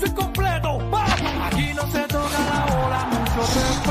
soy completo. Aquí no se toca la bola, mucho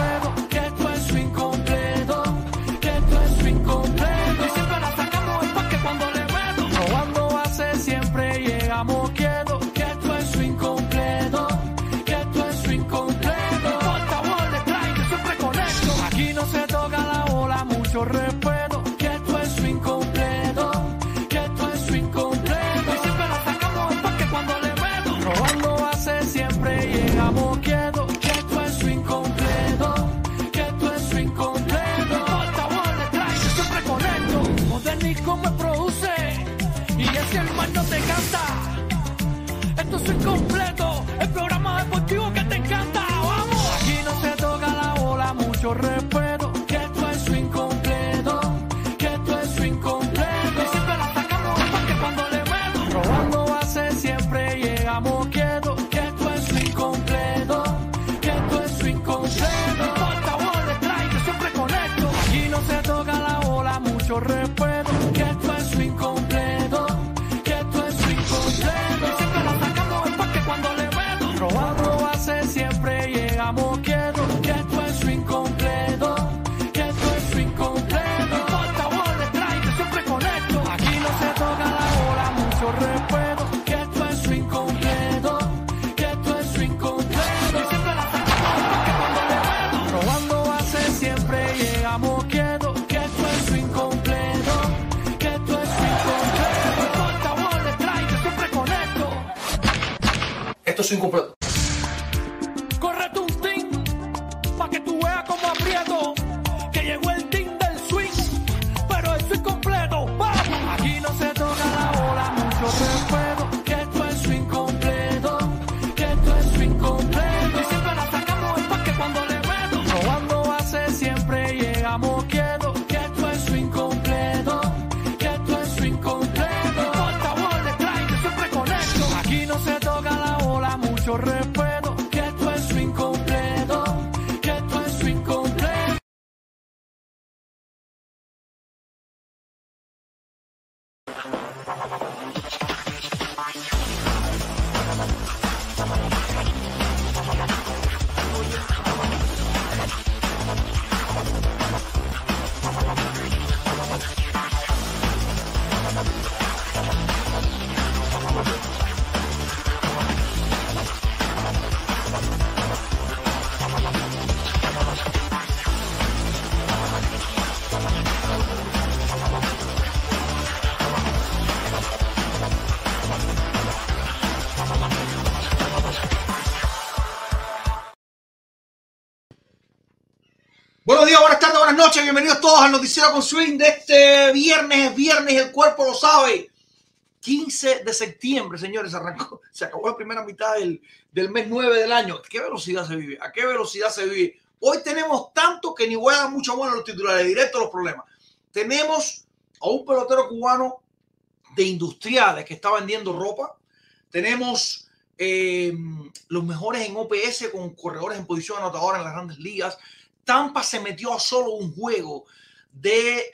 Esto noches, bienvenidos todos al noticiero con Swing de este viernes, es viernes, el cuerpo lo sabe. 15 de septiembre, señores, arrancó, se acabó la primera mitad del, del mes 9 del año. ¿A qué velocidad se vive? ¿A qué velocidad se vive? Hoy tenemos tanto que ni voy a dar mucho bueno a los titulares, directo a los problemas. Tenemos a un pelotero cubano de industriales que está vendiendo ropa. Tenemos eh, los mejores en OPS con corredores en posición anotadora en las grandes ligas. Tampa se metió a solo un juego de,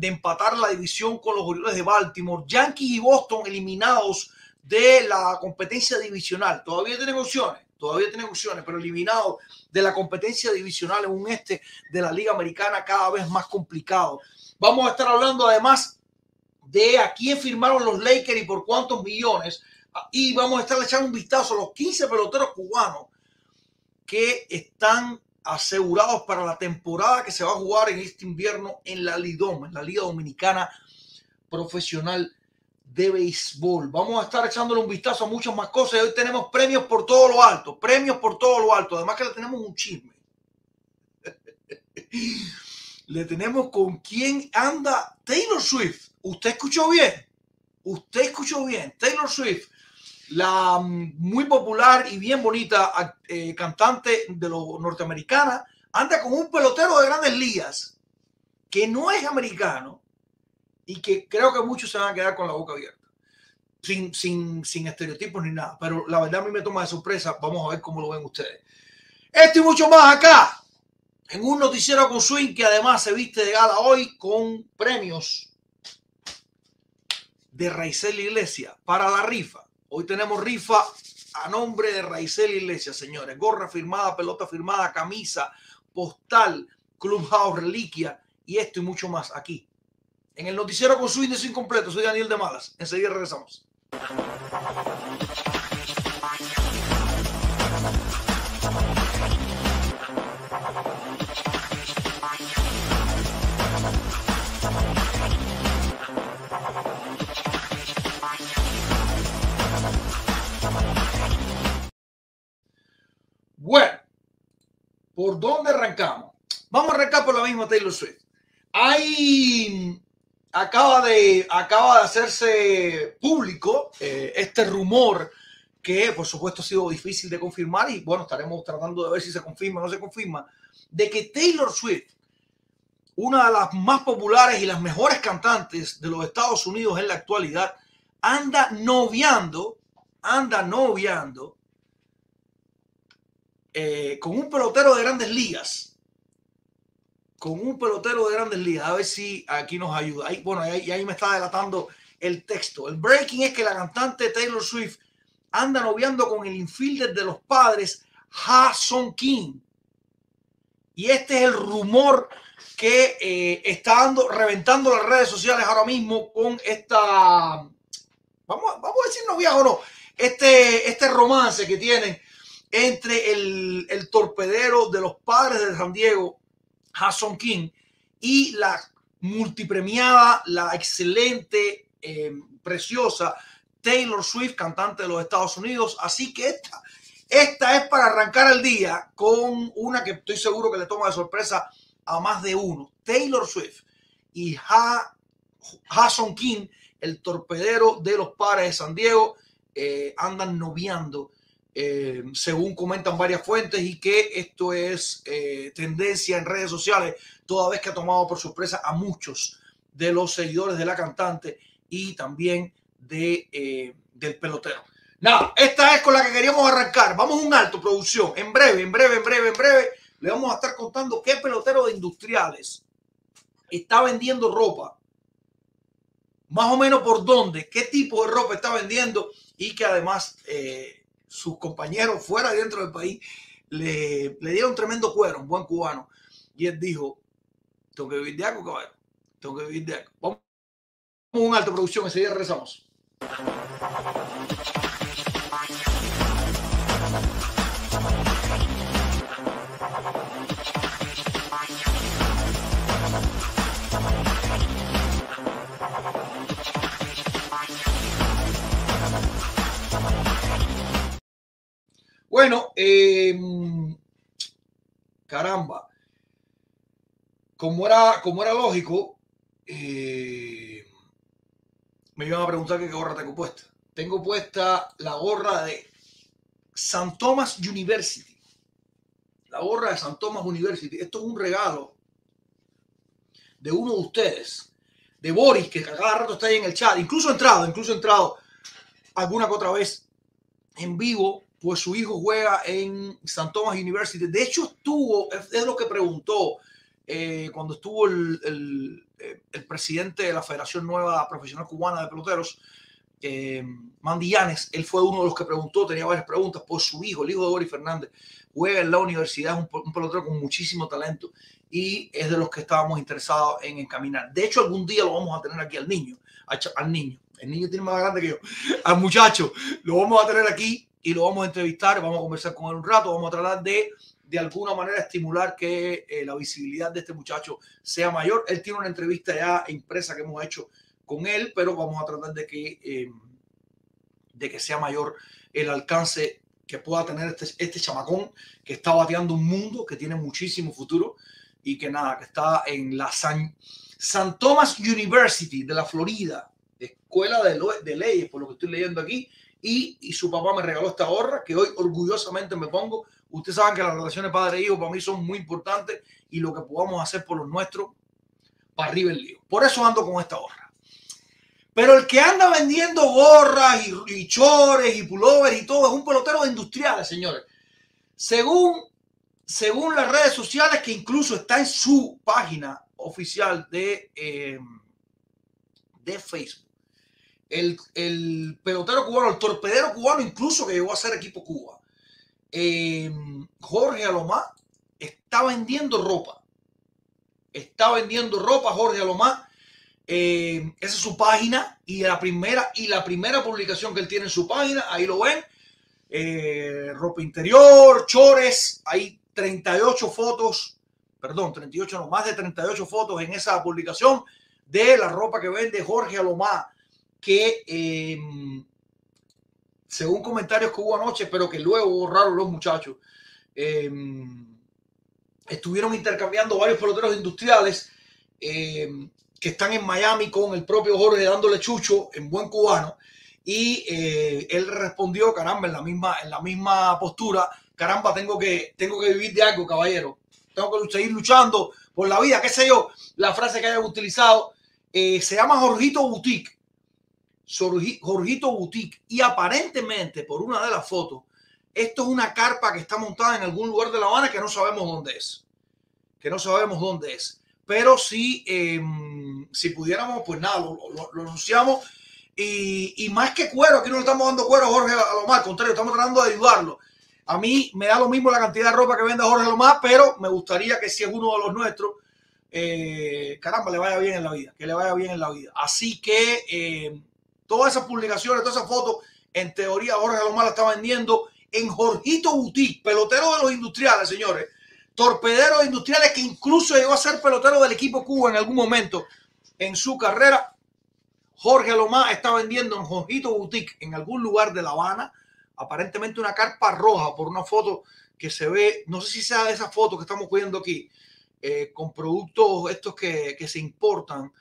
empatar la división con los Orioles de Baltimore. Yankees y Boston eliminados de la competencia divisional. Todavía tienen opciones, todavía tienen opciones, pero eliminados de la competencia divisional en un este de la Liga Americana cada vez más complicado. Vamos a estar hablando además de a quién firmaron los Lakers y por cuántos millones. Y vamos a estar echando un vistazo a los 15 peloteros cubanos que están asegurados para la temporada que se va a jugar en este invierno en la Lidom, en la Liga Dominicana Profesional de Béisbol. Vamos a estar echándole un vistazo a muchas más cosas. Hoy tenemos premios por todo lo alto, premios por todo lo alto. Además que le tenemos un chisme. le tenemos con quién anda Taylor Swift. ¿Usted escuchó bien? Usted escuchó bien. Taylor Swift la mm, muy popular y bien bonita eh, cantante de los norteamericana, anda con un pelotero de grandes ligas que no es americano y que creo que muchos se van a quedar con la boca abierta, sin, sin, sin estereotipos ni nada. Pero la verdad a mí me toma de sorpresa. Vamos a ver cómo lo ven ustedes. Esto y mucho más acá, en un noticiero con swing que además se viste de gala hoy con premios de Raizel Iglesia para la rifa. Hoy tenemos rifa a nombre de Raizel Iglesias, señores. Gorra firmada, pelota firmada, camisa, postal, Clubhouse, reliquia y esto y mucho más aquí. En el noticiero con su índice incompleto, soy Daniel de Malas. Enseguida regresamos. ¿Por dónde arrancamos? Vamos a arrancar por la misma Taylor Swift. Hay, acaba de, acaba de hacerse público eh, este rumor que por supuesto ha sido difícil de confirmar y bueno, estaremos tratando de ver si se confirma o no se confirma, de que Taylor Swift, una de las más populares y las mejores cantantes de los Estados Unidos en la actualidad, anda noviando, anda noviando eh, con un pelotero de grandes ligas. Con un pelotero de grandes ligas. A ver si aquí nos ayuda. Bueno, ahí, ahí me está delatando el texto. El breaking es que la cantante Taylor Swift anda noviando con el infielder de los padres, Ha Song King. Y este es el rumor que eh, está dando, reventando las redes sociales ahora mismo con esta, vamos, vamos a decir novia o no, este, este romance que tienen entre el, el, torpedero de los padres de San Diego, Hasson King, y la multipremiada, la excelente, eh, preciosa Taylor Swift, cantante de los Estados Unidos. Así que esta, esta es para arrancar el día con una que estoy seguro que le toma de sorpresa a más de uno. Taylor Swift y ha, Hasson King, el torpedero de los padres de San Diego, eh, andan noviando eh, según comentan varias fuentes, y que esto es eh, tendencia en redes sociales, toda vez que ha tomado por sorpresa a muchos de los seguidores de la cantante y también de, eh, del pelotero. Nada, esta es con la que queríamos arrancar. Vamos a un alto, producción. En breve, en breve, en breve, en breve, le vamos a estar contando qué pelotero de industriales está vendiendo ropa. Más o menos por dónde, qué tipo de ropa está vendiendo y que además sus compañeros fuera y dentro del país le, le, dieron tremendo cuero, un buen cubano. Y él dijo, tengo que vivir de algo, caballero. Tengo que vivir de algo. Vamos a un alto producción, día regresamos. Bueno, eh, caramba, como era, como era lógico, eh, me iban a preguntar qué gorra tengo puesta. Tengo puesta la gorra de St. Thomas University. La gorra de St. Thomas University. Esto es un regalo de uno de ustedes, de Boris, que cada rato está ahí en el chat. Incluso ha entrado, incluso ha entrado alguna que otra vez en vivo pues su hijo juega en St. Thomas University. De hecho, estuvo, es lo que preguntó eh, cuando estuvo el, el, el, presidente de la Federación Nueva Profesional Cubana de Peloteros, eh, Mandillanes, él fue uno de los que preguntó, tenía varias preguntas, por su hijo, el hijo de Boris Fernández, juega en la universidad, es un, un pelotero con muchísimo talento y es de los que estábamos interesados en encaminar. De hecho, algún día lo vamos a tener aquí al niño, al niño. El niño tiene más grande que yo, al muchacho, lo vamos a tener aquí y lo vamos a entrevistar, vamos a conversar con él un rato, vamos a tratar de de alguna manera estimular que eh, la visibilidad de este muchacho sea mayor. Él tiene una entrevista ya impresa que hemos hecho con él, pero vamos a tratar de que, eh, de que sea mayor el alcance que pueda tener este, este chamacón que está bateando un mundo que tiene muchísimo futuro y que nada, que está en la San, San Thomas University de la Florida, escuela de, de leyes, por lo que estoy leyendo aquí, y, su papá me regaló esta gorra que hoy orgullosamente me pongo. Ustedes saben que las relaciones padre-hijo para mí son muy importantes y lo que podamos hacer por los nuestros, para arriba el lío. Por eso ando con esta gorra. Pero el que anda vendiendo gorras y, y chores y pullovers y todo es un pelotero de industriales, señores. Según, según las redes sociales, que incluso está en su página oficial de, eh, de Facebook el, el pelotero cubano, el torpedero cubano, incluso que llegó a ser equipo Cuba, eh, Jorge Alomá, está vendiendo ropa. Está vendiendo ropa Jorge Alomá. Eh, esa es su página y la primera y la primera publicación que él tiene en su página, ahí lo ven. Eh, ropa interior, chores, hay 38 fotos, perdón, 38 no, más de 38 fotos en esa publicación de la ropa que vende Jorge Alomá, que eh, según comentarios que hubo anoche, pero que luego borraron los muchachos, eh, estuvieron intercambiando varios peloteros industriales eh, que están en Miami con el propio Jorge dándole chucho en buen cubano. Y eh, él respondió, caramba, en la misma, en la misma postura, caramba, tengo que, tengo que vivir de algo, caballero. Tengo que seguir luchando por la vida, qué sé yo, la frase que hayan utilizado. Eh, se llama Jorgito Boutique. Jorgito Boutique. Y aparentemente, por una de las fotos, esto es una carpa que está montada en algún lugar de La Habana que no sabemos dónde es. Que no sabemos dónde es. Pero si, eh, si pudiéramos, pues nada, lo, lo, anunciamos. Y, y, más que cuero, aquí no le estamos dando cuero a Jorge Alomar, al contrario, estamos tratando de ayudarlo. A mí me da lo mismo la cantidad de ropa que vende Jorge Alomar, pero me gustaría que si es uno de los nuestros, eh, caramba, le vaya bien en la vida, que le vaya bien en la vida. Así que eh, todas esas publicaciones, todas esas fotos, en teoría Jorge Alomar la está vendiendo en Jorgito Boutique, pelotero de los industriales, señores. Torpedero de industriales que incluso llegó a ser pelotero del equipo Cuba en algún momento en su carrera. Jorge Alomá está vendiendo en Jorgito Boutique en algún lugar de La Habana, aparentemente una carpa roja por una foto que se ve, no sé si sea de esa foto que estamos viendo aquí, eh, con productos estos que, se importan.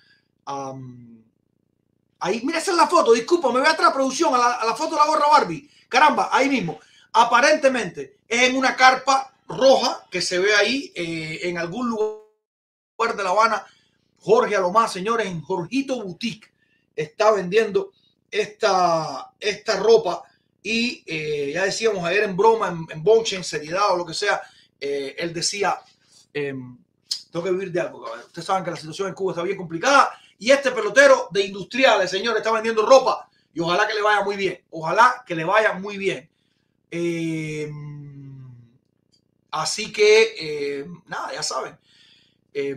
Ahí, mira, esa es la foto, disculpa, me voy a traer producción a la, foto de la gorra Barbie. Caramba, ahí mismo. Aparentemente es en una carpa roja que se ve ahí eh, en algún lugar de La Habana. Jorge Alomá, señores, en Jorgito Boutique está vendiendo esta, esta ropa y eh, ya decíamos ayer en broma, en, en bonche, en seriedad o lo que sea, eh, él decía, eh, tengo que vivir de algo. Ustedes saben que la situación en Cuba está bien complicada y este pelotero de industriales, señores, está vendiendo ropa y ojalá que le vaya muy bien, ojalá que le vaya muy bien. Eh, así que, eh, nada, ya saben. Eh,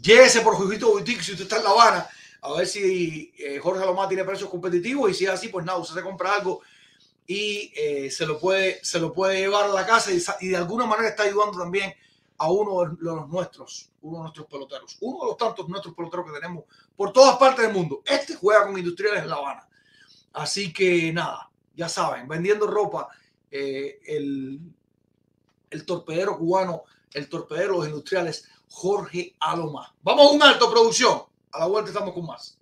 lléguese por Jujito Boutique si usted está en La Habana, a ver si eh, Jorge Alomar tiene precios competitivos y si es así, pues nada, usted se compra algo y eh, se, lo puede, se lo puede llevar a la casa y, y, de alguna manera está ayudando también a uno de los nuestros, uno de nuestros peloteros, uno de los tantos nuestros peloteros que tenemos por todas partes del mundo. Este juega con Industriales en La Habana. Así que nada, ya saben, vendiendo ropa, eh, el, el torpedero cubano, el torpedero de los industriales, Jorge Alomar. Vamos a un alto, producción. A la vuelta estamos con más.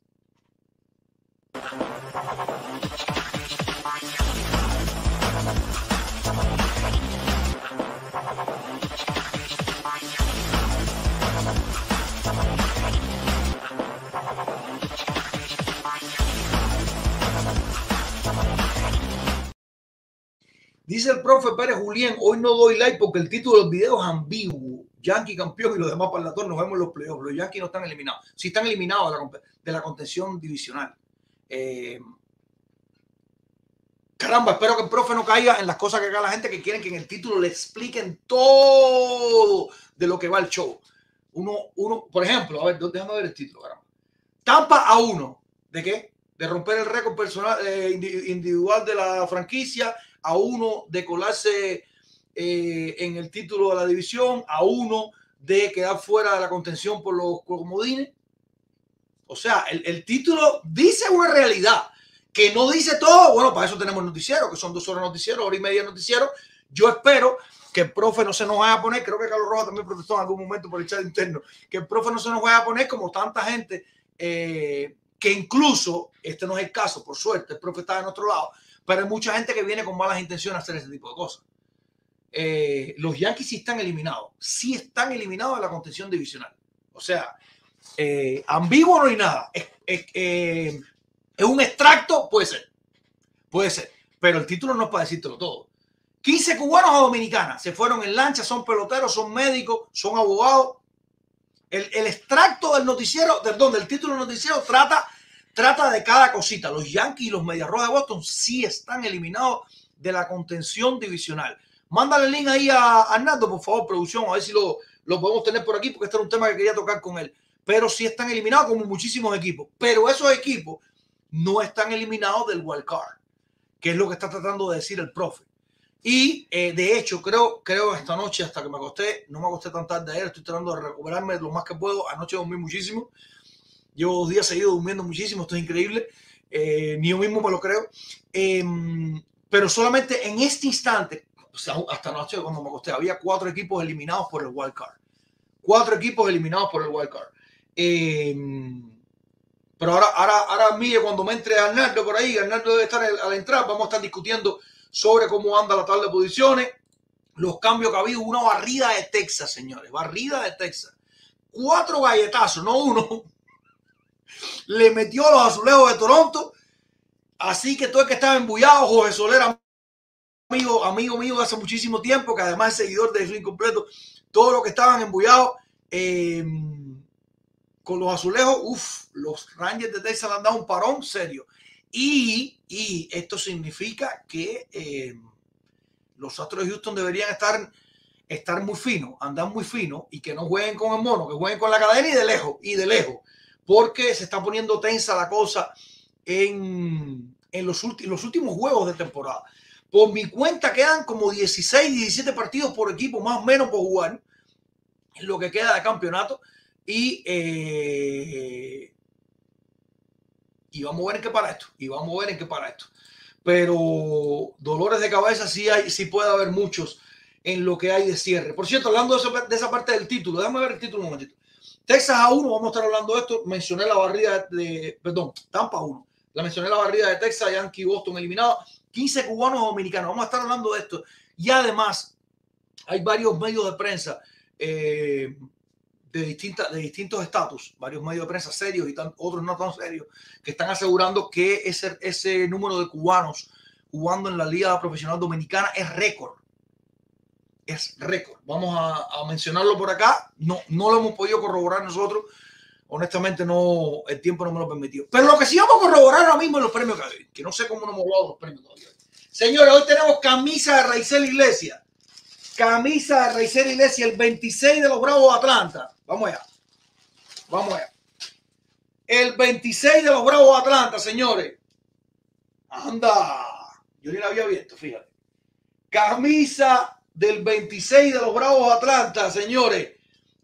Dice el profe Pérez Julián, hoy no doy like porque el título del video es ambiguo. Yankee campeón y los demás parlatores nos vemos en los playoffs. Los Yankees no están eliminados. Sí están eliminados de la, de la contención divisional. Eh, caramba, espero que el profe no caiga en las cosas que haga la gente que quieren que en el título le expliquen todo de lo que va el show. Uno, uno, por ejemplo, a ver, déjame ver el título, caramba. Tampa a uno. ¿De qué? De romper el récord personal eh, individual de la franquicia, a uno de colarse eh, en el título de la división, a uno de quedar fuera de la contención por los comodines. O sea, el, el, título dice una realidad que no dice todo. Bueno, para eso tenemos noticiero, que son dos horas noticiero, hora y media noticiero. Yo espero que el profe no se nos vaya a poner, creo que Carlos Rojas también protestó en algún momento por el chat interno, que el profe no se nos vaya a poner como tanta gente eh, que incluso, este no es el caso, por suerte, el profe está en otro lado, pero hay mucha gente que viene con malas intenciones a hacer ese tipo de cosas. Eh, los Yankees sí están eliminados, sí están eliminados de la contención divisional. O sea, eh, ambiguo no hay nada. Es, es, eh, es, un extracto, puede ser, puede ser, pero el título no es para decírtelo todo. 15 cubanos a Dominicana se fueron en lancha, son peloteros, son médicos, son abogados. El, el extracto del noticiero, perdón, del título del noticiero trata trata de cada cosita. Los Yankees y los Medias Rojas de Boston sí están eliminados de la contención divisional. Mándale el link ahí a Arnaldo, por favor, producción, a ver si lo, lo podemos tener por aquí, porque este era un tema que quería tocar con él. Pero sí están eliminados como muchísimos equipos. Pero esos equipos no están eliminados del wild card, que es lo que está tratando de decir el profe. Y eh, de hecho, creo, creo esta noche, hasta que me acosté, no me acosté tan tarde ayer, estoy tratando de recuperarme lo más que puedo. Anoche dormí muchísimo. Llevo dos días seguidos durmiendo muchísimo, esto es increíble. Eh, ni yo mismo me lo creo. Eh, pero solamente en este instante, o sea, hasta anoche cuando me acosté, había cuatro equipos eliminados por el wild card. Cuatro equipos eliminados por el wild card. Eh, pero ahora, ahora, ahora, mire, cuando me entre Arnaldo por ahí, Arnaldo debe estar a la entrada, vamos a estar discutiendo sobre cómo anda la tabla de posiciones, los cambios que ha habido, una barrida de Texas, señores, barrida de Texas. Cuatro galletazos, no uno. Le metió los azulejos de Toronto. Así que todo el que estaba embullado, Jorge Solera, amigo, amigo mío de hace muchísimo tiempo, que además es seguidor de su incompleto, todos los que estaban embullados eh, con los azulejos, uff, los Rangers de Texas le han dado un parón serio. Y, y esto significa que eh, los Astros de Houston deberían estar, estar muy finos, andar muy finos y que no jueguen con el mono, que jueguen con la cadena y de lejos, y de lejos, porque se está poniendo tensa la cosa en, en los, los últimos juegos de temporada. Por mi cuenta quedan como 16, 17 partidos por equipo, más o menos por jugar, en lo que queda de campeonato. Y, eh, y vamos a ver en qué para esto. Y vamos a ver en qué para esto. Pero dolores de cabeza sí, hay, sí puede haber muchos en lo que hay de cierre. Por cierto, hablando de, eso, de esa parte del título, déjame ver el título un momentito. Texas a 1, vamos a estar hablando de esto. Mencioné la barrida de, perdón, Tampa 1. La mencioné la barrida de Texas, Yankee, Boston eliminado. 15 cubanos dominicanos. Vamos a estar hablando de esto. Y además, hay varios medios de prensa eh, de, de distintos estatus, varios medios de prensa serios y otros no tan serios, que están asegurando que ese, ese número de cubanos jugando en la Liga Profesional Dominicana es récord. Es récord. Vamos a, mencionarlo por acá. No, no lo hemos podido corroborar nosotros. Honestamente, no, el tiempo no me lo permitió. Pero lo que sí vamos a corroborar ahora mismo es los premios que hay, que no sé cómo no hemos hablado los premios todavía. Señores, hoy tenemos camisa de Raizel Iglesia. Camisa de Raizel Iglesia, el 26 de los Bravos de Atlanta. Vamos allá. Vamos allá. El 26 de los Bravos de Atlanta, señores. Anda. Yo ni la había visto, fíjate. Camisa del 26 de los Bravos Atlanta, señores.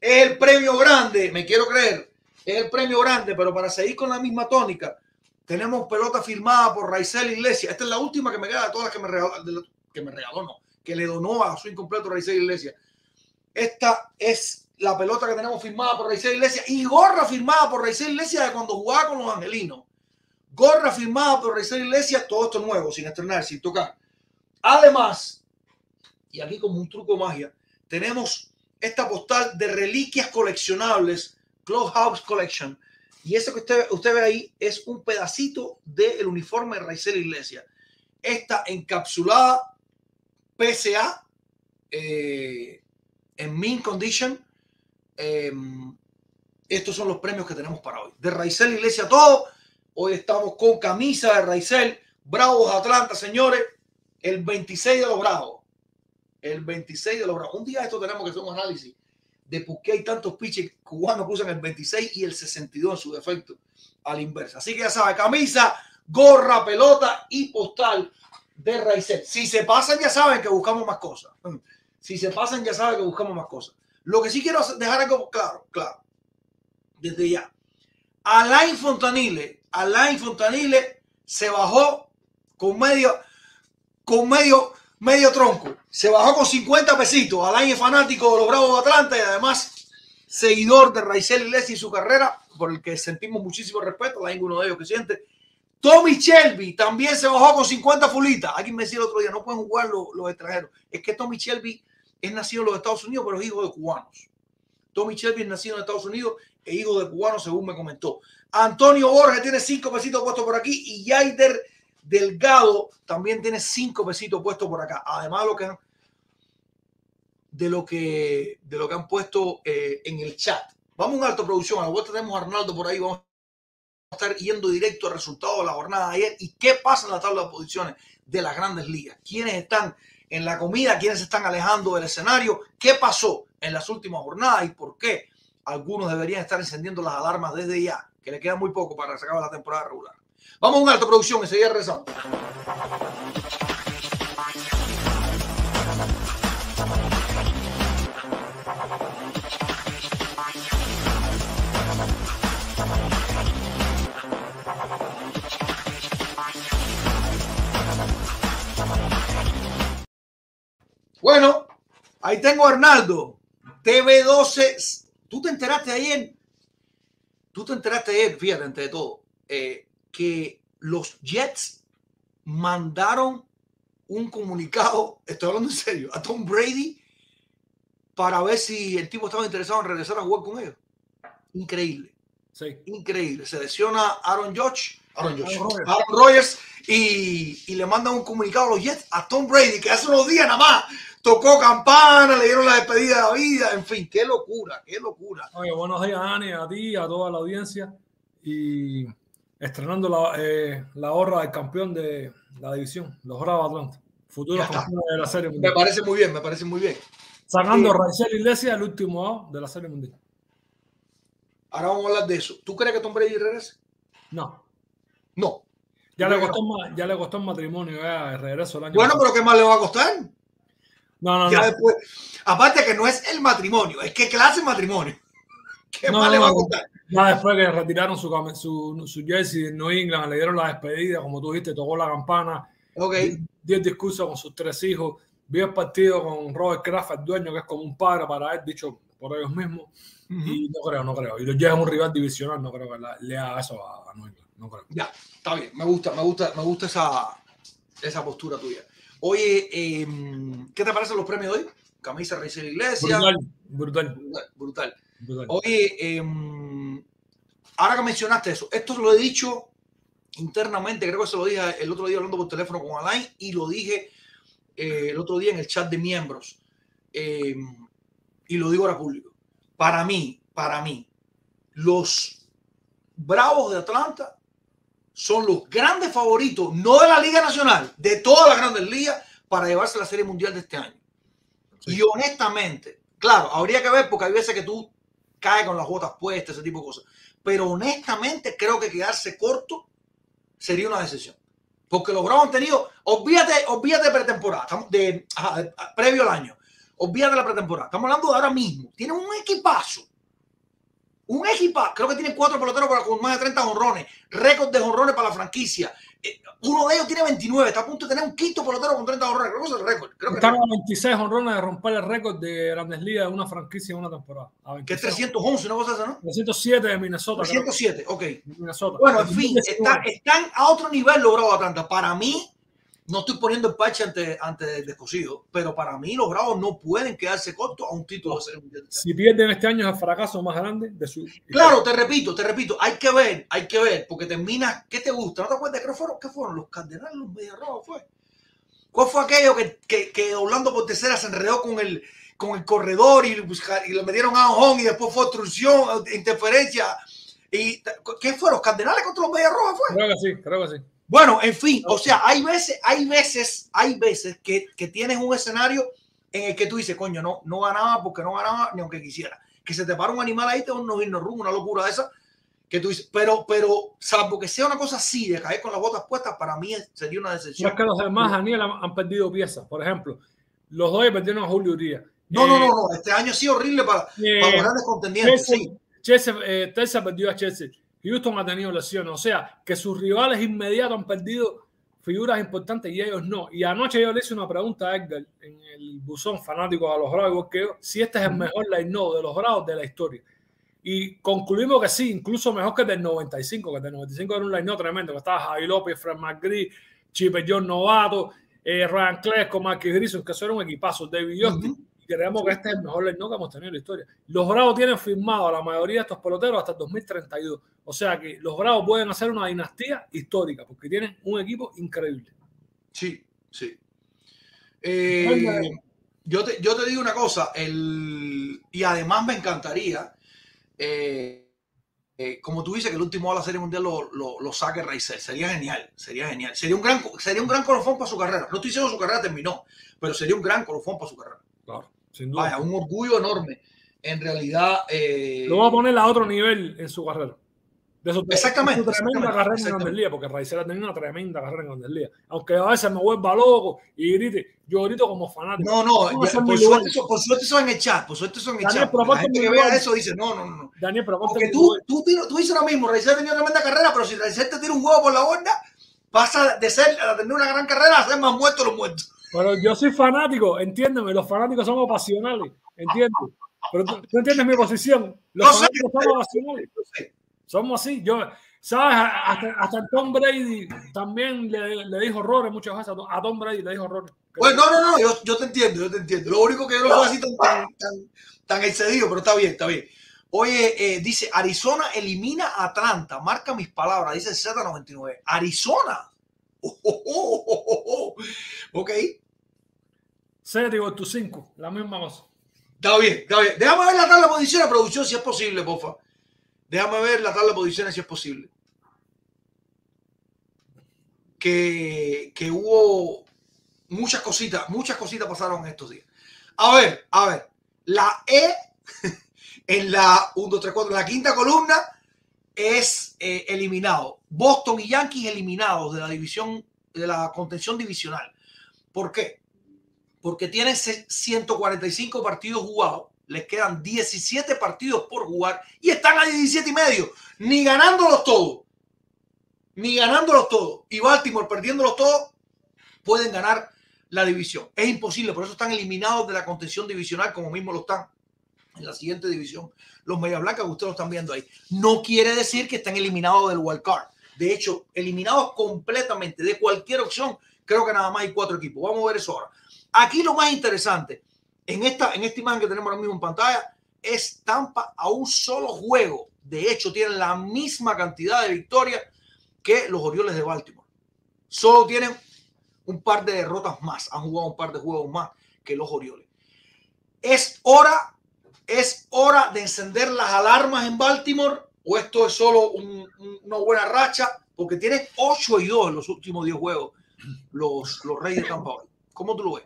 Es el premio grande, me quiero creer. Es el premio grande, pero para seguir con la misma tónica, tenemos pelota firmada por Raizel Iglesia. Esta es la última que me queda de todas las que me regaló, que me regaló, no, que le donó a su incompleto Raizel Iglesia. Esta es la pelota que tenemos firmada por Raizel Iglesia y gorra firmada por Raizel Iglesia de cuando jugaba con los angelinos. Gorra firmada por Raizel Iglesia, todo esto nuevo, sin estrenar, sin tocar. Además, y aquí como un truco magia, tenemos esta postal de reliquias coleccionables Clubhouse Collection. Y eso que usted, usted ve ahí es un pedacito del uniforme de Raizel Iglesia. Está encapsulada PSA eh, en mint condition. Eh, estos son los premios que tenemos para hoy. De Raizel Iglesia todo. Hoy estamos con camisa de Raizel. Bravos Atlanta, señores. El 26 de los Bravos. El 26 de los Bravos. Un día esto tenemos que hacer un análisis de por qué hay tantos pitches cubanos que usan el 26 y el 62 en su defecto a la inversa. Así que ya sabe, camisa, gorra, pelota y postal de Raizel. Si se pasan, ya saben que buscamos más cosas. Si se pasan, ya saben que buscamos más cosas. Lo que sí quiero dejar algo claro, claro, desde ya. Alain Fontanile, Alain Fontanile se bajó con medio, con medio medio tronco. Se bajó con 50 pesitos. Alain es fanático de los Bravos de Atlanta y además seguidor de Raizel Iglesias y su carrera, por el que sentimos muchísimo respeto. Alain uno de ellos que siente. Tommy Shelby también se bajó con 50 fulitas. Alguien me decía el otro día, no pueden jugar los, los extranjeros. Es que Tommy Shelby es nacido en los Estados Unidos, pero es hijo de cubanos. Tommy Shelby es nacido en Estados Unidos e hijo de cubanos, según me comentó. Antonio Borges tiene cinco pesitos puestos por aquí y Yaider Delgado también tiene cinco pesitos puestos por acá. Además de lo que han, de lo que, han puesto eh, en el chat. Vamos a una alta producción. A la vuelta tenemos a Arnaldo por ahí. Vamos estar yendo directo al resultado de la jornada de ayer y qué pasa en la tabla de posiciones de las grandes ligas. ¿Quiénes están en la comida? ¿Quiénes se están alejando del escenario? ¿Qué pasó en las últimas jornadas y por qué algunos deberían estar encendiendo las alarmas desde ya? Que le queda muy poco para sacar la temporada regular. Vamos a una alta producción, enseguida regresamos. Bueno, ahí tengo a Arnaldo. TV12. ¿Tú te enteraste ayer? ¿Tú te enteraste ayer, fíjate, entre todo, eh, que los Jets mandaron un comunicado, estoy hablando en serio, a Tom Brady para ver si el tipo estaba interesado en regresar a jugar con ellos. Increíble. Sí. Increíble. Se lesiona Aaron Judge, Aaron, Judge, Aaron Rodgers. Aaron Rodgers y, y le mandan un comunicado a los Jets a Tom Brady, que hace unos días nada más tocó campana, le dieron la despedida de la vida, en fin, qué locura, qué locura. Oye, buenos días, Ani, a ti, a toda la audiencia. Y estrenando la, eh, la horra del campeón de la división, los Bravos de Atlanta. Está. campeones de la Serie Me Mundial. parece muy bien, me parece muy bien. Sacando a Raizel Iglesias el último out de la Serie Mundial. Ahora vamos a hablar de eso. ¿Tú crees que Tom Brady regrese? No. No. Ya le, costó, ma- ya le costó el matrimonio, ya, el regreso el año Bueno, pero ¿qué más le va a costar? No, no, Ya no. después, aparte que no es el matrimonio, es que clase de matrimonio. ¿Qué No, más no, le va a costar? Ya después que retiraron su, su, su jersey de New England, le dieron la despedida, como tú dijiste, tocó la campana, Ok. dio el discurso con sus tres hijos, vio el partido con Robert Kraft, el dueño, que es como un padre para él, dicho por ellos mismos. Y no creo, no creo. Y los es un rival divisional, no creo que la- le haga eso a, a New England. No creo. Ya, está bien. Me gusta, me gusta, me gusta esa, esa postura tuya. Oye, eh, ¿qué te parecen los premios de hoy? Camisa Reyes de la Iglesia. Brutal, brutal, Brutal. brutal. Oye, eh, ahora que mencionaste eso, esto lo he dicho internamente, creo que se lo dije el otro día hablando por teléfono con Alain y lo dije eh, el otro día en el chat de miembros eh, y lo digo ahora público. Para mí, para mí, los Bravos de Atlanta son los grandes favoritos, no de la Liga Nacional, de todas las grandes ligas para llevarse la Serie Mundial de este año. Sí. Y honestamente, claro, habría que ver porque hay veces que tú caes con las botas puestas, ese tipo de cosas. Pero honestamente creo que quedarse corto sería una decisión. Porque los Bravos han tenido, olvídate, olvídate de pretemporada, de- previo al año, olvídate de la pretemporada. Estamos hablando de ahora mismo. Tienen un equipazo. Un equipazo. Creo que tienen cuatro peloteros para- con más de 30 honrones. Récord de honrones para la franquicia. Eh, uno de ellos tiene 29. Está a punto de tener un quinto pelotero con 30 honrones. Creo que es el récord. Creo que, Están a 26 honrones de romper el récord de Grandes Ligas de una franquicia en una temporada. Que es 26. 311, una cosa así, ¿no? 307 de Minnesota. creo. 307, ok. De Minnesota. Bueno, en fin, 2019. está- están a otro nivel de Atlanta. Para mí, no estoy poniendo el parche ante, ante el descosido, pero para mí los Bravos no pueden quedarse cortos a un título de. Si pierden este año es el fracaso más grande de su. Claro, te repito, te repito, hay que ver, hay que ver, porque terminas, ¿qué te gusta? ¿No te acuerdas qué fueron? ¿Qué fueron? Los Cardenales, los Mediarrojos, fue. ¿Cuál fue aquello que, que, que Orlando por tercera se enredó con el, con el corredor y, y le metieron a home y después fue obstrucción, interferencia? Y, ¿Qué fue? ¿Los Cardenales contra los Mediarrojos fue? Creo que sí, creo que sí. Bueno, en fin, o sea, hay veces, hay veces, hay veces que, que tienes un escenario en el que tú dices, coño, no, no ganaba porque no ganaba ni aunque quisiera. Que se te para un animal ahí, te da un no rum, una locura esa, que tú dices, pero, pero, salvo que sea una cosa así, de caer con las botas puestas, para mí sería una No decepción. es que los demás, Daniel, han, han perdido piezas. Por ejemplo, los dos perdieron a Julio Urias. No, no, Eh, no, no, este año ha sido horrible para, eh, para los grandes contendientes, Chelsea, sí. Chelsea, eh, Chelsea perdió a Chelsea. Houston ha tenido lesiones. O sea, que sus rivales inmediatos han perdido figuras importantes y ellos no. Y anoche yo le hice una pregunta a Edgar en el buzón fanático a los Bravos, que si este es el mejor line-no de los Bravos de la historia. Y concluimos que sí, incluso mejor que el del 95, que el del 95 era un line-no tremendo, que estaba Javi López, Fred McGree, Chipper John Novato, eh, Ryan Clesco, Marquis Grison, que eso era un equipazo, David. Y creemos que este es el mejor line-no que hemos tenido en la historia. Los Bravos tienen firmado a la mayoría de estos peloteros hasta el 2032. O sea que los Bravos pueden hacer una dinastía histórica porque tienen un equipo increíble. Sí, sí. Eh, yo, te, yo te digo una cosa, el, y además me encantaría, eh, eh, como tú dices, que el último de la Serie Mundial lo, lo, lo saque Raizel. Sería genial, sería genial. Sería un gran, sería un gran colofón para su carrera. No estoy diciendo que su carrera terminó, pero sería un gran colofón para su carrera. Claro, sin duda. Vaya, un orgullo enorme. En realidad. eh, Lo va a poner a otro nivel en su carrera. De su, Exactamente, de su tremenda exactamente, carrera en exactamente. Grandes Ligas, porque Raizel ha tenido una tremenda carrera en Grandes. Aunque a veces me vuelva loco y grite, yo grito como fanático. no, no, por, suerte, eso- por suerte eso en el chat, por suerte eso en el Daniel, chat. La gente que vea lugar. eso dice, no, no, no. Daniel, pero Porque en tú, tú, tiro- tú dices lo mismo, Raizel ha tenido tremenda carrera, pero si Raizel te tira un huevo por la borda, pasa de ser, a tener una gran carrera a ser más muerto los muertos. Pero yo soy fanático, entiéndeme, los fanáticos somos pasionales, ¿entiendes? Pero tú, tú entiendes mi posición. Los No sé. fanáticos somos pasionales. Sé. Somos así. Yo, ¿sabes? Hasta, hasta Tom Brady también le, le dijo horrores muchas veces. a Tom- Brady le dijo horrores. Bueno, no, no, no, yo, yo te entiendo, yo te entiendo. Lo único que yo no soy así tan, tan, tan, tan excedido, pero está bien, está bien. Oye, eh, dice, Arizona elimina a Atlanta, marca mis palabras, dice Z99. Arizona. Oh, oh, oh. Ok, Serie igual tu 5, la misma cosa. está bien, está bien. Déjame ver la tabla de posiciones, producción, si es posible, porfa. Déjame ver la tabla de posiciones, si es posible. Que, que hubo muchas cositas, muchas cositas pasaron estos días. A ver, a ver, la E en la 1, 2, 3, 4, la quinta columna es eh, eliminado. Boston y Yankees eliminados de la división, de la contención divisional. ¿Por qué? Porque tienen se- 145 partidos jugados, les quedan 17 partidos por jugar y están a 17 y medio, ni ganándolos todos, ni ganándolos todos. Y Baltimore perdiéndolos todos, pueden ganar la división. Es imposible, por eso están eliminados de la contención divisional, como mismo lo están en la siguiente división. Los Media Blancas, que ustedes lo están viendo ahí. No quiere decir que estén eliminados del wild card. De hecho, eliminados completamente de cualquier opción, creo que nada más hay cuatro equipos. Vamos a ver eso ahora. Aquí lo más interesante, en esta, en esta imagen que tenemos ahora mismo en pantalla, es Tampa a un solo juego. De hecho, tienen la misma cantidad de victorias que los Orioles de Baltimore. Solo tienen un par de derrotas más, han jugado un par de juegos más que los Orioles. Es hora, es hora de encender las alarmas en Baltimore o esto es solo un- un- una buena racha porque tienen 8 y 2 en los últimos 10 juegos los, los Reyes de Tampa. ¿Cómo tú lo ves?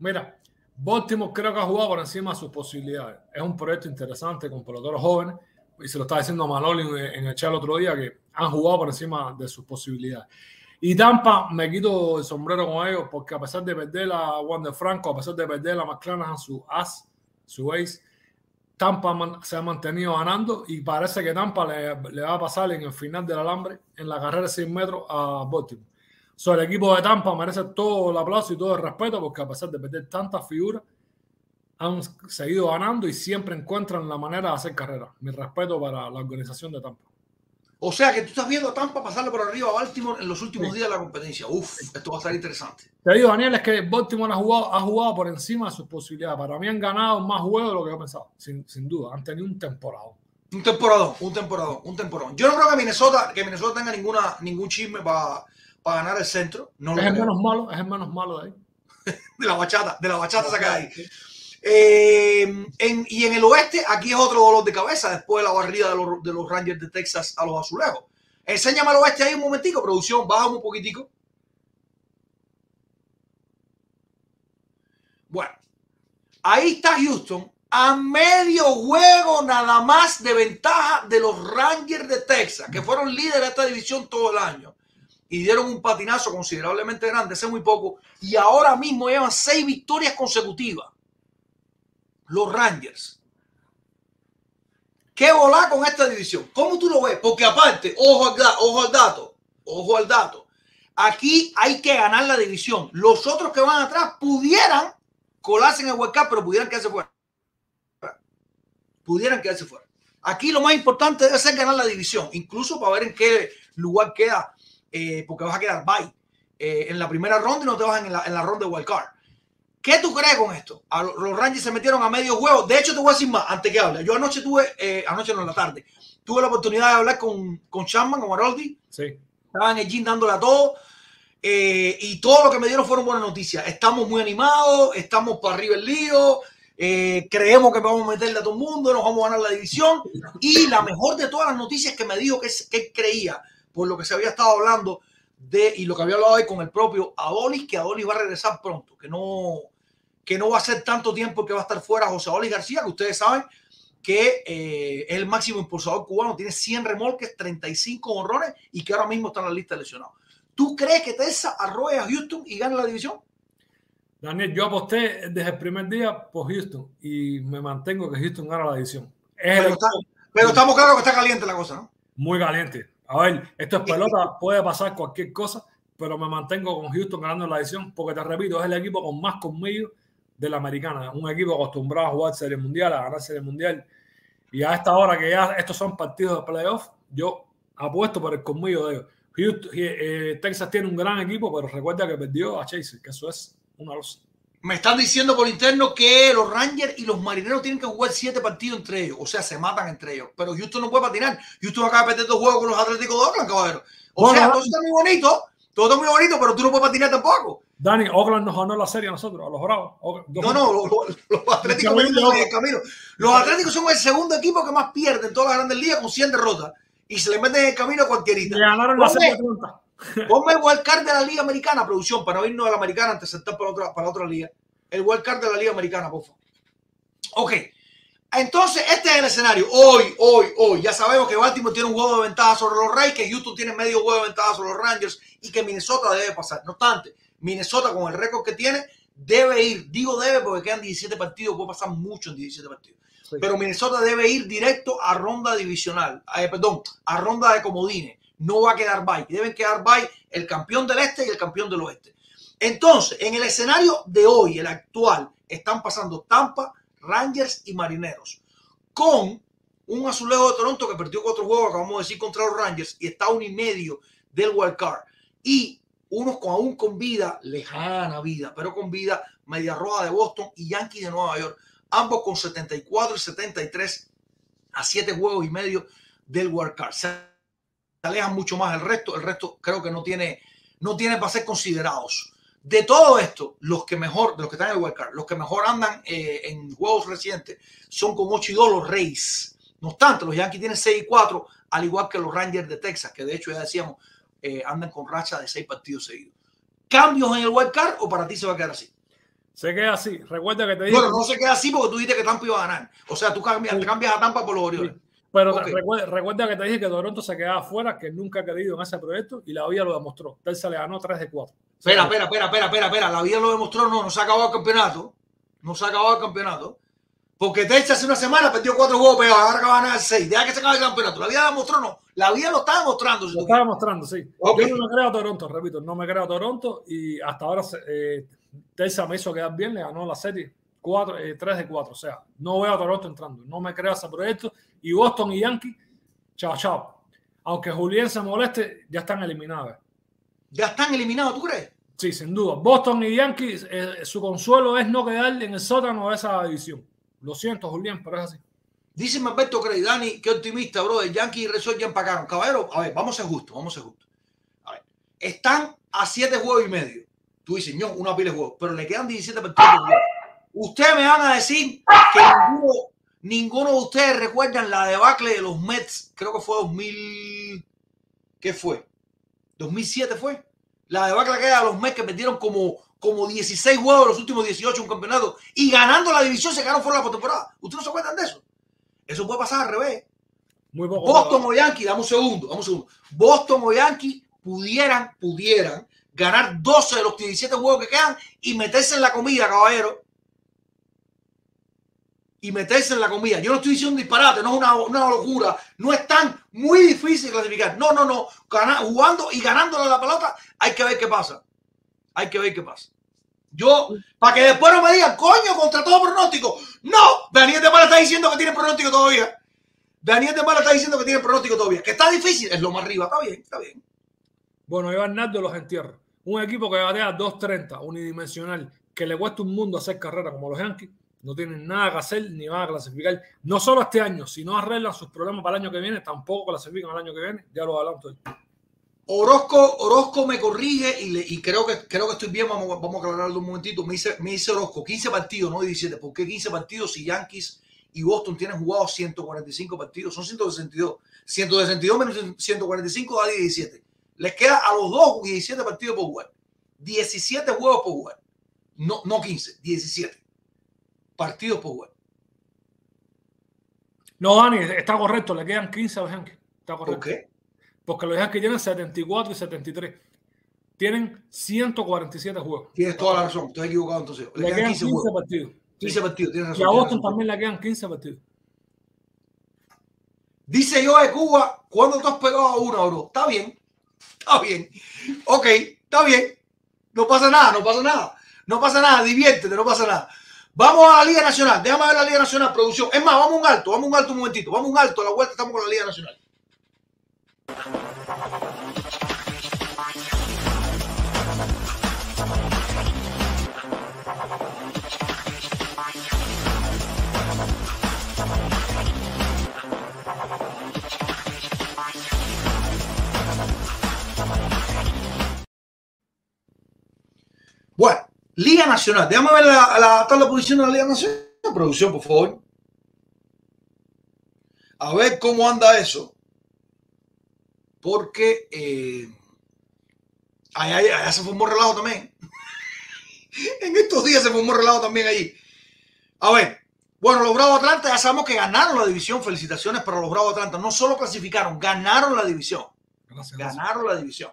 Mira, Baltimore creo que ha jugado por encima de sus posibilidades. Es un proyecto interesante con peloteros jóvenes y se lo estaba diciendo Manoli en, el chat el otro día que han jugado por encima de sus posibilidades. Y Tampa, me quito el sombrero con ellos porque a pesar de perder a Wander Franco, a pesar de perder a McClanahan, su as, su ace, Tampa se ha mantenido ganando y parece que Tampa le, le va a pasar en el final del alambre en la carrera de 100 metros a Baltimore. So, el equipo de Tampa merece todo el aplauso y todo el respeto porque a pesar de perder tantas figuras, han seguido ganando y siempre encuentran la manera de hacer carrera. Mi respeto para la organización de Tampa. O sea que tú estás viendo a Tampa pasarle por arriba a Baltimore en los últimos Sí. días de la competencia. Uf, esto va a estar interesante. Te digo, Daniel, es que Baltimore ha jugado, ha jugado por encima de sus posibilidades. Para mí han ganado más juegos de lo que yo pensaba, sin, sin duda. Han tenido un temporada. Un temporadón, un temporadón, un temporadón. Yo no creo que Minnesota, que Minnesota tenga ninguna, ningún chisme para ganar el centro. No Es el menos malo, es el menos malo de ahí. De la bachata, de la bachata saca ahí. Eh, en- y en el oeste, aquí es otro dolor de cabeza después de la barrida de los, de los Rangers de Texas a los azulejos. Enséñame el oeste ahí un momentico, producción, bájame un poquitico. Bueno, ahí está Houston a medio juego nada más de ventaja de los Rangers de Texas, que fueron líderes de esta división todo el año y dieron un patinazo considerablemente grande hace muy poco y ahora mismo llevan seis victorias consecutivas. Los Rangers. ¿Qué volá con esta división? ¿Cómo tú lo ves? Porque aparte, ojo al, ojo al dato, ojo al dato. Aquí hay que ganar la división. Los otros que van atrás pudieran colarse en el Cup, pero pudieran quedarse fuera. Pudieran quedarse fuera. Aquí lo más importante debe ser ganar la división, incluso para ver en qué lugar queda, eh, porque vas a quedar bye eh, en la primera ronda y no te vas en la, en la ronda de Wild Card. ¿Qué tú crees con esto? A lo- los Rangers se metieron a medio juego. De hecho, te voy a decir más antes que hable. Yo anoche tuve, eh, anoche no en la tarde, tuve la oportunidad de hablar con, con Chapman, con Haroldi. Sí. Estaba en el gym dándole a todo. eh, y todo lo que me dieron fueron buenas noticias. Estamos muy animados, estamos para arriba el lío. eh, creemos que vamos a meterle a todo el mundo, nos vamos a ganar la división. Y la mejor de todas las noticias que me dijo que, que creía, por lo que se había estado hablando de, y lo que había hablado hoy con el propio Adolis, que Adolis va a regresar pronto, que no, que no va a ser tanto tiempo que va a estar fuera José Adolis García, que ustedes saben que eh, es el máximo impulsador cubano, tiene 100 remolques, 35 honrones y que ahora mismo está en la lista de lesionados. ¿Tú crees que Tessa arroje a Houston y gane la división? Daniel, yo aposté desde el primer día por Houston y me mantengo que Houston gana la división. Es el Pero, está- pero estamos claros que está caliente la cosa, ¿no? muy caliente. A ver, esto es pelota, puede pasar cualquier cosa, pero me mantengo con Houston ganando la división porque te repito, es el equipo con más conmigo de la americana. Un equipo acostumbrado a jugar Serie Mundial, a ganar Serie Mundial. Y a esta hora que ya estos son partidos de playoff, yo apuesto por el conmigo de ellos. Houston- eh, Texas tiene un gran equipo, pero recuerda que perdió a Chase, que eso es una losa. Me están diciendo por interno que los Rangers y los Marineros tienen que jugar siete partidos entre ellos. O sea, se matan entre ellos. Pero Houston no puede patinar. Houston acaba de perder dos juegos con los Atléticos de Oakland, caballero. O Bueno, sea, todo está muy bonito. Todo está muy bonito, pero tú no puedes patinar tampoco. Dani, Oakland nos ganó la serie a nosotros, a los Bravos. No, no, los, los- los Atléticos Camino. en el camino. Los Atléticos son el segundo equipo que más pierde en todas las grandes ligas con 100 derrotas. Y se le meten en el camino a cualquierita. Le ganaron la serie de Atlanta. Ponme el wildcard de la Liga Americana, producción, para no irnos a la Americana antes de saltar para otra, para otra liga. El wildcard de la Liga Americana, por favor. Ok. Entonces, este es el escenario. Hoy, hoy, hoy. Ya sabemos que Baltimore tiene un juego de ventaja sobre los Rays, que Houston tiene medio juego de ventaja sobre los Rangers y que Minnesota debe pasar. No obstante, Minnesota con el récord que tiene debe ir. Digo debe porque quedan 17 partidos, puede pasar mucho en 17 partidos. Sí. Pero Minnesota debe ir directo a ronda divisional, eh, perdón, a ronda de comodines. No va a quedar bye. Deben quedar bye el campeón del este y el campeón del oeste. Entonces, en el escenario de hoy, el actual, están pasando Tampa, Rangers y Marineros. Con un azulejo de Toronto que perdió cuatro juegos, acabamos de decir, contra los Rangers y está a un y medio del wild card. Y unos con, aún con vida, lejana vida, pero con vida, Media Roja de Boston y Yankees de Nueva York. Ambos con 74 y 73 a 7 juegos y medio del wild card. Alejan mucho más el resto. El resto creo que no tiene, no tiene para ser considerados. De todo esto, los que mejor, de los que están en el wild card, los que mejor andan eh, en juegos recientes son con 8 y 2 los Rays. No obstante, los Yankees tienen 6 y 4, al igual que los Rangers de Texas, que de hecho ya decíamos, eh, andan con racha de 6 partidos seguidos. ¿Cambios en el wild card o para ti se va a quedar así? Se queda así. Recuerda que te dije. Bueno, no se queda así porque tú dijiste que Tampa iba a ganar. O sea, tú cambias, cambias a Tampa por los Orioles. Pero recuerda, recuerda que te dije que Toronto se quedaba afuera, que nunca ha querido en ese proyecto y la vida lo demostró. Telsa le ganó 3 de 4. Espera, espera, espera, espera, espera, espera. La vida lo demostró, no, no se ha acabado el campeonato. No se ha acabado el campeonato. Porque Texas hace una semana perdió cuatro juegos pegados, ahora acaba de ganar seis. Deja que se acabe el campeonato. La vida demostró, no. La vida lo está demostrando. si Lo está demostrando, sí. Yo no me creo a Toronto, repito, no me creo a Toronto y hasta ahora eh, Telsa me hizo quedar bien, le ganó la serie 4, 3 de 4. O sea, no veo a Toronto entrando, no me creo a ese proyecto. Y Boston y Yankee, chao, chao. Aunque Julián se moleste, ya están eliminados. Ya están eliminados, ¿tú crees? Sí, sin duda. Boston y Yankees, eh, su consuelo es no quedar en el sótano de esa división. Lo siento, Julián, pero es así. Dice Alberto Crey, Dani, qué optimista, bro. El Yankee y Red Sox ya empacaron. Caballero, a ver, vamos a ser justos, vamos a ser justos. A ver, están a siete juegos y medio. Tú dices, no, una pila de juegos, pero le quedan 17 partidos. Ustedes me van a decir que ninguno, ninguno de ustedes recuerdan la debacle de los Mets, creo que fue 2000, ¿qué fue? ¿2007 fue? La debacle que era de los Mets que perdieron como, como 16 juegos los últimos 18 en un campeonato y ganando la división se quedaron fuera de la postemporada. ¿Ustedes no se acuerdan de eso? Eso puede pasar al revés. Muy poco. Boston o Yankee, dame un segundo, dame un segundo. Boston o Yankee pudieran, pudieran ganar 12 de los 17 juegos que quedan y meterse en la comida, caballero. Y meterse en la comida. Yo no estoy diciendo disparate, no es una, una locura. No es tan muy difícil clasificar. No, no, no. Jugando y ganándole la pelota, hay que ver qué pasa. Hay que ver qué pasa. Yo, para que después no me digan, coño, contra todo pronóstico. No, Daniel de Mala está diciendo que tiene pronóstico todavía. Daniel de Mala está diciendo que tiene pronóstico todavía. Que está difícil, es lo más arriba. Está bien, está bien. Bueno, Iván Nardo los entierra. Un equipo que batea 2.30, unidimensional, que le cuesta un mundo hacer carrera como los Yankees, no tienen nada que hacer ni van a clasificar. No solo este año, si no arreglan sus problemas para el año que viene, tampoco clasifican el año que viene. Ya lo adelanto. Orozco, Orozco me corrige y, le- y creo, que, creo que estoy bien. Vamos, vamos a aclararlo un momentito. Me dice, me dice Orozco, 15 partidos, no 17. ¿Por qué 15 partidos si Yankees y Boston tienen jugado 145 partidos? Son 162. 162 menos 145 da 17. Les queda a los dos 17 partidos por jugar. 17 juegos por jugar. No, no 15, 17 partidos por jugar. No, Dani, está correcto, le quedan 15 a los Yankees. Está ¿Por correcto. qué? Porque los Yankees tienen 74 y 73. Tienen 147 juegos. Tienes toda la razón. Estoy equivocado entonces. Le, Le quedan quedan 15 15 juegos. partidos. 15 partidos, tienes razón. Y a Boston también le quedan 15 partidos. Dice yo de Cuba, ¿cuándo tú has pegado a una, bro? Está bien, está bien. Ok, está bien. No pasa nada, no pasa nada. No pasa nada, diviértete, no pasa nada. Vamos a la Liga Nacional. Déjame ver la Liga Nacional, producción. Es más, vamos un alto, vamos un alto un momentito. Vamos un alto, a la vuelta estamos con la Liga Nacional. Bueno, Liga Nacional. Déjame ver la, la tabla de posición de la Liga Nacional. Producción, por favor. A ver cómo anda eso. Porque eh, allá, allá se formó relajo también. en estos días se formó relajo también allí. A ver, bueno, los Bravos Atlanta ya sabemos que ganaron la división. Felicitaciones para los Bravos Atlanta. No solo clasificaron, ganaron la división. Gracias, gracias. Ganaron la división.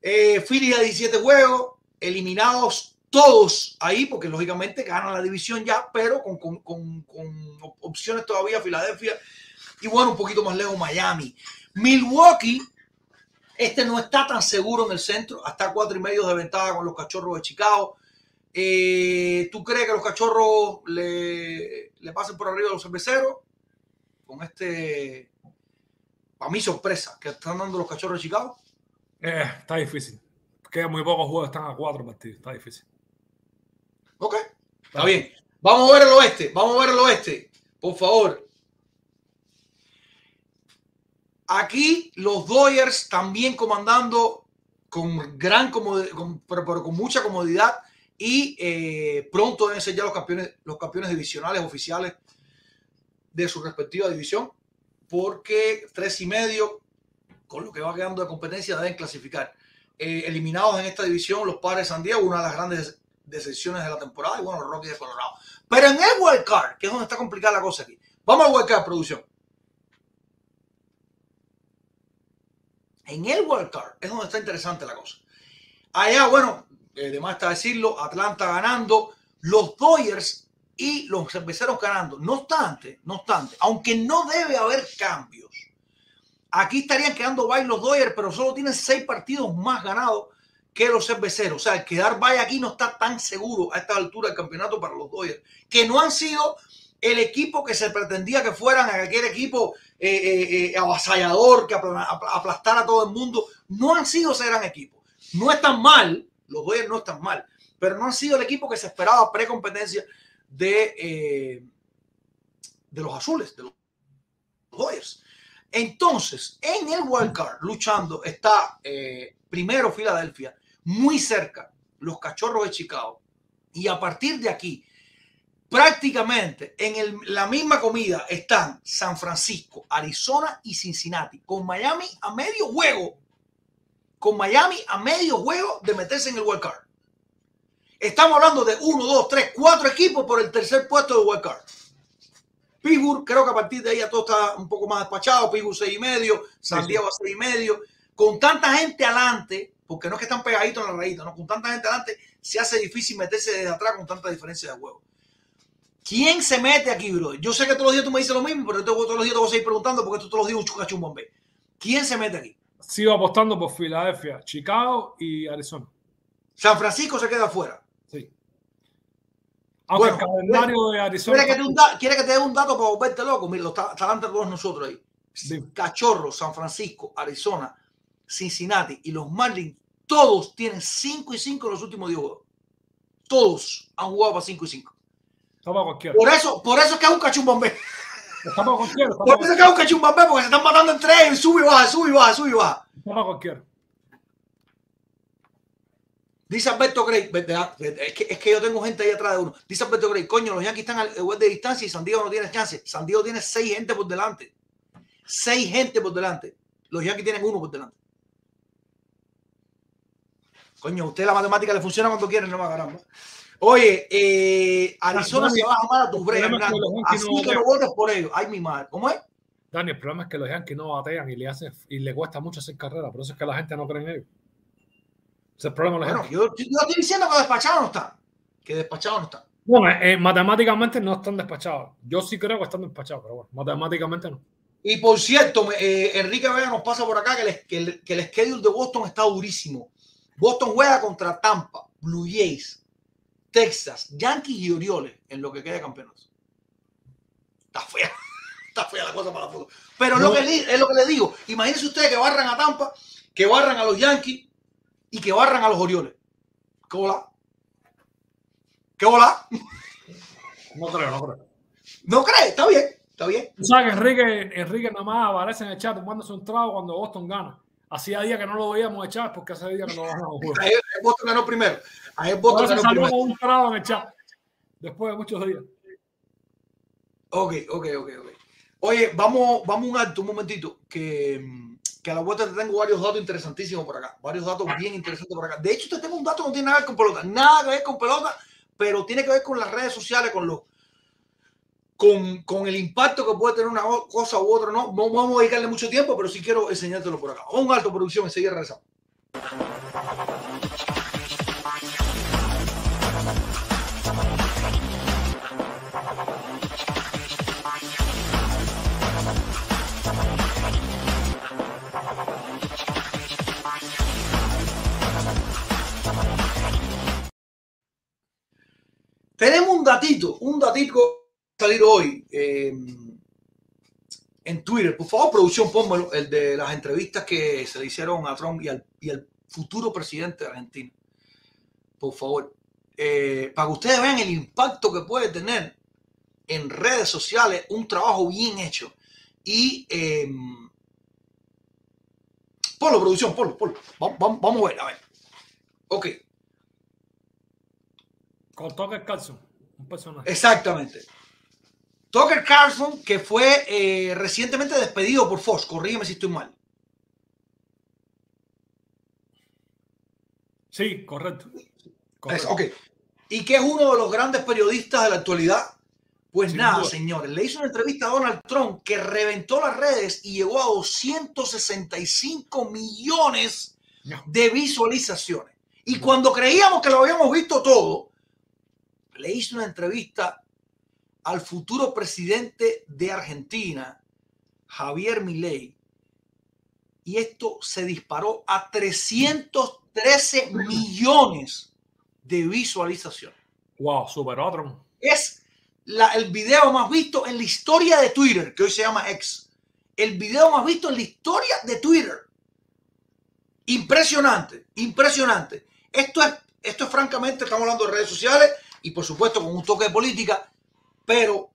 Eh, Philly a 17 juegos, eliminados todos ahí, porque lógicamente ganan la división ya, pero con, con- con- con op- opciones todavía Filadelfia y bueno, un poquito más lejos Miami. Milwaukee, este no está tan seguro en el centro, hasta cuatro y medio de ventaja con los cachorros de Chicago. Eh, ¿Tú crees que los cachorros le, pasen por arriba a los cerveceros? Con este, para mí sorpresa, que están dando los cachorros de Chicago. Eh, está difícil. Quedan muy pocos juegos, están a cuatro partidos. Está difícil. Ok, está bien. Vamos a ver el oeste, vamos a ver el oeste, por favor. Aquí los Dodgers también comandando con gran comodidad, pero, pero con mucha comodidad y eh, pronto deben ser ya los campeones, los campeones divisionales oficiales de su respectiva división, porque tres y medio, con lo que va quedando de competencia, deben clasificar. Eh, eliminados en esta división los Padres de San Diego, una de las grandes decepciones de la temporada, y bueno, los Rockies de Colorado. Pero en el wild card, que es donde está complicada la cosa aquí, vamos al wild card, producción. En el wild card es donde está interesante la cosa. Allá, bueno, eh, está decirlo, Atlanta ganando, los Dodgers y los cerveceros ganando. No obstante, no obstante, aunque no debe haber cambios, aquí estarían quedando bye los Dodgers, pero solo tienen seis partidos más ganados que los cerveceros. O sea, el quedar bye aquí no está tan seguro a esta altura del campeonato para los Dodgers, que no han sido el equipo que se pretendía que fueran aquel equipo eh, eh, eh, avasallador que apla- apl- aplastara a todo el mundo. No han sido ese gran equipo. No están mal, los Dodgers no están mal, pero no han sido el equipo que se esperaba pre-competencia de, eh, de los azules, de los Dodgers. Entonces, en el wild card, luchando, está eh, primero Filadelfia, muy cerca los cachorros de Chicago. Y a partir de aquí, prácticamente en la misma comida están San Francisco, Arizona y Cincinnati, con Miami a medio juego. Con Miami a medio juego de meterse en el wild card. Estamos hablando de uno, dos, tres, cuatro equipos por el tercer puesto de wild card. Pittsburgh, creo que a partir de ahí ya todo está un poco más despachado. Pittsburgh seis y medio, San. Diego a seis y medio. Con tanta gente adelante, porque no es que están pegaditos en la rayita, ¿no? Con tanta gente adelante, se hace difícil meterse desde atrás con tanta diferencia de juego. ¿Quién se mete aquí, bro? Yo sé que todos los días tú me dices lo mismo, pero yo te- todos los días te voy a seguir preguntando porque tú todos los días un chucachum bombé. ¿Quién se mete aquí? Sigo apostando por Filadelfia, Chicago y Arizona. San Francisco se queda afuera. Sí. Aunque Bueno, el calendario de Arizona. ¿Quieres que, quieres que te dé un dato para volverte loco? Mira, los ta- están entre todos nosotros ahí. Dime. Cachorro, San Francisco, Arizona, Cincinnati y los Marlins, todos tienen 5 y 5 en los últimos 10 juegos. Todos han jugado para 5 y 5. Está para cualquiera. Por eso, por eso es que es un cualquiera. está Por eso es que es un cachumbombe, porque se están matando entre ellos, sube y baja, sube y baja, sube y baja. para cualquiera. Dice Alberto ¿verdad? es que, es que yo tengo gente ahí atrás de uno. Dice Alberto Grey, coño, los Yankees están al igual de distancia y San Diego no tiene chance. San Diego tiene seis gente por delante. Seis gente por delante. Los Yankees tienen uno por delante. Coño, a usted la matemática le funciona cuando quiere, no más caramba. Oye, eh, Arizona se va a jamar a tu el break, problema es que Hernando. los Yankees Así no que no votes por ellos. Ay, mi madre. ¿Cómo es? Dani, el problema es que los Yankees no batean y le hace y le cuesta mucho hacer carrera, por eso es que la gente no cree en ellos. Ese es el problema Bueno, yo, yo estoy diciendo que despachados no están. Que despachados no están. Bueno, eh, matemáticamente no están despachados. Yo sí creo que están despachados, pero bueno, matemáticamente no. Y por cierto, eh, Enrique Vega nos pasa por acá que el, que, el, que el schedule de Boston está durísimo. Boston juega contra Tampa, Blue Jays, Texas, Yankees y Orioles en lo que queda de campeonato. Está fea. Está fea la cosa para la foto. Pero lo que es lo que le digo. Imagínense ustedes que barran a Tampa, que barran a los Yankees y que barran a los Orioles. ¿Qué bola? ¿Qué bola? No creo, no creo. ¿No crees? Está bien. Está bien. Tú sabes que Enrique, Enrique nada más aparece en el chat tomándose un trago cuando Boston gana. Hacía días que no lo veíamos echar porque hace días que no ganamos. Boston ganó primero. Boston ganó salió primero. con un trago en el chat. Después de muchos días. Ok, ok, ok, ok. Oye, vamos, vamos un alto, un momentito, que, mm, que a la vuelta te tengo varios datos interesantísimos por acá, varios datos bien interesantes por acá. De hecho, te tengo un dato que no tiene nada que ver con pelota, nada que ver con pelota, pero tiene que ver con las redes sociales, con los con, con el impacto que puede tener una cosa u otra. No, no vamos a dedicarle mucho tiempo, pero sí quiero enseñártelo por acá. Un alto, producción, enseguida regresamos. Tenemos un datito, un datito que va a salir hoy eh, en Twitter. Por favor, producción, pónmelo, el de las entrevistas que se le hicieron a Trump y al, y al futuro presidente de Argentina. Por favor, Eh, para que ustedes vean el impacto que puede tener en redes sociales un trabajo bien hecho. Y eh, ponlo, producción, ponlo, ponlo. Vamos, vamos, vamos a ver, a ver. Ok. Con Tucker Carlson, un personaje. Exactamente. Tucker Carlson, que fue eh, recientemente despedido por Fox, corrígeme si estoy mal. Sí, correcto. Es- correcto. ok. Y que es uno de los grandes periodistas de la actualidad. Pues Sin nada, duda. señores, le hizo una entrevista a Donald Trump que reventó las redes y llegó a 265 millones de visualizaciones. Y cuando creíamos que lo habíamos visto todo, le hizo una entrevista al futuro presidente de Argentina, Javier Milei, y esto se disparó a 313 millones de visualizaciones. Wow, superó a. Es la- el video más visto en la historia de Twitter, que hoy se llama X. El video más visto en la historia de Twitter. Impresionante, impresionante. Esto es, esto es francamente, estamos hablando de redes sociales y por supuesto con un toque de política, pero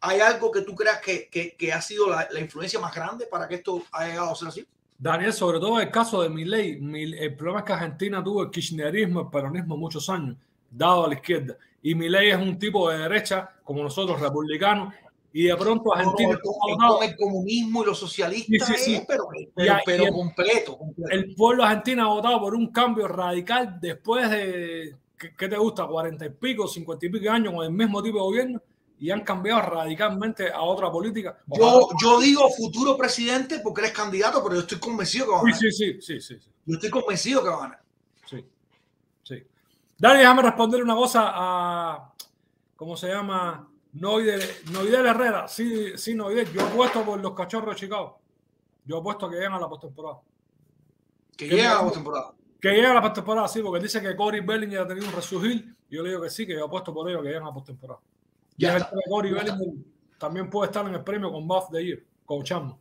hay algo que tú creas que, que- que ha sido la, la influencia más grande para que esto haya llegado a ser así. Daniel, sobre todo el caso de Milei, Mil- el problema es que Argentina tuvo el kirchnerismo, el peronismo muchos años, dado a la izquierda. Y Milei es un tipo de derecha, como nosotros, republicanos, y de pronto Argentina con, votado- con el comunismo y los socialistas, Sí, sí, sí. eh, pero, pero, Y- y pero el- completo, completo. el pueblo argentino ha votado por un cambio radical después de, ¿qué, qué te gusta? Cuarenta y pico, cincuenta y pico años con el mismo tipo de gobierno y han cambiado radicalmente a otra política. Yo, yo digo futuro presidente porque eres candidato, pero yo estoy convencido que va a ganar. Sí, sí, sí, sí, sí, Yo estoy convencido que va a ganar. sí, sí. Dani, déjame responder una cosa a, ¿cómo se llama? Noidel, Noidel Herrera. Sí, sí, Noidel. Yo apuesto por los cachorros de Chicago. Yo apuesto que llegan a la postemporada. Que Que llega no- la postemporada. Que llega la postemporada, sí, porque dice que Corey Bellinger ha tenido un resurgir. Y yo le digo que sí, que yo apuesto por ello que llegan a la postemporada. Y está. que Corey. Bellinger también puede estar en el premio con Buff de Year, con Chamo.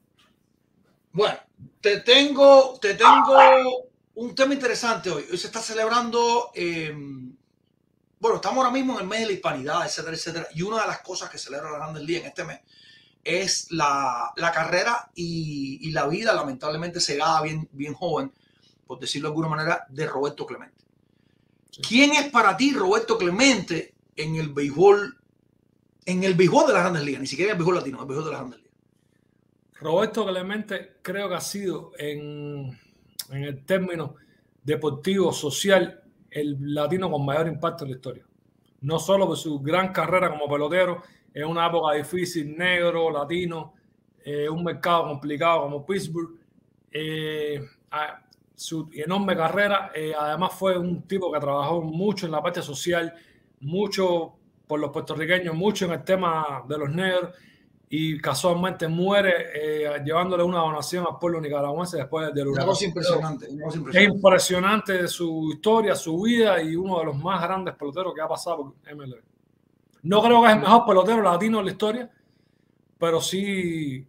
Bueno, te tengo, te tengo un tema interesante hoy. Hoy se está celebrando, eh, bueno, estamos ahora mismo en el mes de la hispanidad, etcétera, etcétera. Y una de las cosas que celebra la Grandes Ligas en este mes es la, la carrera y, y la vida, lamentablemente cegada bien, bien joven, por decirlo de alguna manera, de Roberto Clemente. Sí. ¿Quién es para ti Roberto Clemente en el béisbol, en el béisbol de las grandes ligas? Ni siquiera en el béisbol latino, en el béisbol de las grandes ligas. Roberto Clemente creo que ha sido en, en el término deportivo, social, el latino con mayor impacto en la historia. No solo por su gran carrera como pelotero, en una época difícil, negro, latino, eh, un mercado complicado como Pittsburgh, eh, su enorme carrera, eh, además fue un tipo que trabajó mucho en la parte social, mucho por los puertorriqueños, mucho en el tema de los negros y casualmente muere eh, llevándole una donación al pueblo nicaragüense después del huracán. cosa impresionante. Cosa Es impresionante. impresionante su historia, su vida y uno de los más grandes peloteros que ha pasado por MLB. No creo que es el mejor pelotero latino de la historia, pero sí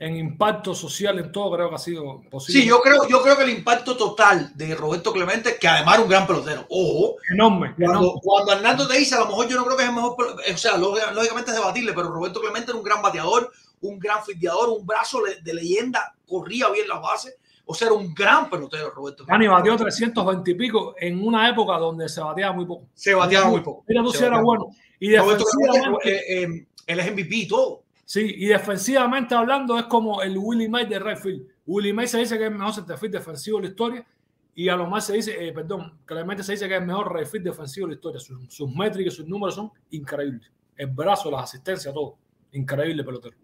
en impacto social en todo creo que ha sido posible. Sí, yo creo, yo creo que el impacto total de Roberto Clemente, que además era un gran pelotero, ojo, enorme, cuando, cuando Hernando te dice, a lo mejor yo no creo que es el mejor, pel- o sea, lóg- lógicamente es debatible, pero Roberto Clemente era un gran bateador, un gran fildeador, un brazo de leyenda, corría bien las bases, o sea, era un gran pelotero Roberto Dani Clemente. batió 320 y pico en una época donde se bateaba muy poco. Se bateaba muy poco. Mira, tú si era bueno. Y Roberto Clemente, eh, eh, él es MVP y todo. Sí, y defensivamente hablando es como el Willie May de Redfield. Willie May se dice que es el mejor centerfield defensivo de la historia y a lo más se dice, eh, perdón, Clemente se dice que es el mejor redfield defensivo de la historia. Sus, sus métricas, sus números son increíbles. El brazo, las asistencias, todo. Increíble pelotero.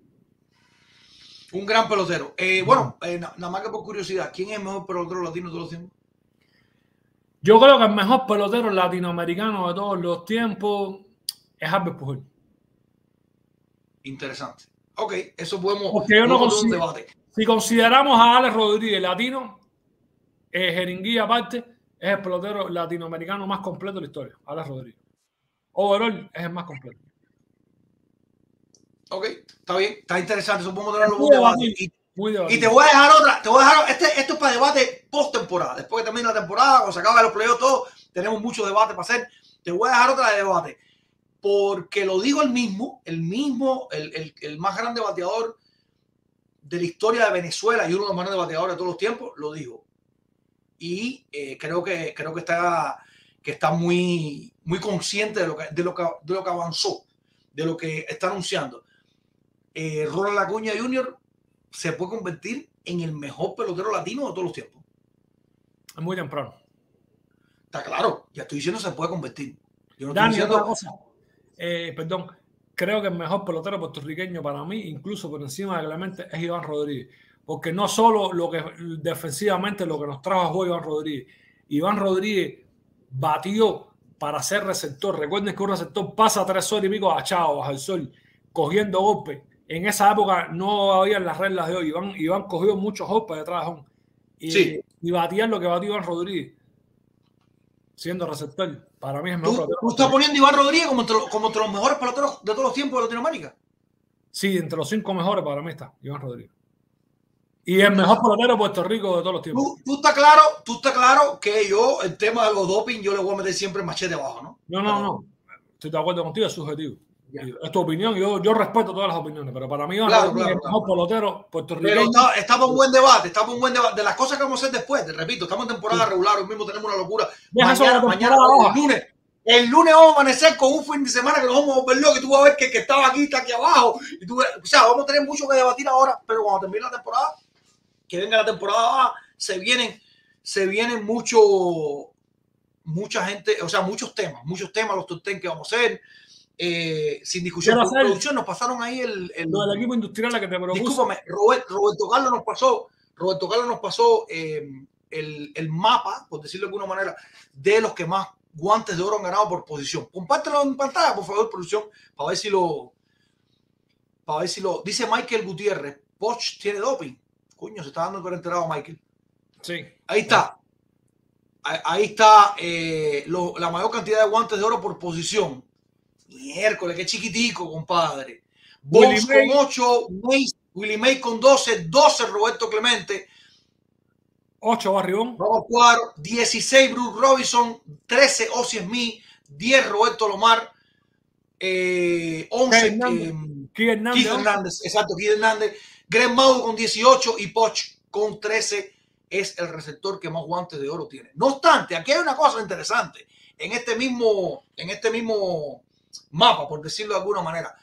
Un gran pelotero. Eh, bueno, eh, na- nada más que por curiosidad, ¿quién es el mejor pelotero latino de todos los tiempos? Yo creo que el mejor pelotero latinoamericano de todos los tiempos es Albert Pujol. Interesante. Ok, eso podemos, Porque yo no podemos tener un consigo- debate. Si consideramos a Alex Rodríguez latino, eh, Jeringuilla aparte, es el pelotero latinoamericano más completo de la historia. Alex Rodríguez. Overall es el más completo. Ok, está bien, está interesante, podemos tenerlo un debate. Y, y te voy a dejar otra, te voy a dejar, este, esto es para debate post temporada. Después que termine la temporada, cuando se acabe los playoffs, todo, tenemos mucho debate para hacer. Te voy a dejar otra de debate. Porque lo digo el mismo, el mismo, el, el- el más grande bateador de la historia de Venezuela y uno de los más grandes bateadores de todos los tiempos, lo dijo. Y eh, creo que creo que está, que está muy, muy consciente de lo que, de, lo que, de lo que avanzó, de lo que está anunciando. Eh, Ronald Acuña Jr. se puede convertir en el mejor pelotero latino de todos los tiempos. Es muy temprano. Está claro, ya estoy diciendo se puede convertir. Yo no estoy Dani, diciendo, otra cosa. Eh, perdón, creo que el mejor pelotero puertorriqueño para mí, incluso por encima de Clemente, es Iván Rodríguez. Porque no solo lo que defensivamente lo que nos trajo a juego Iván Rodríguez. Iván Rodríguez batió para ser receptor. Recuerden que un receptor pasa tres horas y pico agachado bajo el sol, cogiendo golpes. En esa época no había las reglas de hoy. Iván, Iván cogió muchos golpes detrás de home. Y, Sí. y batía lo que batió Iván Rodríguez. Siendo receptor. Para mí es mejor tú, estás poniendo a Iván Rodríguez como entre, los- como entre los mejores peloteros de todos los tiempos de Latinoamérica. Sí, entre los cinco mejores para mí está Iván Rodríguez. Y el mejor pelotero de Puerto Rico de todos los tiempos. Tú, tú estás claro, tú estás claro que yo, el tema de los doping, yo le voy a meter siempre el machete abajo, ¿no? No, no, no. Estoy de acuerdo contigo, es subjetivo. Es tu opinión, yo, yo respeto todas las opiniones, pero para mí Claro, claro, es el mejor pelotero puertorriqueño. Pero está- estamos en buen debate, estamos en buen debate. De las cosas que vamos a hacer después, te repito, estamos en temporada regular, hoy mismo tenemos una locura. Deja Mañana, mañana, el lunes, el lunes vamos a amanecer con un fin de semana que nos vamos a volver locos y tú vas a ver que que estaba aquí está aquí abajo. Y tú, ves- o sea, vamos a tener mucho que debatir ahora, pero cuando termine la temporada, que venga la temporada baja, se vienen, se vienen mucho, mucha gente, o sea, muchos temas, muchos temas, los top 10 que vamos a hacer. Eh, sin discusión, por producción, nos pasaron ahí el, el- Lo del equipo industrial la que te propuse. Discúlpame, Robert- Roberto Carlos nos pasó, Roberto Carlos nos pasó eh, el, el mapa, por decirlo de alguna manera, de los que más guantes de oro han ganado por posición. Compártelo en pantalla, por favor, producción, para ver si lo. Para ver si lo. Dice Michael Gutiérrez, Poch tiene doping. Coño, se está dando por enterado Michael. Sí. Ahí está. Ahí, ahí está eh, lo- la mayor cantidad de guantes de oro por posición. Miércoles, qué chiquitico, compadre. Bones con 8, Willie May con 12, 12 Roberto Clemente, 8 Barribón. vamos 4, 16 Bruce Robinson, 13 Ozzy Smith, 10 Roberto Lomar, eh, 11 Hernández. eh, Hernández. Keith 11. Hernández, exacto, Keith Hernández. Greg Maudo con 18 y Poch con 13 es el receptor que más guantes de oro tiene. No obstante, aquí hay una cosa interesante. En este mismo, en este mismo mapa, por decirlo de alguna manera.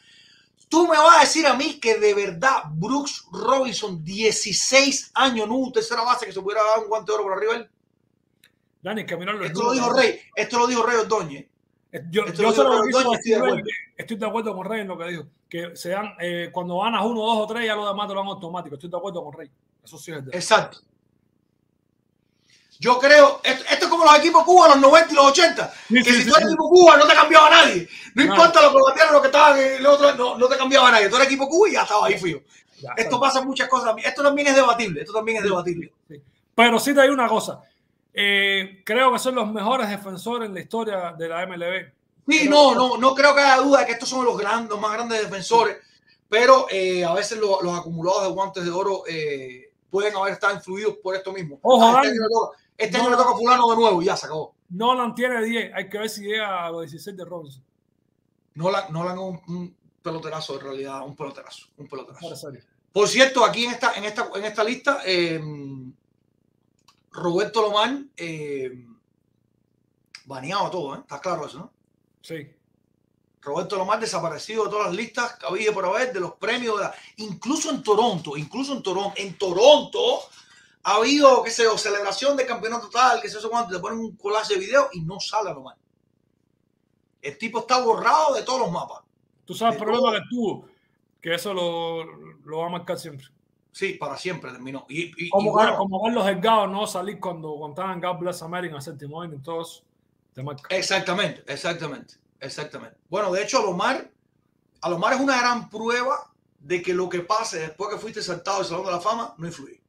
Tú me vas a decir a mí que de verdad Brooks Robinson, 16 años, no hubo tercera base que se pudiera dar un guante de oro por arriba. de él? Dani, que mirar los Esto lo dijo Rey, esto lo dijo Rey Ordóñez. Eh, Yo, yo lo solo estoy de acuerdo. estoy de acuerdo con Rey en lo que dijo. Que sean, eh, cuando ganas uno, dos o tres, ya lo demás te lo dan automático. Estoy de acuerdo con Rey. Eso sí es verdad. Exacto. Yo creo, esto, esto es como los equipos Cuba, los 90 y los 80, Sí, que sí, si tú eres sí. equipo Cuba no te cambiaba nadie. No importa lo que batearon, lo que estaban en el otro, no, no te cambiaba nadie. Tú eres equipo Cuba y ya estaba ahí. Ya, Esto pasa en muchas cosas. también. Esto también es debatible. Esto también es debatible. Pero sí te digo una cosa. Eh, creo que son los mejores defensores en la historia de la MLB. Sí, no, no, no creo que haya duda de que estos son los grandes, los más grandes defensores, pero eh, a veces lo- los acumulados de guantes de oro eh, pueden haber estado influidos por esto mismo. Ojo, este Este No. año le toca a fulano de nuevo y ya se acabó. Nolan tiene 10. Hay que ver si llega a los 16 de Robinson. No la, no la un, un peloterazo en realidad, un peloterazo, un peloterazo. Por cierto, aquí en esta, en esta, en esta lista, eh, Roberto Lomán, eh, baneado todo, ¿eh? Está claro eso, ¿no? Sí. Roberto Lomar desaparecido de todas las listas que había por haber de los premios, de la- incluso en Toronto, incluso en Toronto, en Toronto ha habido, qué sé yo, celebración de campeonato tal, que sé yo cuánto, te ponen un collage de video y no sale a Lomar. El tipo está borrado de todos los mapas. Tú sabes el problema todo. que tuvo. Que eso lo, lo va a marcar siempre. Sí, para siempre terminó. Y, y- y Como, como Carlos Delgado no salir cuando contaban God Bless America séptimo año, entonces te marca. exactamente, exactamente, exactamente. Bueno, de hecho, a Lomar, a Lomar es una gran prueba de que lo que pase después que fuiste saltado del Salón de la Fama no influye.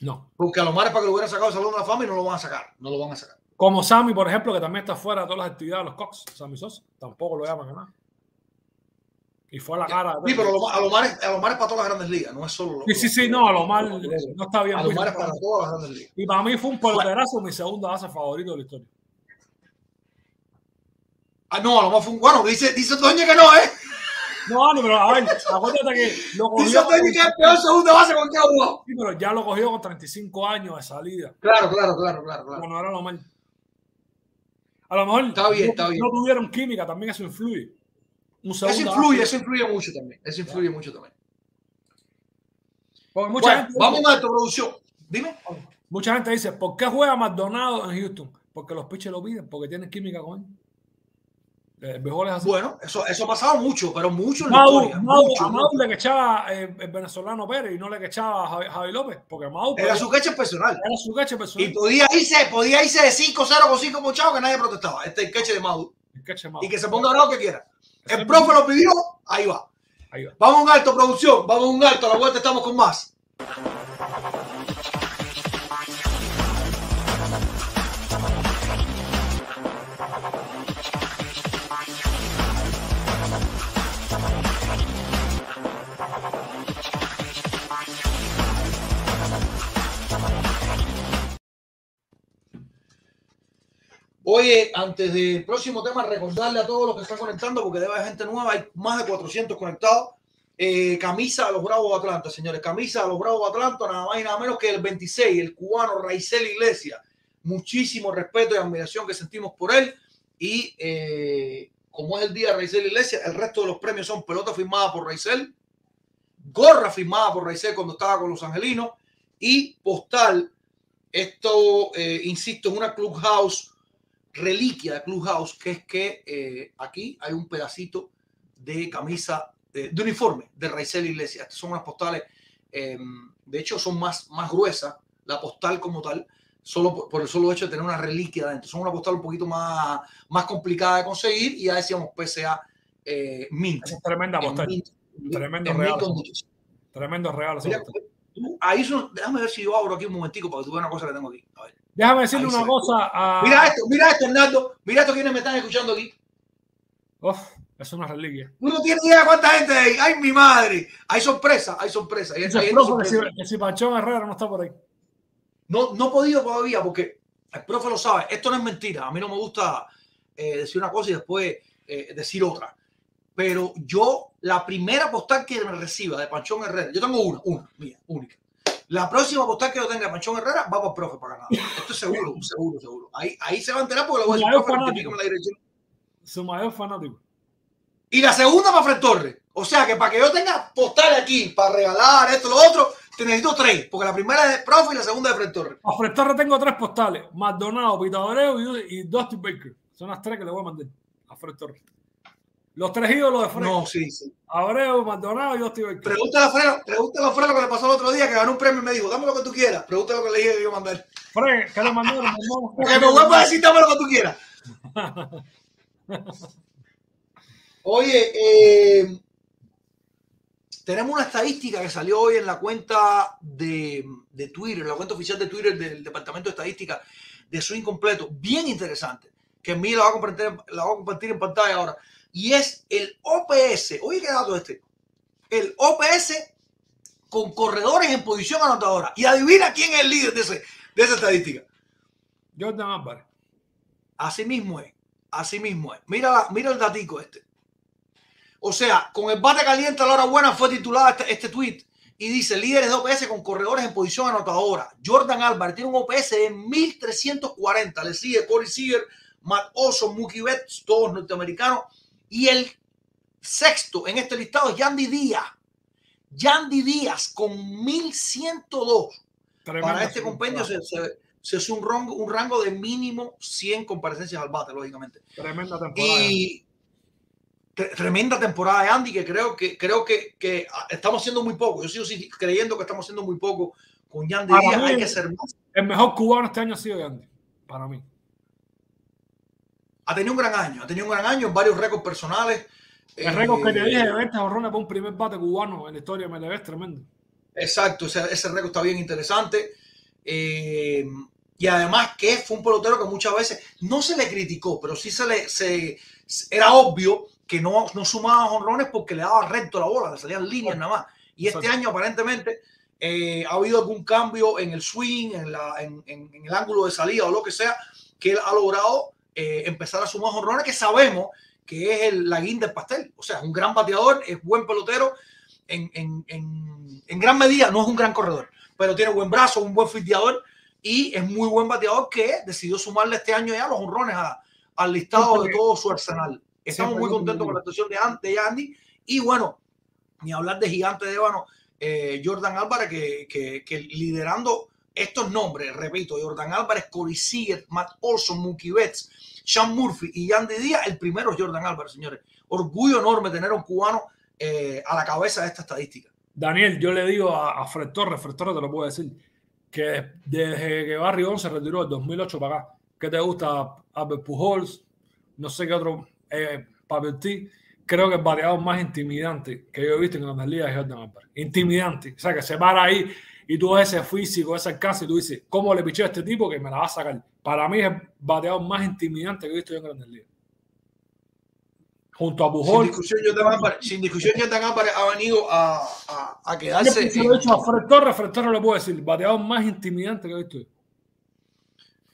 No. Porque a Lomar es para que lo hubieran sacado del Salón de la Fama y no lo van a sacar. No lo van a sacar. Como Sammy, por ejemplo, que también está fuera de todas las actividades de los Cox. Sammy Sosa. Tampoco lo llaman a nada. Y fue a la cara. Sí, pero a Lomar, es, a para todas las grandes ligas, no es solo. Sí, sí, sí, no, a lo mal no está bien. A visto Lomar es para todas las grandes ligas. Y para mí fue un peloterazo, mi segunda base favorito de la historia. Ah, no, a Lomar fue un. Bueno, dice, dice Toño que no, ¿eh? No, Dani, pero a ver, acuérdate que lo Dice cogió. Toño que es peor segunda base con que jugado. Sí, pero ya lo cogió con 35 años de salida. Claro, claro, claro, claro. claro. Bueno, era lo mal. A lo mejor Está bien, no, está bien. no tuvieron química, también eso influye. Eso segundo influye, base. eso influye mucho también. Eso influye mucho también. Mucha, Bueno, gente, vamos a tu producción. Dime. mucha gente dice, ¿por qué juega Maldonado en Houston? Porque los pitchers lo piden, porque tienen química con él. El mejor es así. Bueno, eso, eso ha pasado mucho, pero mucho en la Mau, mucho, a Mau le que echaba eh, el venezolano Pérez y no le que echaba a Javi, Javi López, porque Mau Era su queche personal. era su queche personal. Y podía irse, podía irse de 5-0 con 5 muchachos que nadie protestaba. Este es el queche de Mau. El queche Mau. Y que se ponga bravo que quiera. El profe lo pidió, ahí va. Ahí va. Vamos a un alto, producción. Vamos a un alto. A la vuelta estamos con más. Oye, antes del próximo tema, recordarle a todos los que están conectando, porque debe haber gente nueva, hay más de 400 conectados. Eh, camisa a los Bravos de Atlanta, señores. Camisa a los Bravos de Atlanta, nada más y nada menos que el 26, el cubano Raizel Iglesias. Muchísimo respeto y admiración que sentimos por él. Y eh, como es el día de Raizel Iglesias, el resto de los premios son pelota firmada por Raizel, gorra firmada por Raizel cuando estaba con los angelinos y postal. Esto, eh, insisto, es una clubhouse, reliquia de clubhouse, que es que eh, aquí hay un pedacito de camisa de, de uniforme de Raizel Iglesias. Estas son unas postales, eh, de hecho son más, más gruesas, la postal como tal, solo por, por el solo hecho de tener una reliquia dentro. Son una postal un poquito más, más complicada de conseguir y ya decíamos PSA eh, Mint. Es tremenda En postal. mint- Tremendo condition. Tremendo Mira, tú, ahí son- déjame ver si yo abro aquí un momentico para que tú veas una cosa que tengo aquí. A ver. Déjame decirle Ahí una cosa a. Mira esto, mira esto, Hernando. Mira esto, quienes me están escuchando aquí. Uf, es una reliquia. Tú no tienes idea de cuánta gente hay. ¡Ay, mi madre! Hay sorpresa, hay sorpresa. Hay, hay profe que sorpresa. si, que si Panchón Herrera no está por ahí. No, no he podido todavía porque el profe lo sabe. Esto no es mentira. A mí no me gusta eh, decir una cosa y después eh, decir otra. pero yo, la primera postal que me reciba de Panchón Herrera, yo tengo una, una, mía, única. La próxima postal que yo tenga Panchón Herrera va para el profe para ganar. Esto es seguro, seguro, seguro. Ahí, ahí se va a enterar porque le voy a decir, profe, fanático. la dirección. Su mayor fanático. Y la segunda para Fred Torres. O sea que para que yo tenga postal aquí para regalar esto, lo otro, te necesito tres. Porque la primera es de profe y la segunda es de Fred Torres. A Fred Torres tengo tres postales: Maldonado, Pitabreu y, y Dusty Baker. Son las tres que le voy a mandar a Fred Torres. Los tres ídolos de Fred. No, sí, sí. Abreu, Maldonado y Baker. Pregúntale a Fred, pregúntale a Fred lo que le pasó el otro día, que ganó un premio y me dijo, dame lo que tú quieras. Pregúntale lo que le dije que yo mandar. Fred, ¿qué le mandaron? Que me vuelva a decir, dame lo que tú quieras. Oye, eh, tenemos una estadística que salió hoy en la cuenta de, de Twitter, la cuenta oficial de Twitter del Departamento de Estadística de Swing Completo, bien interesante, que en mí la voy a compartir, la voy a compartir en pantalla ahora, y es el OPS. Oye, qué dato este. El OPS con corredores en posición anotadora. Y adivina quién es el líder de, ese, de esa estadística. Jordan Álvarez. Así mismo es. Así mismo es. Mira, mira el datico este. O sea, con el bate caliente a la hora buena fue titulada este, este tweet y dice líderes de OPS con corredores en posición anotadora. Jordan Álvarez tiene un OPS de 1340. Le sigue Corey Seager, Matt Olson, Mookie Betts, todos norteamericanos. Y el sexto en este listado es Yandy Díaz. Yandy Díaz con 1102 Tremenda para este compendio se, se, se hace un rango, un rango de mínimo 100 comparecencias al bate, lógicamente. Tremenda temporada. Y tre- tremenda temporada de Andy, que creo que creo que, que estamos haciendo muy poco. Yo sigo creyendo que estamos haciendo muy poco con Yandy Díaz. mí- Hay que ser más. El mejor cubano este año ha sido Yandy. Para mí. Ha tenido un gran año, ha tenido un gran año varios récords personales. El récord que te Eh, dije de 20 jorrones para un primer bate cubano en la historia de MLB es tremendo. Exacto, ese, ese récord está bien interesante. Eh, y además que fue un pelotero que muchas veces no se le criticó, pero sí se le se, era obvio que no, no sumaba honrones porque le daba recto la bola, le salían líneas nada más. Y este Exacto. año aparentemente eh, ha habido algún cambio en el swing, en, la, en, en- en el ángulo de salida o lo que sea, que él ha logrado eh, empezar a sumar honrones que sabemos que es el, la guinda del pastel. O sea, es un gran bateador, es buen pelotero, en, en- en- en gran medida no es un gran corredor, pero tiene buen brazo, un buen fildeador y es muy buen bateador que decidió sumarle este año ya los honrones a- al listado de todo su arsenal. Estamos muy contentos con la actuación de, de Andy y bueno, ni hablar de gigante de ébano, eh, Jordan Álvarez que, que- que liderando estos nombres, repito, Jordan Álvarez, Corey Seager, Matt Olson, Mookie Betts, Sean Murphy y Andy Díaz, el primero es Jordan Álvarez, señores. Orgullo enorme tener a un cubano eh, a la cabeza de esta estadística. Daniel, yo le digo a, a Fred Torres, Fred Torres te lo puedo decir, que desde que Barry se retiró del 2008 para acá, ¿qué te gusta? Albert Pujols, no sé qué otro, eh, T. Creo que el bateador más intimidante que yo he visto en Grandes Ligas es Jordan Álvarez. Intimidante. O sea, que se para ahí y tú ves ese físico, ese alcance y tú dices, ¿cómo le piché a este tipo que me la va a sacar? Para mí es el bateador más intimidante que he visto yo en Grandes Ligas. Junto a Sin Pujols. discusión, Jordan Álvarez, sin discusión, Jordan Álvarez ha venido a, a- a Yo quedarse. se lo he dicho a Fred Torres, Fred Torres le puedo decir, bateador más intimidante que he visto yo.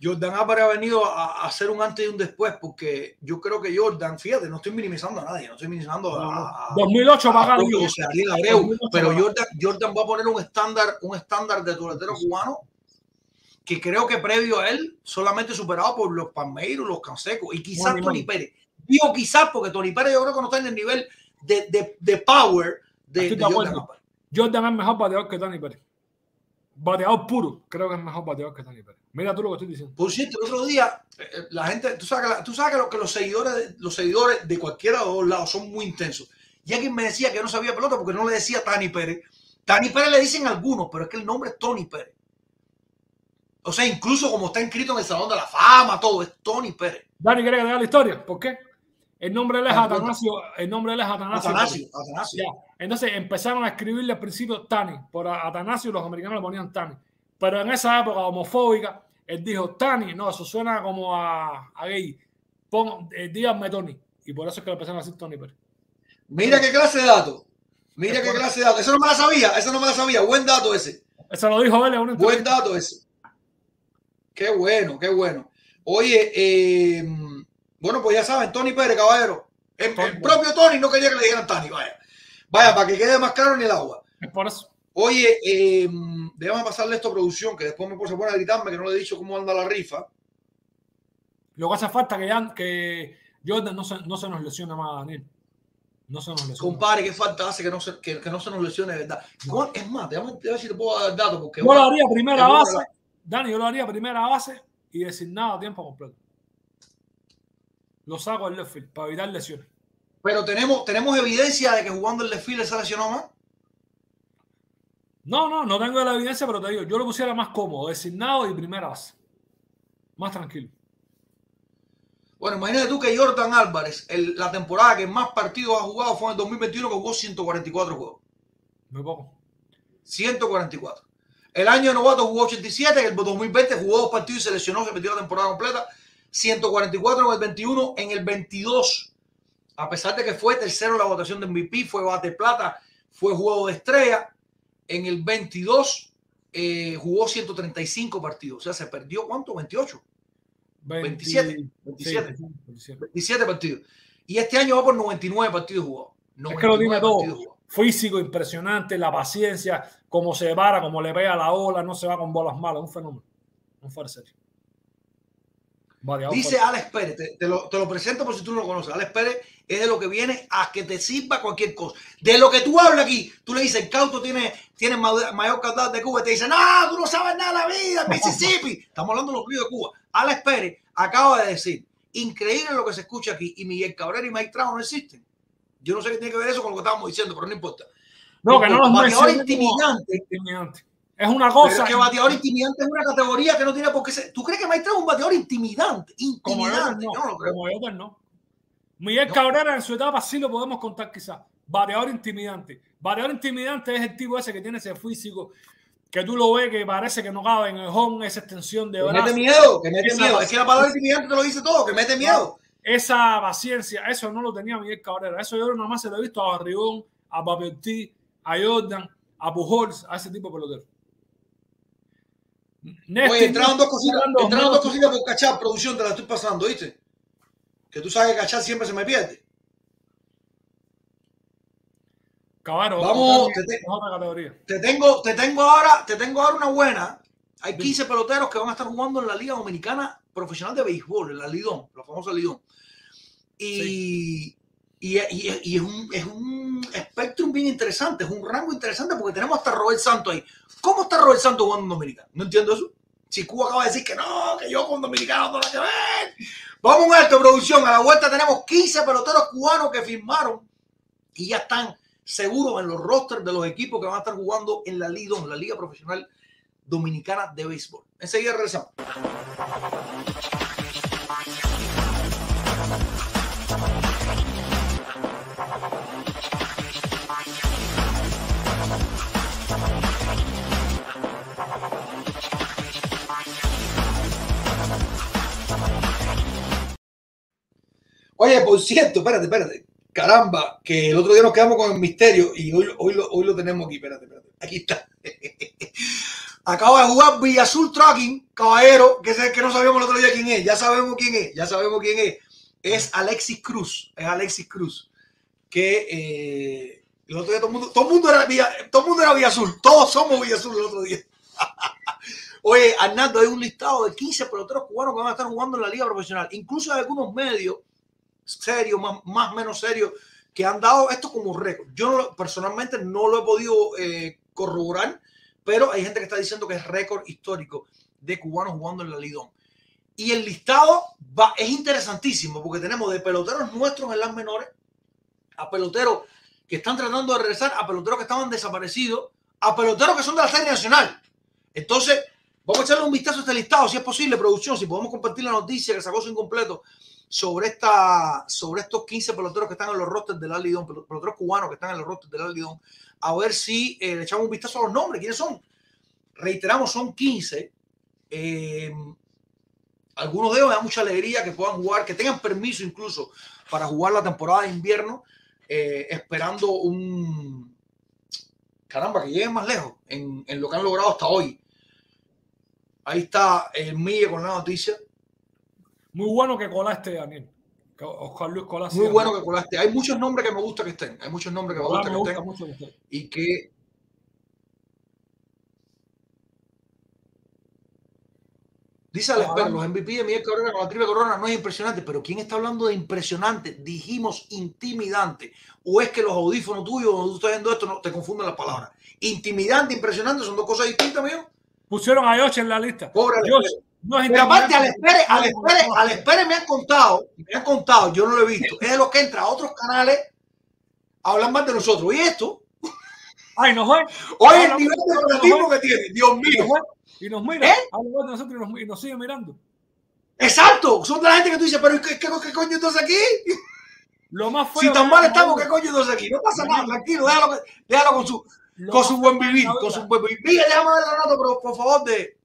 Jordan Álvarez ha venido a, a hacer un antes y un después, porque yo creo que Jordan, fíjate, no estoy minimizando a nadie, no estoy minimizando a, a- 2008 para a acá. Julio Abreu, 2008 pero. Jordan, Jordan va a poner un estándar, un estándar de toletero cubano que creo que previo a él solamente superado por los Palmeiros, los Cansecos y quizás Bueno, Tony. Pérez. Digo quizás porque Tony Pérez yo creo que no está en el nivel de, de, de power de, Jordan. Álvarez. Jordan es mejor bateador que Tony Pérez. Bateador puro, creo que es mejor bateador que Tony Pérez. Mira tú lo que estoy diciendo. Por cierto, el otro día, eh, eh, la gente, tú sabes que, la- tú sabes que, lo- que los, seguidores, los seguidores de cualquiera de los dos lados son muy intensos. Y alguien me decía que no sabía pelota porque no le decía Tani Pérez. Tani Pérez le dicen algunos, pero es que el nombre es Tony Pérez. O sea, incluso como está inscrito en el Salón de la Fama, todo es Tony Pérez. Dani, ¿quieres que te la historia? ¿Por qué? El nombre de él es Ah. Atanasio. El nombre de él es Atanasio. Atanasio, Atanasio. Ya. Entonces empezaron a escribirle al principio Tani. Por Atanasio los americanos le ponían Tani. Pero en esa época homofóbica, él dijo Tani. No, eso suena como a, a gay. Pon, eh, díganme Tony. Y por eso es que le empezaron a decir Tony Pérez. Mira qué clase de dato. Mira qué clase de dato. Eso no me la sabía, eso no me la sabía. Buen dato ese. Eso lo dijo él en una Buen dato ese. Qué bueno, qué bueno. Oye, eh, bueno, pues ya saben, Tony Pérez, caballero. El, Tony. el propio Tony no quería que le dijeran Tani, vaya. Vaya, para que quede más claro ni el agua. Es por eso. Oye, eh, déjame pasarle esto a producción, que después me se pone a gritarme que no le he dicho cómo anda la rifa. Lo que hace falta que, ya, que Jordan no se, no se nos lesione más, Daniel. No se nos lesione. Compadre, qué falta hace que no se, que, que no se nos lesione de verdad. ¿Cuál- Es más, déjame déjame ver si te puedo dar datos. Porque Yo lo haría primera base. Dani, yo lo haría primera base y designado a tiempo completo. Lo saco del left field para evitar lesiones. Pero tenemos, tenemos evidencia de que jugando el desfile se lesionó más. No, no, no tengo la evidencia, pero te digo, yo lo pusiera más cómodo, designado y primera base. Más tranquilo. Bueno, imagínate tú que Jordan Álvarez, el- la temporada que más partidos ha jugado fue en el 2021, que jugó 144 juegos. Muy poco. 144. El año de novato jugó 87, en el 2020 jugó dos partidos y se lesionó, se metió la temporada completa. 144 en el 21, en el 22, a pesar de que fue tercero en la votación de MVP, fue bate plata, fue juego de estrella. En el 22 eh, jugó 135 partidos, o sea, se perdió ¿cuánto? 28, 27, 27. Sí, 27. 27 partidos. Y este año va por 99 partidos jugados. Es que lo tiene 99 todo. Físico impresionante, la paciencia, cómo se para, cómo le pega la ola, no se va con bolas malas, un fenómeno. Un. Bateador Dice. Alex Pérez, te, te lo, te lo presento por si tú no lo conoces. Alex Pérez es de lo que viene a que te sirva cualquier cosa. De lo que tú hablas aquí, tú le dices, el cauto tiene, tiene ma- mayor caudal de Cuba, y te dice, no, tú no sabes nada de la vida, en Mississippi. Estamos hablando de los ríos de Cuba. Alex Pérez acaba de decir, increíble lo que se escucha aquí, y Miguel Cabrera y Mike Trout no existen. Yo no sé qué tiene que ver eso con lo que estábamos diciendo, pero no importa. No, que no los Bateador intimidante. intimidante. Es una Pero cosa. que bateador intimidante es una categoría que no tiene por qué ser. ¿Tú crees que Mike Trout es un bateador intimidante? Intimidante. no. Yo no lo creo. Como Jordan no. Miguel No. Cabrera en su etapa sí lo podemos contar quizás. Bateador intimidante. Bateador intimidante es el tipo ese que tiene ese físico que tú lo ves que parece que no cabe en el home, esa extensión de Que brazo, mete miedo, que mete Esa miedo. paciencia. Es que la palabra intimidante te lo dice todo, que mete miedo. esa paciencia. Eso no lo tenía Miguel Cabrera. Eso yo nada más se lo he visto a Barrigón, a Papeltí, a Jordan, a Pujols, a ese tipo de pelotero. Néstor, Oye, entraron dos cositas, entraron dos cositas por cachar, producción, te la estoy pasando, ¿viste? Que tú sabes que cachar siempre se me pierde. Vamos, te- te- otra categoría. Te tengo, te tengo ahora, te tengo ahora una buena. Hay 15 peloteros que van a estar jugando en la Liga Dominicana Profesional de Béisbol, en la Lidón, la famosa Lidón. Y, y, y- y es, un, es un espectro bien interesante, es un rango interesante porque tenemos hasta Robert Santos ahí. ¿Cómo está Robert Santos jugando en Dominicana? No entiendo eso. Si Cuba acaba de decir que no, que yo con Dominicano no nada que ver. Vamos a esto, producción. A la vuelta tenemos 15 peloteros cubanos que firmaron y ya están seguros en los rosters de los equipos que van a estar jugando en la Lidón, la Liga Profesional Dominicana de Béisbol. Enseguida regresamos. Oye, por cierto, espérate, espérate. Caramba, que el otro día nos quedamos con el misterio y hoy, hoy, lo, hoy lo tenemos aquí. Espérate, espérate. Aquí está. Acaba de jugar Villa Azul Trucking, caballero, que es que no sabíamos el otro día quién es. Ya sabemos quién es, ya sabemos quién es. Es Alexis Cruz, es Alexis Cruz. Que eh, el otro día todo el mundo, todo mundo era Villa, todo el mundo era Villa Azul, todos somos Villa Azul el otro día. Oye, Arnaldo, hay un listado de 15 peloteros cubanos que van a estar jugando en la liga profesional. Incluso hay algunos medios serios, más, más menos serios, que han dado esto como récord. Yo personalmente no lo he podido eh, corroborar, pero hay gente que está diciendo que es récord histórico de cubanos jugando en la Lidón. Y el listado es interesantísimo porque tenemos de peloteros nuestros en las menores a peloteros que están tratando de regresar, a peloteros que estaban desaparecidos, a peloteros que son de la serie nacional. Entonces, vamos a echarle un vistazo a este listado, si es posible, producción, si podemos compartir la noticia que sacó su incompleto sobre, esta, sobre estos 15 peloteros que están en los rosters del Lidón, peloteros cubanos que están en los rosters del Lidón, a ver si eh, le echamos un vistazo a los nombres, quiénes son. Reiteramos, son 15. Eh, algunos de ellos me da mucha alegría que puedan jugar, que tengan permiso incluso para jugar la temporada de invierno, eh, esperando un. Caramba, que lleguen más lejos en, en lo que han logrado hasta hoy. Ahí está el Mille con la noticia. Muy bueno que colaste, Daniel. Oscar Luis Colás. Muy bueno que colaste. Hay muchos nombres que me gusta que estén. Hay muchos nombres que me gusta me que estén. mucho que esté. Y que. Dice Alex. Pérez, los MVP de Miguel Cabrera con la triple corona no es impresionante, pero ¿quién está hablando de impresionante? Dijimos intimidante. ¿O es que los audífonos tuyos, cuando tú estás viendo esto, no te confunden las palabras? Intimidante, impresionante, son dos cosas distintas, amigo. Pusieron a Yoshi en la lista. Pobre Pérez. No Pero aparte. Alex Pérez, Alex Pérez, Alex Pérez me han contado, me han contado, yo no lo he visto, es de los que entra a otros canales a hablar más de nosotros. Y esto, Ay, nos fue. oye, el nivel de fanatismo que tiene, Dios mío. Y nos mira. ¿Eh? Habla más de nosotros y nos, y nos sigue mirando. Exacto, son de la gente que tú dices, pero ¿qué, qué, qué coño estás aquí? Lo más feo. Si tan mal estamos, ¿qué coño estás aquí? No pasa nada, tranquilo, déjalo, déjalo con su, lo con su buen vivir, con su buen vivir. Mira, déjame ver la nota, pero por favor, de,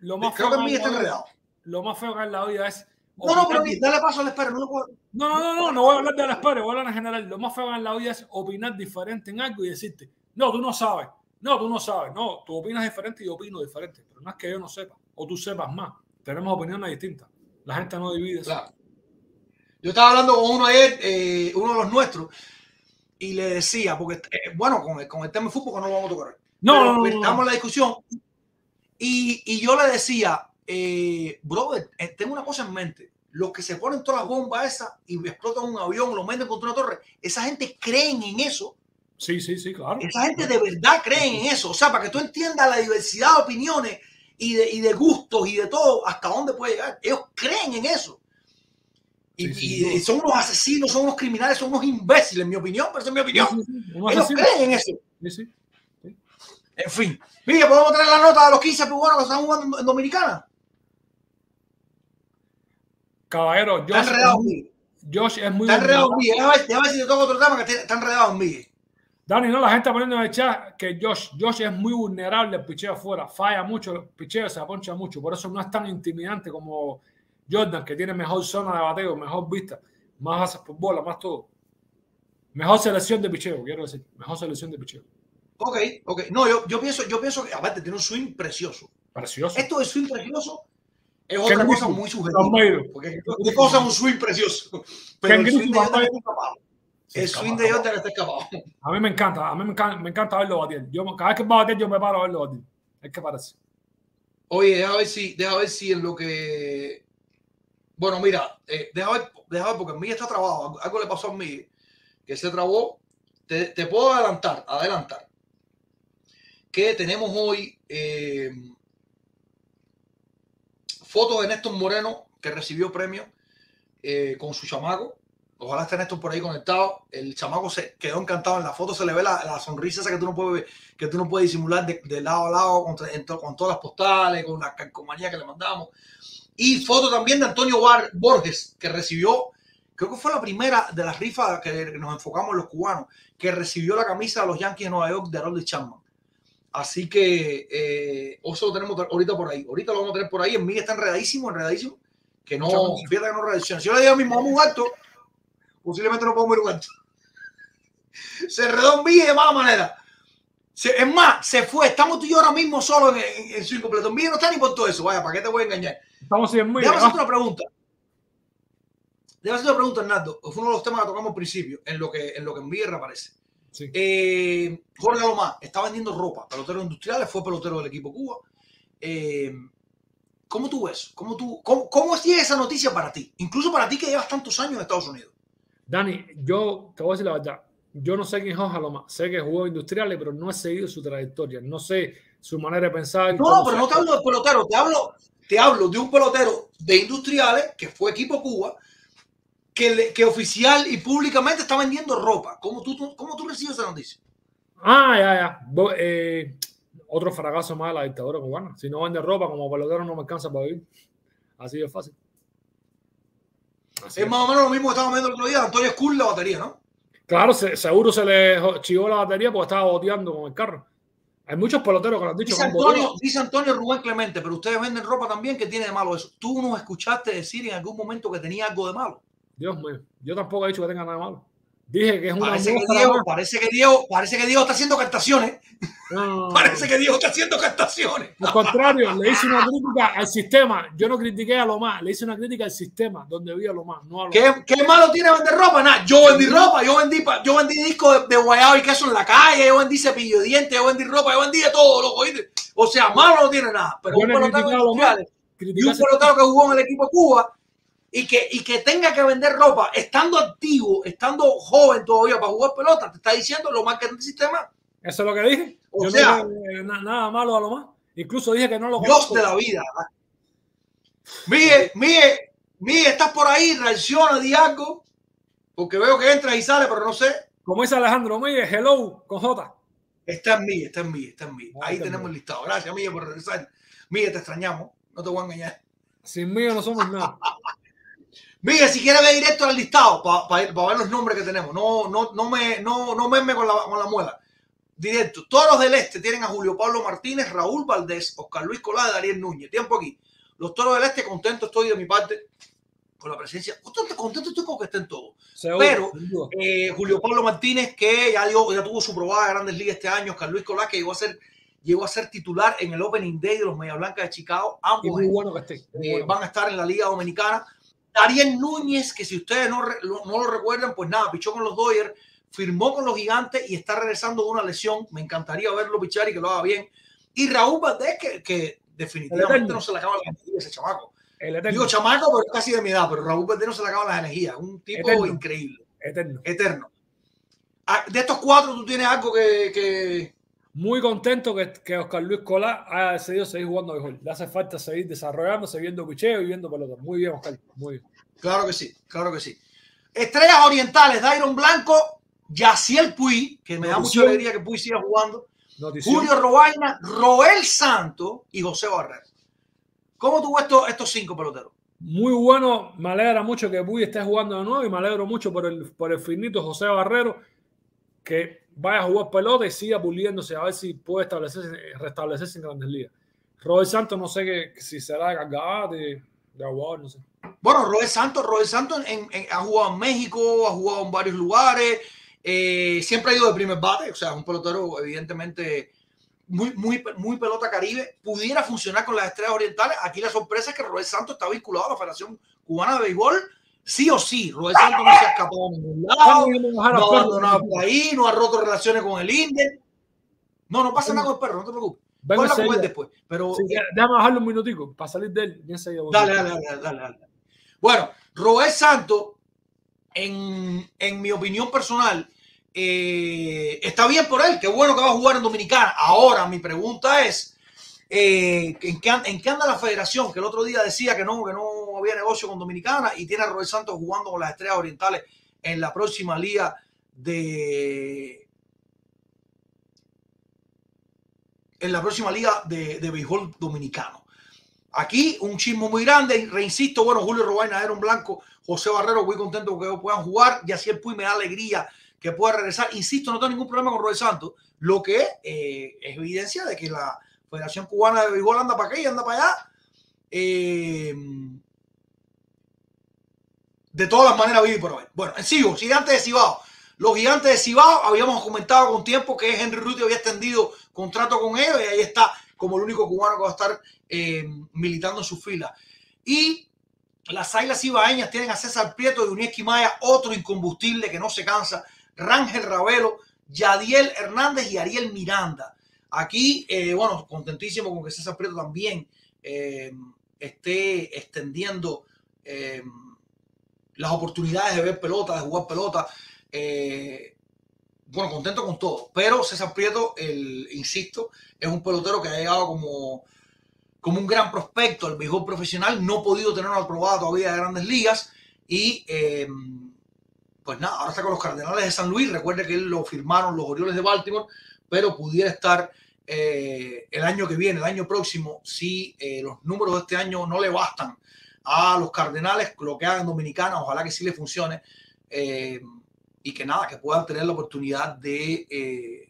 Lo más creo feo que en mí está enredado. Lo más feo que en la vida es. No, no, pero dale paso al espera, no. No, no, no, no, no voy a hablar de la espera, voy a hablar en general. Lo más feo en la vida es opinar diferente en algo y decirte, no, tú no sabes, no, tú no sabes, no, tú opinas diferente y yo opino diferente, pero no es que yo no sepa o tú sepas más. Tenemos opiniones distintas. La gente no divide. Claro. Yo estaba hablando con uno ayer, eh, uno de los nuestros, y le decía, porque, eh, bueno, con el, con el tema de fútbol que no lo vamos a tocar. No, no, no, no, Estamos en la discusión, y, y yo le decía, eh, brother, eh, tengo una cosa en mente. Los que se ponen todas las bombas esas y explotan un avión, lo meten contra una torre, esa gente creen en eso. Sí, sí, sí, claro. Esa gente de verdad cree en eso. O sea, para que tú entiendas la diversidad de opiniones y de, y de gustos y de todo, hasta dónde puede llegar. Ellos creen en eso. Y, Sí, sí, sí. son unos asesinos, son unos criminales, son unos imbéciles, en mi opinión, pero esa es mi opinión. Sí, sí, sí, Ellos creen en eso. En fin. Mira, podemos tener la nota de los 15 peruanos que están jugando en- Dominicana. Caballero, Está Josh, enredado es en muy- mí. Josh es muy Está enredado en vulnerable. mí. Déjame déjame si te toco otro tema que te- está enredado en mí. Dani, no, la gente poniendo en el chat que Josh, Josh es muy vulnerable al picheo afuera, falla mucho, el picheo se aponcha mucho, por eso no es tan intimidante como Jordan, que tiene mejor zona de bateo, mejor vista, más bases por bola, más todo. Mejor selección de picheo, quiero decir, mejor selección de picheo. Ok, ok. No, yo, yo pienso, yo pienso que aparte tiene un swing precioso. Precioso. Esto de swing precioso es otra cosa muy subjetiva. Porque qué cosa es un swing precioso. Pero el swing de Palmeiro. está escapado. El swing de. Jordan está escapado. A mí me encanta, a mí me encanta, me encanta verlo batir. Yo, cada vez que va a batir, yo me paro a verlo batir. Es que parece. Oye, deja ver si, deja ver si en lo que. Bueno, mira, eh, deja, ver, deja ver, porque Miguel está trabado. Algo, algo le pasó a Miguel, que se trabó. Te, te puedo adelantar, adelantar, tenemos hoy eh, fotos de Néstor Moreno, que recibió premio eh, con su chamaco. Ojalá esté Néstor por ahí conectado. El chamaco se quedó encantado. En la foto se le ve la, sonrisa esa que tú no puedes que tú no puedes disimular de, lado a lado con, todas las postales, con la calcomanía que le mandamos. Y foto también de Antonio Bar- Borges, que recibió, creo que fue la primera de las rifas que nos enfocamos en los cubanos, que recibió la camisa de los Yankees de Nueva York de Harold Chapman. Así que eh, eso lo tenemos ahorita por ahí. Ahorita lo vamos a tener por ahí. En mí está enredadísimo, enredadísimo. Que no, fíjate que no reacciona. Si yo le digo a mi mamá un alto, posiblemente no podemos ir un alto. Se enredó en mí de mala manera. Se- es más, se fue. Estamos tú y yo ahora mismo solo en, en- en su incompleto. En mí no está ni por todo eso. Vaya, ¿para qué te voy a engañar? Estamos en muy Déjame hacerte una pregunta. Déjame hacerte una pregunta, Hernando. Fue uno de los temas que tocamos al principio, en lo que en lo que en mí reaparece. Sí. Eh, Jorge Alomar está vendiendo ropa, pelotero industrial, fue pelotero del equipo Cuba. Eh, ¿Cómo tú ves? ¿Cómo, tú, cómo, ¿Cómo esa noticia para ti? Incluso para ti que llevas tantos años en Estados Unidos. Dani, yo te voy a decir la verdad. Yo no sé quién es Jorge Loma. Sé que jugó industriales, pero no he seguido su trayectoria. No sé su manera de pensar. No, no, pero no te hablo de pelotero, te hablo, te hablo de un pelotero de industriales que fue equipo Cuba, que, le- que oficial y públicamente está vendiendo ropa. ¿Cómo tú, tú- cómo tú recibes esa noticia? Ah, ya, ya. Bo- eh, otro fracaso más de la dictadura cubana. Si no vende ropa como pelotero no me alcanza para vivir. Así de fácil. Así Es es. más o menos lo mismo que estábamos viendo el otro día, Antonio Skull la batería, ¿no? Claro, se- seguro se le chivó la batería porque estaba boteando con el carro. Hay muchos peloteros que lo han dicho. Dice que. Antonio, dice Antonio Rubén Clemente, pero ustedes venden ropa también, ¿qué tiene de malo eso? ¿Tú nos escuchaste decir en algún momento que tenía algo de malo? Dios mío, yo tampoco he dicho que tenga nada malo. Dije que es una Parece que, muestra Diego, más. parece, que Diego, parece que Diego está haciendo captaciones. No, Parece que Diego está haciendo captaciones. Al contrario, le hice una crítica al sistema. Yo no critiqué a lo más, le hice una crítica al sistema donde vi a lo más, no a lo ¿Qué, qué malo tiene vender ropa? Nada, yo vendí ropa, yo vendí, yo vendí discos de, de guayabo y queso en la calle, yo vendí cepillo de dientes, yo vendí ropa, yo vendí de todo, loco, ¿oíste? O sea, malo no tiene nada. Pero Yo un pelotero más. industrial y un pelotero que jugó en el equipo de Cuba y que, y que tenga que vender ropa estando activo, estando joven todavía para jugar pelota, te está diciendo lo mal que es el sistema. Eso es lo que dije. O Yo sea- no dije na- nada malo a lo más. Incluso dije que no lo Dios conozco. de la vida. Miguel, Miguel, Miguel, estás por ahí, reacciona, di algo, porque veo que entras y sales, pero no sé. Como dice Alejandro Miguel, hello con J. Está en mí, está en mí, está en mí. Ah, Ahí está tenemos el listado. Gracias, Miguel, por regresar. Miguel, te extrañamos. No te voy a engañar. Sin mí no somos nada. Miguel, si quieres ver directo al listado para ver los nombres que tenemos. No, no, no me, no, no me con la, con la muela. Directo. Todos los del este tienen a Julio Pablo Martínez, Raúl Valdés, Oscar Luis Colada, Dariel Núñez. Tiempo aquí. Los toros del este, contento estoy de mi parte con la presencia. Contento, contento estoy con que estén todos. Seguro, Pero. Eh, Julio Pablo Martínez, que ya, dio, ya tuvo su probada de Grandes Ligas este año. Oscar Luis Colada, que llegó a ser, llegó a ser titular en el Opening Day de los Media Blancas de Chicago. Ambos muy bueno que esté. muy eh, bueno. van a estar en la Liga Dominicana. Ariel Núñez, que si ustedes no, no lo recuerdan, pues nada, pichó con los Dodgers, firmó con los Gigantes y está regresando de una lesión. Me encantaría verlo pichar y que lo haga bien. Y Raúl Valdés, que, que definitivamente no se le acaba la energía ese chamaco. Digo chamaco, pero es casi de mi edad, pero Raúl Valdés no se le acaba las energías. Un tipo Eterno. increíble, eterno. eterno. Ah, De estos cuatro, ¿tú tienes algo que, que- Muy contento que, que Oscar Luis Colá haya decidido seguir jugando mejor. Le hace falta seguir desarrollándose, viendo picheo y viendo pelota. Muy bien, Oscar. Muy bien. Claro que sí, claro que sí. Estrellas orientales, Dairon Blanco, Yaciel Puy, que me da mucha alegría que Puy siga jugando, Notición. Julio Robaina, Roel Santo y José Barrera. ¿Cómo tuvo estos, estos cinco peloteros? Muy bueno. Me alegra mucho que Puy esté jugando de nuevo y me alegro mucho por el, por el finito José Barrero que vaya a jugar pelota y siga puliéndose a ver si puede establecerse, restablecerse en grandes ligas. Robert Santos no sé que, si será de cargada de, de aguador, no sé. Bueno, Roel Santos, Roel Santos en- en- ha jugado en México, ha jugado en varios lugares, eh, siempre ha ido de primer bate, o sea, un pelotero evidentemente muy, muy, muy pelota caribe, pudiera funcionar con las estrellas orientales. Aquí la sorpresa es que Roel Santos está vinculado a la Federación Cubana de Béisbol, sí o sí. Roel Santos no se ha escapado a ningún lado, no ha abandonado el país, no ha roto relaciones con el Inder. No, no pasa nada con el perro, no te preocupes. Vengo él enseguida. después. Pero Sí, ya- déjame bajarle un minutico para salir de él. y enseguida voy. Dale, dale, dale, dale, dale. Bueno, Roel Santos, en, en mi opinión personal, eh, está bien por él, qué bueno que va a jugar en Dominicana. Ahora, mi pregunta es, eh, ¿en, qué, en qué anda la federación? Que el otro día decía que no, que no había negocio con Dominicana y tiene a Roel Santos jugando con las Estrellas Orientales en la próxima liga de... En la próxima liga de, de béisbol dominicano. Aquí un chismo muy grande, reinsisto, bueno, Julio Robaina era un blanco, José Barrero, muy contento que puedan jugar, y así el Puy me da alegría que pueda regresar. Insisto, no tengo ningún problema con Roel Santos, lo que eh, es evidencia de que la Federación Cubana de Béisbol anda para y anda para allá. Eh, de todas las maneras, vive por hoy. Bueno, en Cibo, gigantes de Cibao. Los gigantes de Cibao, habíamos comentado con tiempo que Henry Ruti había extendido contrato con ellos y ahí está como el único cubano que va a estar eh, militando en sus filas. Y las águilas cibaeñas tienen a César Prieto y Unieski Maya, otro incombustible que no se cansa, Rangel Ravelo, Yadiel Hernández y Ariel Miranda. Aquí, eh, bueno, contentísimo con que César Prieto también eh, esté extendiendo eh, las oportunidades de ver pelota, de jugar pelota. Bueno, contento con todo. Pero César Prieto, el, insisto, es un pelotero que ha llegado como, como un gran prospecto al béisbol profesional. No ha podido tener una probada todavía de grandes ligas. Y pues nada, ahora está con los Cardenales de San Luis. Recuerde que él lo firmaron los Orioles de Baltimore, pero pudiera estar eh, el año que viene, el año próximo, si eh, los números de este año no le bastan a los Cardenales, lo que hagan Dominicana, ojalá que sí le funcione. Eh, y que nada, que puedan tener la oportunidad de,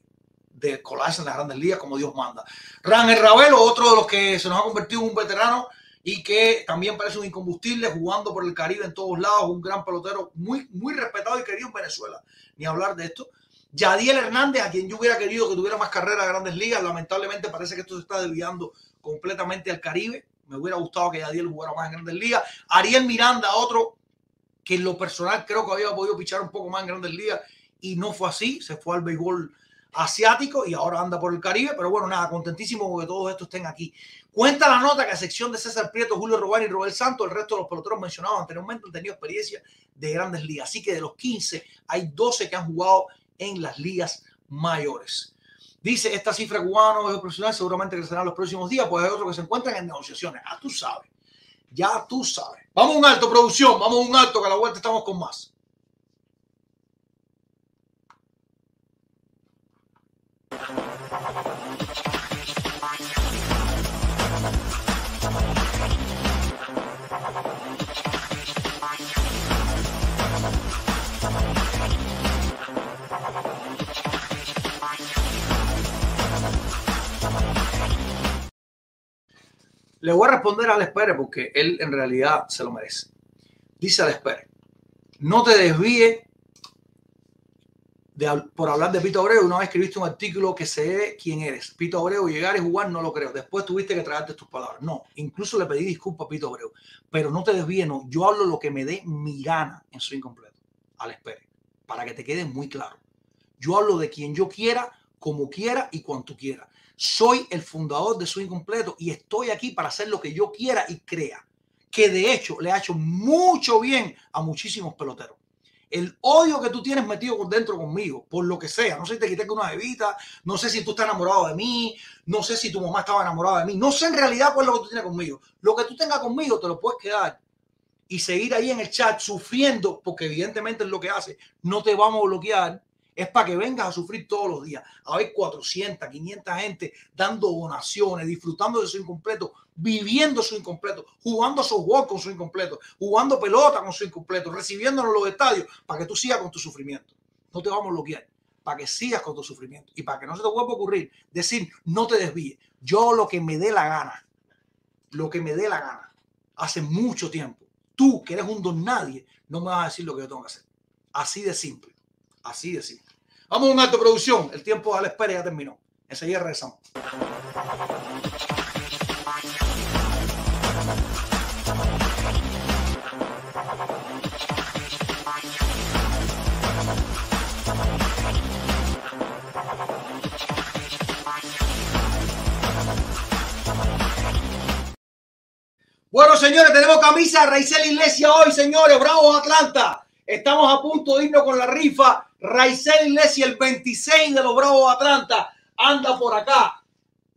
de colarse en las grandes ligas como Dios manda. Rangel Ravelo, otro de los que se nos ha convertido en un veterano y que también parece un incombustible jugando por el Caribe en todos lados, un gran pelotero muy, muy respetado y querido en Venezuela, ni hablar de esto. Yadiel Hernández, a quien yo hubiera querido que tuviera más carrera de grandes ligas, lamentablemente parece que esto se está desviando completamente al Caribe. Me hubiera gustado que Yadiel jugara más en grandes ligas. Ariel Miranda, otro que en lo personal creo que había podido pichar un poco más en grandes ligas y no fue así, se fue al béisbol asiático y ahora anda por el Caribe, pero bueno, nada, contentísimo que todos estos estén aquí. Cuenta la nota que a sección de César Prieto, Julio Robán y Robert Santos, el resto de los peloteros mencionados anteriormente han tenido experiencia de grandes ligas. Así que de los 15 hay 12 que han jugado en las ligas mayores. Dice, esta cifra cubano es profesional seguramente crecerá en los próximos días, pues hay otros que se encuentran en negociaciones. Ah, tú sabes, ya tú sabes. Vamos a un alto, producción, vamos a un alto, que a la vuelta estamos con más. Le voy a responder al Espere porque él en realidad se lo merece. Dice al Espere, no te desvíe de, por hablar de Pito Abreu. Una vez escribiste un artículo que se ve quién eres. Pito Abreu, llegar y jugar, no lo creo. Después tuviste que traerte tus palabras. No, incluso le pedí disculpas a Pito Abreu. Pero no te desvíes, no. Yo hablo lo que me dé mi gana en su incompleto. Al Espere. Para que te quede muy claro. Yo hablo de quien yo quiera, como quiera y cuanto quiera. Soy el fundador de su incompleto y estoy aquí para hacer lo que yo quiera y crea. Que de hecho le ha hecho mucho bien a muchísimos peloteros. El odio que tú tienes metido por dentro conmigo, por lo que sea, no sé si te quité con una bebita, no sé si tú estás enamorado de mí, no sé si tu mamá estaba enamorada de mí, no sé en realidad cuál es lo que tú tienes conmigo. Lo que tú tengas conmigo te lo puedes quedar y seguir ahí en el chat sufriendo, porque evidentemente es lo que hace. No te vamos a bloquear, es para que vengas a sufrir todos los días. A ver 400, 500 gente dando donaciones, disfrutando de su incompleto, viviendo su incompleto, jugando softball con su incompleto, jugando pelota con su incompleto, recibiéndolo en los estadios, para que tú sigas con tu sufrimiento. No te vamos a bloquear, para que sigas con tu sufrimiento y para que no se te vuelva a ocurrir decir, no te desvíes. Yo lo que me dé la gana, lo que me dé la gana, hace mucho tiempo. Tú, que eres un don nadie, no me vas a decir lo que yo tengo que hacer. Así de simple. Así de simple. Vamos a un alto producción. El tiempo a la espera ya terminó. Enseguida regresamos. Bueno, señores, tenemos camisa de Raizel Iglesia hoy, señores. Bravo, Atlanta. Estamos a punto de irnos con la rifa. Raizel Iglesia, el 26 de los Bravos Atlanta, anda por acá.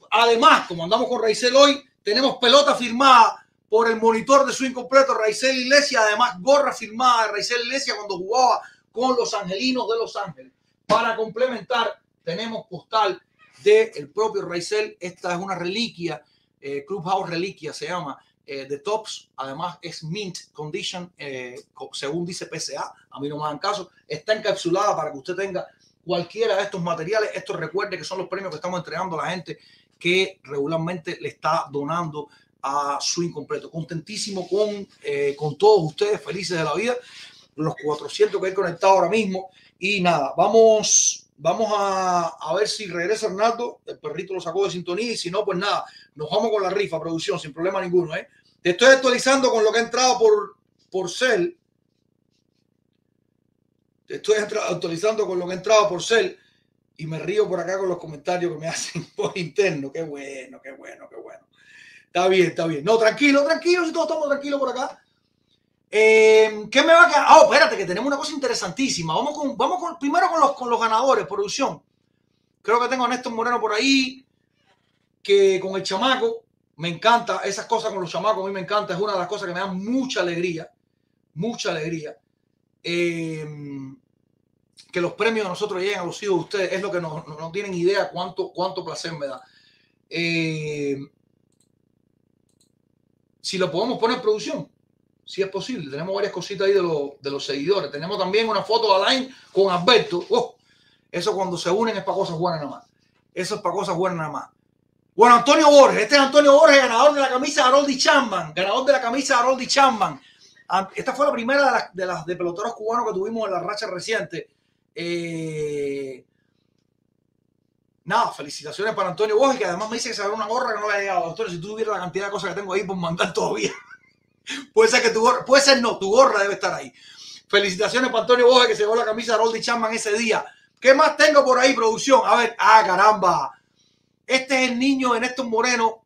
Además, como andamos con Raizel hoy, tenemos pelota firmada por el monitor de su incompleto, Raizel Iglesia. Además, gorra firmada de Raizel Iglesia cuando jugaba con los Angelinos de Los Ángeles. Para complementar, tenemos postal del el propio Raizel. Esta es una reliquia, eh, Clubhouse Reliquia se llama eh, de Tops, además es mint condition, eh, según dice PSA, a mí no me hagan caso, está encapsulada para que usted tenga cualquiera de estos materiales. Esto recuerde que son los premios que estamos entregando a la gente que regularmente le está donando a su incompleto. Contentísimo con, eh, con todos ustedes, felices de la vida, los 400 que hay conectados ahora mismo. Y nada, vamos, vamos a, a ver si regresa Arnaldo, el perrito lo sacó de sintonía y si no, pues nada, nos vamos con la rifa, producción, sin problema ninguno. ¿eh? Te estoy actualizando con lo que ha entrado por, por Cell. Te estoy actualizando con lo que ha entrado por Cell y me río por acá con los comentarios que me hacen por interno. Qué bueno, qué bueno, qué bueno. Está bien, está bien. No, tranquilo, tranquilo, si todos estamos tranquilos por acá. Eh, ¿Qué me va a quedar? Ah, espérate, que tenemos una cosa interesantísima. Vamos con, vamos con, primero con los, con los ganadores, producción. Creo que tengo a Néstor Moreno por ahí, que con el chamaco, me encanta, esas cosas con los chamacos, a mí me encanta, es una de las cosas que me dan mucha alegría, mucha alegría. Eh, que los premios de nosotros lleguen a los hijos de ustedes, es lo que no, no, tienen idea cuánto, cuánto placer me da. Eh, si lo podemos poner en producción, si es posible. Tenemos varias cositas ahí de, los- de los seguidores. Tenemos también una foto de Alain con Alberto. Oh, eso cuando se unen es para cosas buenas nada más. Eso es para cosas buenas nada más. Bueno, Antonio Borges. Este es Antonio Borges, ganador de la camisa de Haroldi Chapman. Ganador de la camisa de Haroldi Chapman. Ah, Esta fue la primera de las de, las peloteros cubanos que tuvimos en la racha reciente. Eh, nada, felicitaciones para Antonio Borges, que además me dice que se va una gorra que no le ha llegado. Antonio, si tú tuvieras la cantidad de cosas que tengo ahí por mandar todavía, puede ser que tu gorra, puede ser no, tu gorra debe estar ahí. Felicitaciones para Antonio Borges, que se llevó la camisa de Roldy Chapman ese día. ¿Qué más tengo por ahí, producción? A ver, ah, caramba. Este es el niño de Néstor Moreno,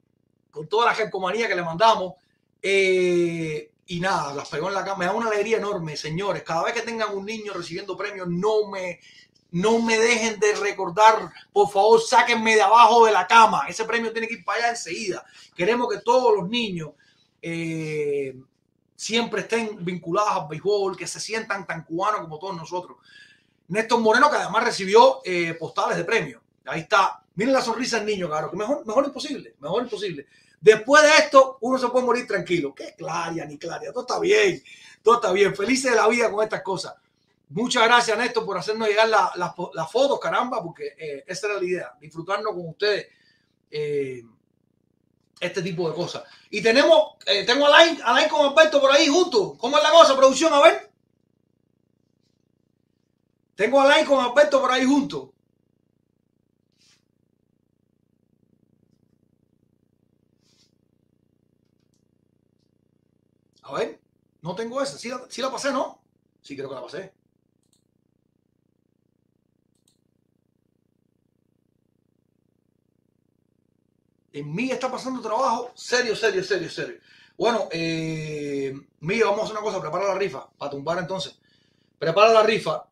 con toda la gencomanía que le mandamos. Eh, y nada, las pegó en la cama. Me da una alegría enorme, señores. Cada vez que tengan un niño recibiendo premios, no me, no me dejen de recordar, por favor, sáquenme de abajo de la cama. Ese premio tiene que ir para allá enseguida. Queremos que todos los niños eh, siempre estén vinculados al béisbol, que se sientan tan cubanos como todos nosotros. Néstor Moreno, que además recibió eh, postales de premio. Ahí está. Miren la sonrisa del niño, claro, que mejor, mejor imposible, mejor imposible. Después de esto, uno se puede morir tranquilo. ¿Qué Claria, ni Claria? Todo está bien, todo está bien. Felices de la vida con estas cosas. Muchas gracias, Néstor, por hacernos llegar las la, la fotos, caramba, porque eh, esa era la idea, disfrutarnos con ustedes eh, este tipo de cosas. Y tenemos, eh, tengo a Alain, Alain con Alberto por ahí juntos. ¿Cómo es la cosa, producción? A ver. Tengo a Alain con Alberto por ahí juntos. A ver, no tengo esa. Sí la, pasé, ¿no? Sí, creo que la pasé. En mí está pasando trabajo serio, serio, serio, serio. Bueno, eh, vamos a hacer una cosa. Prepara la rifa para tumbar entonces. Prepara la rifa.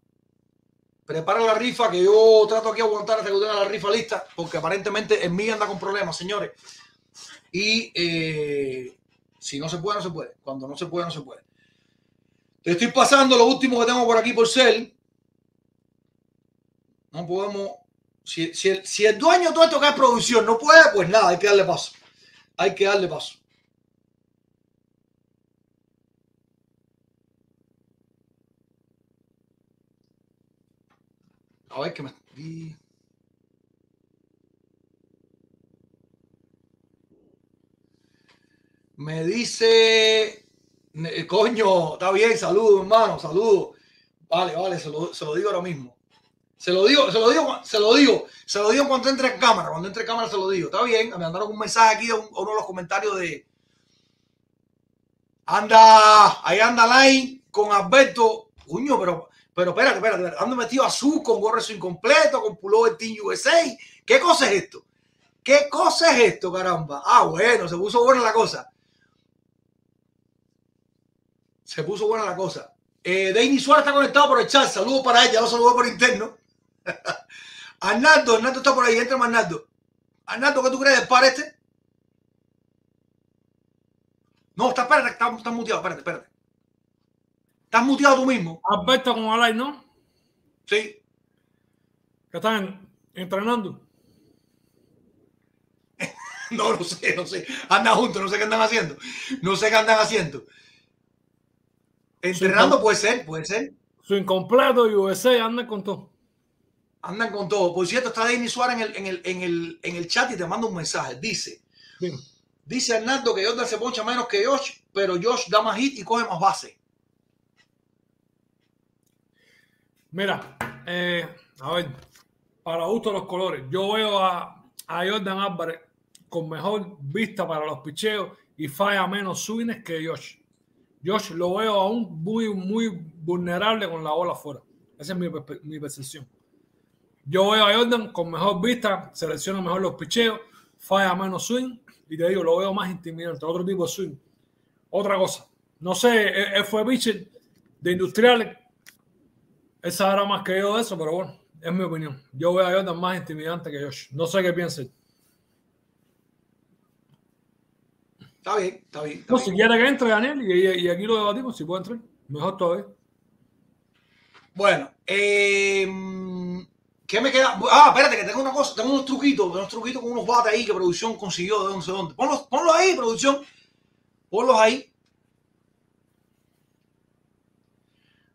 Prepara la rifa que yo trato aquí aguantar hasta que tenga la rifa lista, porque aparentemente en mí anda con problemas, señores. Y eh, si no se puede, no se puede. Cuando no se puede, no se puede. Te estoy pasando lo último que tengo por aquí por cel. No podemos. Si, el, el dueño de todo esto que es producción no puede, pues nada, hay que darle paso. Hay que darle paso. A ver que me. Me dice, coño, está bien, saludo, hermano, saludo. Vale, vale, se lo, se lo, digo ahora mismo. Se lo digo, se lo digo, se lo digo, se lo digo cuando entre en cámara, cuando entre en cámara se lo digo. Está bien, me mandaron un mensaje aquí de un, uno de los comentarios de anda, ahí anda Line con Alberto, coño, pero, pero espérate, espérate, ando metido azul con gorro incompleto, con pullover Team USA. ¿Qué cosa es esto? ¿Qué cosa es esto, caramba? Ah, bueno, se puso buena la cosa. Se puso buena la cosa. Eh, Deini Suárez está conectado por el chat. Saludos para ella. Lo saludo por interno. Arnaldo, Arnaldo está por ahí. Entra Arnaldo. Arnaldo, ¿qué tú crees del par este? No, está, espérate, está, está muteado. Espérate, espérate. Estás muteado tú mismo. Alberto con Alay, ¿no? Sí. Que están entrenando. no, no sé, no sé. Andan juntos, no sé qué andan haciendo. No sé qué andan haciendo. Entrenando puede ser, puede ser. Su incompleto y USA andan con todo. Andan con todo. Por cierto, está Denis Suárez en el, en, el, en, el, en el chat y te manda un mensaje. Dice, dice Hernando que Jordan se poncha menos que Josh, pero Josh da más hit y coge más base. Mira, eh, a ver, para gusto los colores, yo veo a, a Jordan Álvarez con mejor vista para los picheos y falla menos swings que Josh. Josh lo veo aún muy, muy vulnerable con la bola afuera. Esa es mi, mi percepción. Yo veo a Jordan con mejor vista, selecciona mejor los picheos, falla menos swing y te digo, lo veo más intimidante, otro tipo de swing. Otra cosa, no sé, él, fue pitcher de industriales, él sabrá más que yo de eso, pero bueno, es mi opinión. Yo veo a Jordan más intimidante que Josh. No sé qué piensa. Está bien, está bien. Está No, bien. si quiere que entre Daniel y, y aquí lo debatimos, si puede entrar, mejor todavía. Bueno, eh, ¿qué me queda? Ah, espérate, que tengo una cosa, tengo unos truquitos, unos truquitos con unos bates ahí que producción consiguió de no sé dónde. Ponlos, ponlos ahí, producción. Ponlos ahí.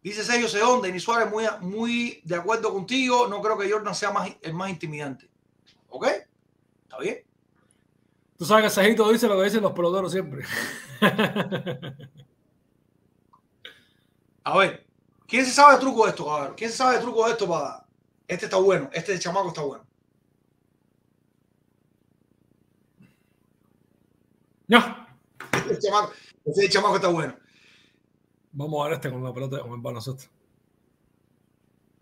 Dice Sergio Seón, Denis Suárez, muy, muy de acuerdo contigo. No creo que Jordan sea más, el más intimidante. ¿Ok? ¿Está bien? Tú sabes que Sajito dice lo que dicen los peloteros siempre. A ver, ¿Quién se sabe de truco de esto, cabrón? ¿Quién se sabe de truco de esto para. Este está bueno, este chamaco está bueno. No. Este chamaco, este chamaco está bueno. Vamos a ver este con la pelota con el baloncesto.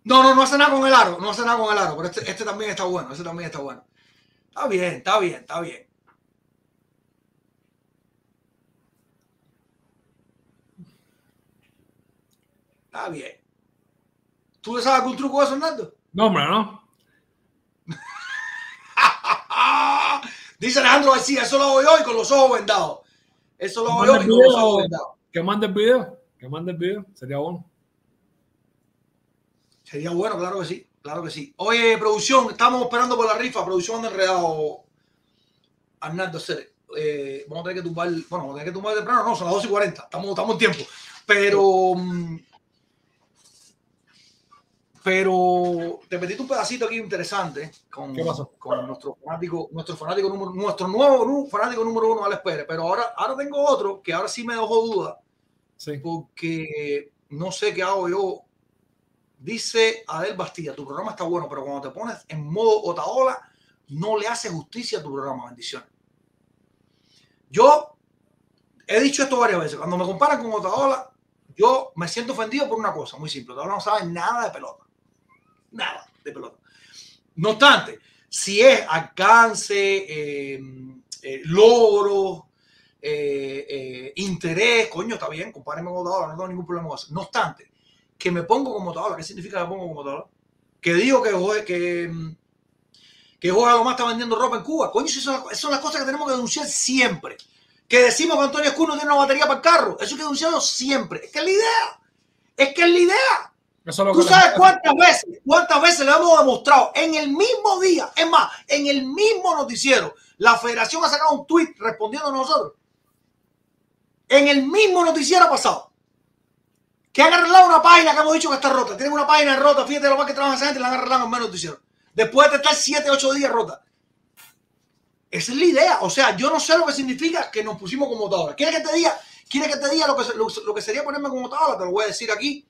No, no, no hace nada con el aro, no hace nada con el aro, pero este, este también está bueno, este también está bueno. Está bien, está bien, está bien. Está bien. ¿Tú le sabes algún truco de eso, Hernando? No, hombre, no. Dice Alejandro García, eso lo hago yo y con los ojos vendados. Eso lo hago yo y con los ojos vendados. Que mande el video. Que mande el video. Sería bueno. Sería bueno, claro que sí, claro que sí. Oye, producción, estamos esperando por la rifa, producción anda enredado. Arnaldo. Eh, vamos a tener que tumbar, bueno, vamos a tener que tumbar temprano, no, son las 2 y 40, estamos, estamos en tiempo. Pero, mm, pero te metiste un pedacito aquí interesante con, nuestro fanático, nuestro fanático número, nuestro nuevo nu- fanático número uno, Alex Pérez. Pero ahora, ahora tengo otro que ahora sí me dejó duda Sí. porque no sé qué hago yo. Dice Adel Bastilla, tu programa está bueno, pero cuando te pones en modo Otaola, no le hace justicia a tu programa. Bendiciones. Yo he dicho esto varias veces. Cuando me comparan con Otaola, yo me siento ofendido por una cosa muy simple. Otaola no sabe nada de pelota. Nada de pelota. No obstante, si es alcance, eh, eh, logro, eh, eh, interés, coño, está bien, compárenme con Otaola, no tengo ningún problema con eso. No obstante, que me pongo como Otaola, ¿qué significa que me pongo como Otaola? Que digo que, que, mm, que Jorge Alomar está vendiendo ropa en Cuba. Coño, esas son, las cosas que tenemos que denunciar siempre. Que decimos que Antonio Escudo no tiene una batería para el carro. Eso hay que denunciarlo siempre. Es que es la idea. Es que es la idea. Eso es lo Tú que sabes cuántas veces, cuántas veces le hemos demostrado en el mismo día, es más, en el mismo noticiero, la federación ha sacado un tweet respondiendo a nosotros. En el mismo noticiero pasado. Que han arreglado una página que hemos dicho que está rota. Tienen una página rota. Fíjate lo más que trabaja esa gente, la han arreglado en menos noticiero. Después de estar 7, 8 días rota. Esa es la idea. O sea, yo no sé lo que significa que nos pusimos como tabla. ¿Quieres que te diga? ¿Quieres que te diga lo que, lo, lo que sería ponerme como tabla? Te lo voy a decir aquí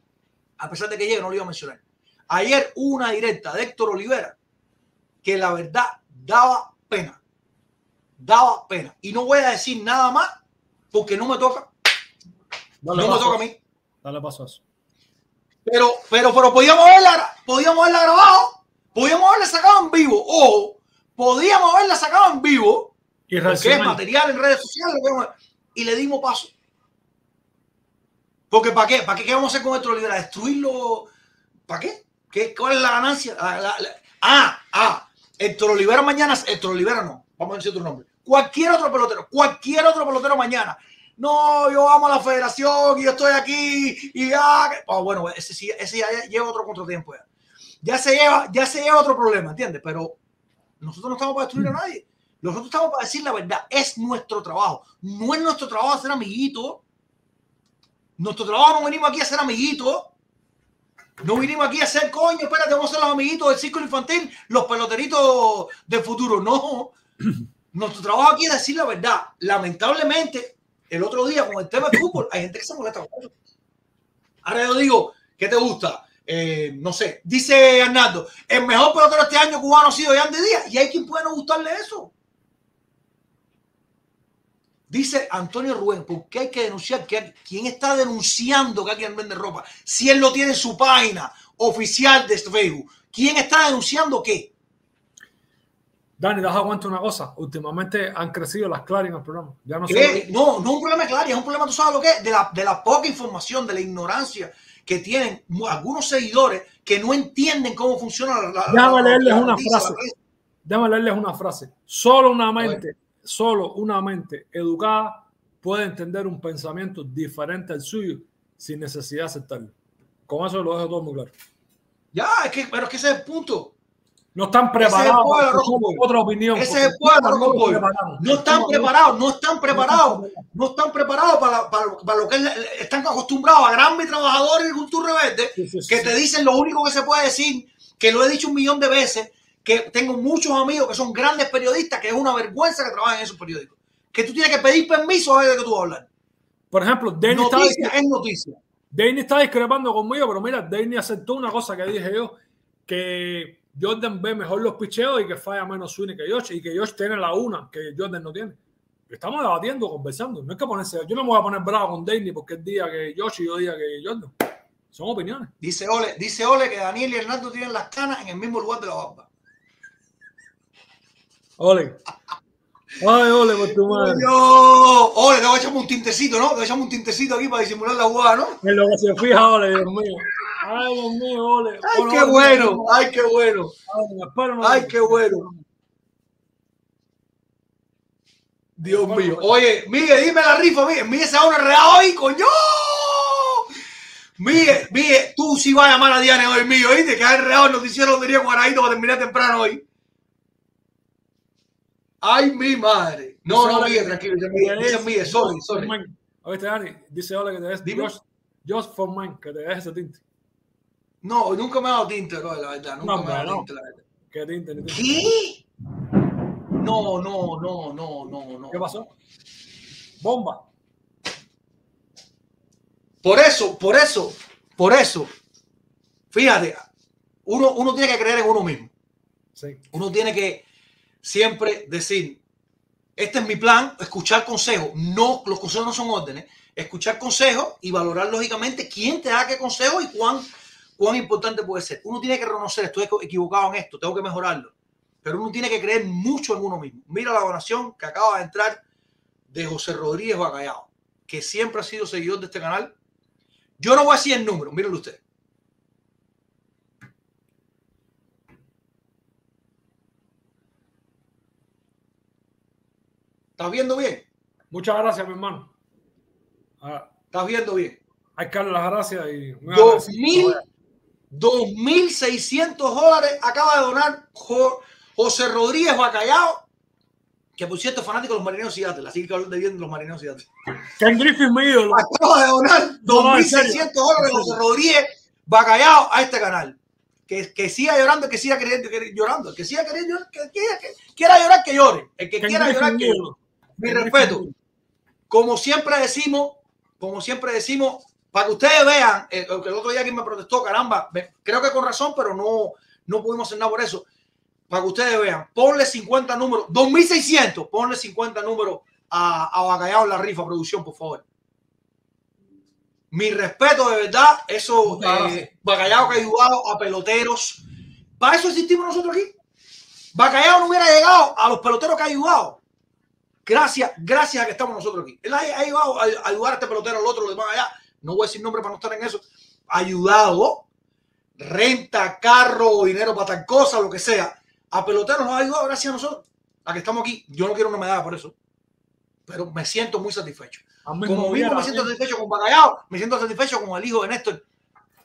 a pesar de que llegue, no lo iba a mencionar. Ayer hubo una directa de Héctor Olivera que la verdad daba pena. Daba pena. Y no voy a decir nada más porque no me toca. Dale no me toca a mí. Dale paso a eso. Pero, pero, pero podíamos haberla, podíamos haberla grabado, podíamos haberla sacado en vivo. Ojo, podíamos haberla sacado en vivo, Y porque es material en redes sociales, y le dimos paso. Porque ¿para qué? ¿Para qué, ¿Qué vamos a hacer con Héctor Olivera? ¿Destruirlo? ¿Para qué? ¿Qué? ¿Cuál es la ganancia? Ah, la- la- ah, ah, Héctor Olivera mañana, Héctor Olivera no, vamos a decir otro nombre. Cualquier otro pelotero, cualquier otro pelotero mañana. No, yo amo a la federación y yo estoy aquí y ya. Ah, bueno, ese, sí- ese ya lleva otro contratiempo ya. Ya se lleva, ya se lleva otro problema, ¿entiendes? Pero nosotros no estamos para destruir a nadie. Nosotros estamos para decir la verdad. Es nuestro trabajo. No es nuestro trabajo ser amiguitos. Nuestro trabajo no venimos aquí a ser amiguitos. No vinimos aquí a ser coño, espérate, vamos a ser los amiguitos del círculo infantil, los peloteritos del futuro. No. Nuestro trabajo aquí es decir la verdad. Lamentablemente, el otro día con el tema del fútbol, hay gente que se molesta con eso. Ahora yo digo, ¿qué te gusta? Eh, no sé, dice Arnaldo, el mejor pelotero este año cubano ha sido Yandy Díaz. Y hay quien puede no gustarle eso. Dice Antonio Rubén, ¿por qué hay que denunciar? que ¿Quién está denunciando que alguien vende ropa? Si él lo tiene en su página oficial de Facebook. ¿Quién está denunciando qué? Dani, das cuenta una cosa. Últimamente han crecido las claras en el programa. Ya no solo- No, no es un problema claro, es un problema, tú sabes lo que es, de la, de la poca información, de la ignorancia que tienen algunos seguidores que no entienden cómo funciona la, Déjame leerles la una frase. Déjame leerles una frase. Solo una mente, solo una mente educada puede entender un pensamiento diferente al suyo sin necesidad de aceptarlo. Con eso lo dejo todo muy claro. Ya, es que, pero es que ese es el punto. No están Ese es el preparados pueblo, otra opinión. Ese es el pueblo, no. No están No, preparados, no están preparados, no están preparados para, para, para lo que es están acostumbrados a Granby Trabajadores y Cultura Rebelde, sí, sí, que sí. te dicen lo único que se puede decir, que lo he dicho un millón de veces, que tengo muchos amigos que son grandes periodistas, que es una vergüenza que trabajen en esos periódicos. Que tú tienes que pedir permiso a de qué tú vas a hablar. Por ejemplo, Noticia diciendo, es noticia. Danny está discrepando conmigo, pero mira, Danny aceptó una cosa que dije yo, que Jordan ve mejor los picheos y que falla menos swing que Josh, y que Josh tiene la una que Jordan no tiene. Estamos debatiendo, conversando. No es que ponerse, yo no me voy a poner bravo con Danny porque él diga que Josh y yo diga que Jordan. Son opiniones. Dice Ole, dice Ole que Daniel y Hernando tienen las canas en el mismo lugar de la barba. Ole. Ay, ole, por tu madre. Yo, Ole, a echarme un tintecito, ¿no? Te voy a echarme un tintecito aquí para disimular la jugada, ¿no? En lo que se fija, ole, Dios mío. Ay, Dios mío, ole. Ay, Ole, qué ole, bueno, ole. ay, qué bueno. Ay, qué bueno. Dios mío. Oye, Miguel, dime la rifa, Miguel. Miguel se da una real hoy, coño. Miguel, Miguel, tú sí vas a llamar a Diana hoy, mío, ¿oíste? Que hay real noticiero de Guaradito para terminar temprano hoy. Ay, mi madre. No, no, que- tranquilo. Dice es Miguel, sorry, sorry. Oíste, Dani, dice Ole que te des Dime. Josh, Josh Foreman, que te des ese tinte. No, nunca me ha dado tinte, bro, la verdad. Nunca No, me ha dado no. tinte, la verdad. Que tinte, tinte. ¿Qué? No, no, no, no, no, no. ¿Qué pasó? Bomba. Por eso, por eso, por eso, fíjate, uno, uno tiene que creer en uno mismo. Sí. Uno tiene que siempre decir, este es mi plan, escuchar consejos. No, los consejos no son órdenes. Escuchar consejos y valorar lógicamente quién te da qué consejo y cuán, cuán importante puede ser. Uno tiene que reconocer, estoy equivocado en esto, tengo que mejorarlo. Pero uno tiene que creer mucho en uno mismo. Mira la donación que acaba de entrar de José Rodríguez Bacallao, que siempre ha sido seguidor de este canal. Yo no voy a decir el número, mírenlo usted. ¿Estás viendo bien? Muchas gracias, mi hermano. Ah, ¿Estás viendo bien? hay que darle las gracias y muy Dos agradecido. mil, 2.600 dólares acaba de donar Jo- José Rodríguez Bacallao, que por cierto es fanático de los marineros Seattle, así que hablo de bien de los marineros Seattle. Ken Griffin, mi ídolo. Acaba de donar No, en 2.600 serio. dólares José Rodríguez Bacallao a este canal. Que, que siga llorando, que siga queriendo, que- llorando. El que siga queriendo, que, quiera- que quiera llorar, que llore. El que Ken quiera Griffin, llorar, que llore. Mi respeto. Como siempre decimos, como siempre decimos, para que ustedes vean, eh, que el otro día alguien me protestó, caramba, creo que con razón, pero no, no pudimos hacer nada por eso. Para que ustedes vean, ponle 50 números, 2600, ponle 50 números a, a Bacallao en la rifa, producción, por favor. Mi respeto, de verdad, eso, eh, Bacallao que ha ayudado a peloteros. Para eso existimos nosotros aquí. Bacallao no hubiera llegado a los peloteros que ha ayudado. Gracias, gracias a que estamos nosotros aquí. Él ha, ha ayudado a, a ayudar a este pelotero, al otro, lo demás allá. No voy a decir nombre para no estar en eso. Ayudado, renta, carro, dinero para tal cosa, lo que sea. A peloteros nos ha ayudado gracias a nosotros. A que estamos aquí. Yo no quiero una medalla por eso. Pero me siento muy satisfecho. Como mismo me siento satisfecho con Bacallao, me siento satisfecho con el hijo de Néstor,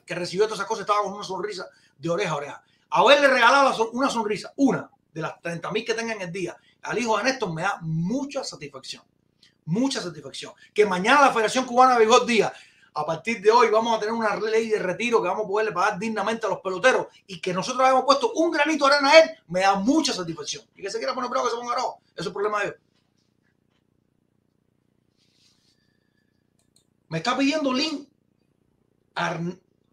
que recibió todas esas cosas, estaba con una sonrisa de oreja a oreja. Haberle regalado una sonrisa, una de las 30 mil que tenga en el día, al hijo de Néstor me da mucha satisfacción. Mucha satisfacción. Que mañana la Federación Cubana de Béisbol diga, a partir de hoy vamos a tener una ley de retiro que vamos a poderle pagar dignamente a los peloteros y que nosotros hayamos puesto un granito de arena a él, me da mucha satisfacción. Y que se quiera poner bravo, que se ponga bravo. Eso es el problema de ellos. Me está pidiendo link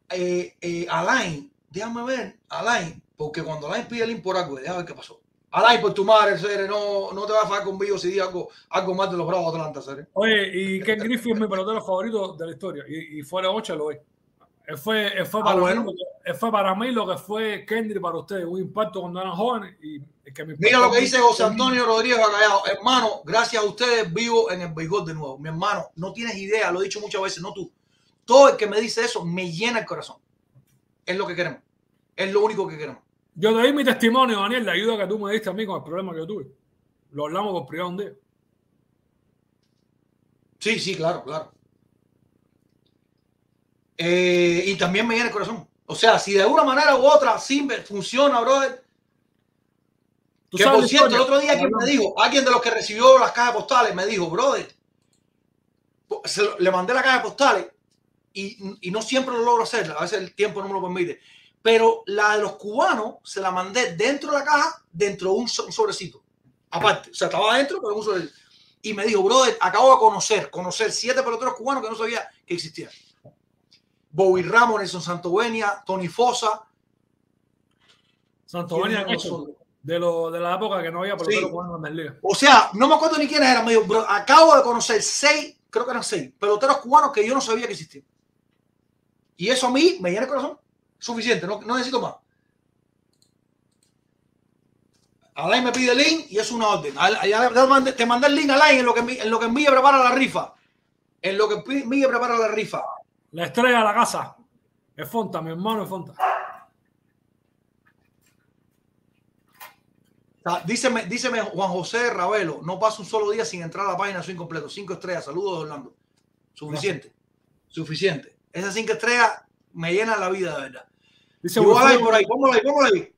eh, eh, Alain. Déjame ver, Alain, porque cuando Alain pide link por algo, déjame ver qué pasó. Alain, por tu madre, Cere, no, no te vas a fajar conmigo si digo algo, algo más de los Bravos de Atlanta, Cere. Oye, y Ken Griffin es mi pelotero favorito de la historia. Y, y fuera 8 lo es. Él fue, él fue Ah, para bueno. mí, lo que- él fue para mí lo que fue Kendry para ustedes. Un impacto cuando eran jóvenes. Y que me Mira lo que dice José. Antonio Rodríguez Bacallao. Hermano, gracias a ustedes vivo en el béisbol de nuevo. Mi hermano, no tienes idea, lo he dicho muchas veces, no tú. Todo el que me dice eso me llena el corazón. Es lo que queremos. Es lo único que queremos. Yo te di mi testimonio, Daniel, la ayuda que tú me diste a mí con el problema que yo tuve. Lo hablamos por privado un día. Sí, sí, claro, claro. Eh, y también me llena el corazón. O sea, si de una manera u otra sí me funciona, brother. ¿Tú Que por cierto, el otro día alguien me dijo, alguien de los que recibió las cajas postales me dijo, brother, se lo- le mandé la caja postales y, y no siempre lo logro hacer, a veces el tiempo no me lo permite, pero la de los cubanos se la mandé dentro de la caja, dentro de un, so- un sobrecito. Aparte, o sea, estaba adentro, pero un sobrecito. Y me dijo, brother, acabo de conocer, conocer siete peloteros cubanos que no sabía que existían. Bobby Ramos, Nelson Santovenia, Tony Fosa. Santovenia de, lo, de la época que no había pelotero Sí. cubano en el liga. O sea, no me acuerdo ni quiénes eran. me dijo, bro, acabo de conocer seis, creo que eran seis, peloteros cubanos que yo no sabía que existían. Y eso a mí me llena el corazón. Suficiente, no, no necesito más. Alain me pide el link y es una orden. Te mandé- el link, Alain, en lo que en lo que envíe prepara la rifa. En lo que envíe prepara la rifa. La estrella de la casa. Es Fonta, mi hermano es Fonta. Díceme, díceme Juan José Ravelo, no pasa un solo día sin entrar a la página su incompleto. Cinco estrellas, saludos de Orlando. Suficiente, suficiente. Esas cinco estrellas me llenan la vida, de verdad. Dice Alain, Wilfredo- por ahí, póngalo ahí, póngalo ahí.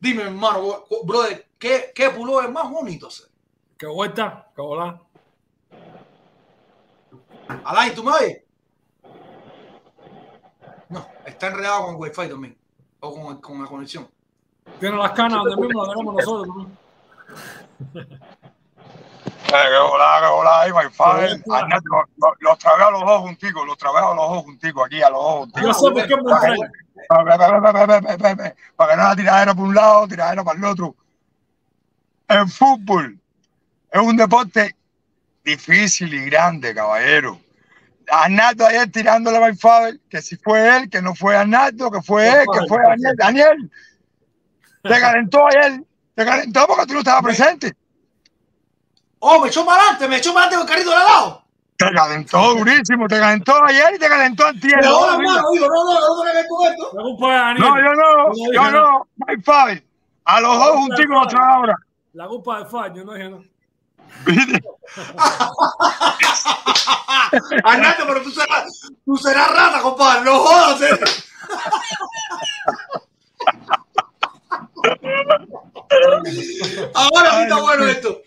Dime, hermano, brother, ¿qué, qué pullover más bonito hacer? Que vuelta, que volá. Alain, ¿tú me oyes? No, está enredado con Wi-Fi también. O con, con la conexión. Tiene las canas donde mismo las tenemos nosotros. ¿no? Eh, que hola, que hola, ahí. Qué lo- Los trabé a los dos junticos, los trabé a los dos junticos, aquí a los dos junticos. Yo sé por qué me. Para, que no la tiradera por un lado, tiradera para el otro. El fútbol es un deporte difícil y grande, caballero. Arnaldo ayer tirándole a father, que si fue él, que no fue Arnaldo, que fue él, que fue Daniel. Daniel, te calentó ayer, te calentó porque tú no estabas presente. Oh, me echó para adelante, me echó para adelante con el carrito de lado. Te calentó durísimo, te calentó ayer y te calentó antier. Pero ahora, No, hermano, digo, no, no, no, no, no, con esto. La culpa es de Daniel. No, yo no, Yo no no, my father. A los dos junticos otra hora. La culpa de Fad, yo no dije nada. Arnaldo, pero tú serás, tú serás rata, compadre, no jodas. eh. Ahora sí está bueno esto.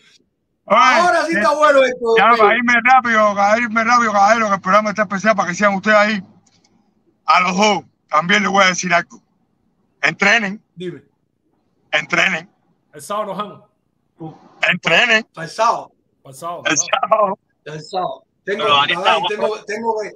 Ahora sí está bueno esto. Ya, para irme rápido, para irme rápido, caballero, que el programa está especial para que sean ustedes ahí. A los dos también les voy a decir algo. Entrenen, Dime, entrenen, El sábado nos vemos. entrenen. el sábado, el sábado. El sábado. para el sábado. Tengo, tengo, tengo, que,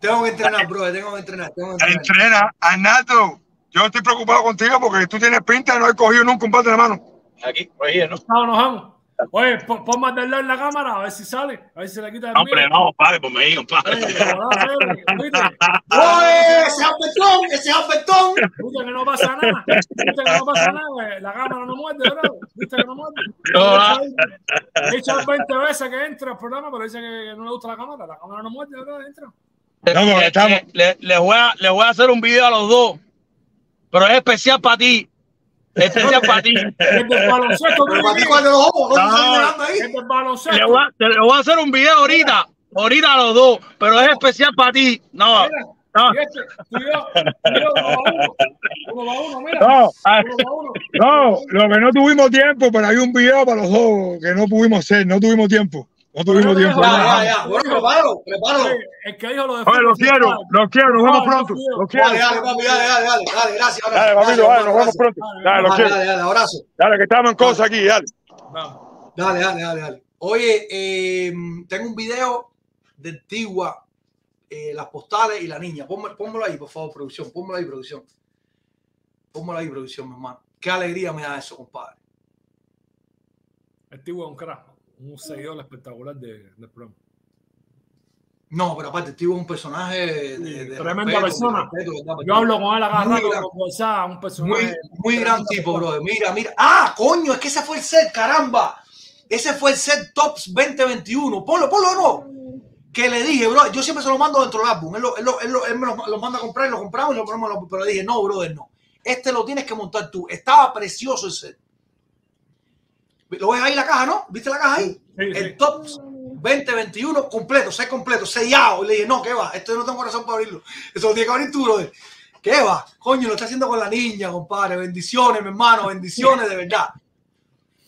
tengo que entrenar, bro, tengo que entrenar, tengo que entrenar. Entrena. Arnaldo, yo estoy preocupado contigo porque tú tienes pinta de no haber cogido nunca un bate de mano. Aquí, oye, no. El sábado nos. Oye, pon, pon más del lado en la cámara, a ver si sale. A ver si se le quita el Hombre, no, padre, pues me digan, padre. Oye, que volá, Fede, ¿viste? ¡Oye, ese apetón, ese apetón! ¿Viste que no pasa nada? ¿Viste que no pasa nada? güey? La cámara no muerde, bro. ¿Viste que no muerde? No, He dicho 20 veces que entra al programa, pero dice que no le gusta la cámara. La cámara no muerde, bro. Entra. No, Le- estamos- le- les, voy a, les voy a hacer un video a los dos, pero es especial para ti. Es especial para ti. El del baloncesto, Pero para ti, tú ¿cuál de los ojos? ¿No te No. estás mirando ahí? El del Le baloncesto. voy, a, te le voy a hacer un video ahorita, ahorita a los dos, pero es especial para ti. No, Mira, no, y este, tú y yo, tú y yo, uno va uno. Uno va uno, mira. No, ah, Uno va uno. no, lo que no tuvimos tiempo, pero hay un video para los dos que no pudimos hacer, no tuvimos tiempo. No tuvimos tiempo. Ya, ya, ya. Bueno, prepáralo, prepáralo. El que dijo lo de Oye, los quiero, los quiero, nos vemos pronto. Los quiero. Dale, dale, papi, dale, dale, dale, dale, gracias. Dale, papito, dale, nos vemos pronto. Dale, Dale, quiero. dale, dale, abrazo. Dale, que estamos en cosas aquí, dale. Dale, dale, dale, dale. Oye, eh, tengo un video de Antigua, eh, las postales y la niña. Pónmelo, pónmelo ahí, por favor, producción. Pónmelo ahí, producción. Pónmelo ahí, producción, mi hermano. Qué alegría me da eso, compadre. Es un crack, un seguidor espectacular de, del programa. No, pero aparte, tío es un personaje de, de Tremenda respeto, persona. de respeto, ¿verdad? Yo hablo con él WhatsApp, un personaje. Muy, muy gran tipo, bro. Mira, mira. Ah, coño, es que ese fue el set, caramba. Ese fue el set Tops 2021. Ponlo, ponlo, no. Que le dije, bro, yo siempre se lo mando dentro del álbum. Él, lo- él lo- él lo- él me lo, manda a comprar y lo compramos y lo ponemos. Pero le dije, no, brother, no. Este lo tienes que montar tú. Estaba precioso el set. ¿Lo ves ahí la caja, no? ¿Viste la caja ahí? Sí, el sí. Tops 2021 completo, set completo, sellado. Y le dije, no, ¿qué va? Esto yo no tengo corazón para abrirlo. Eso lo tiene que abrir tú, brother. ¿Qué va? Coño, lo está haciendo con la niña, compadre. Bendiciones, mi hermano. Bendiciones de verdad.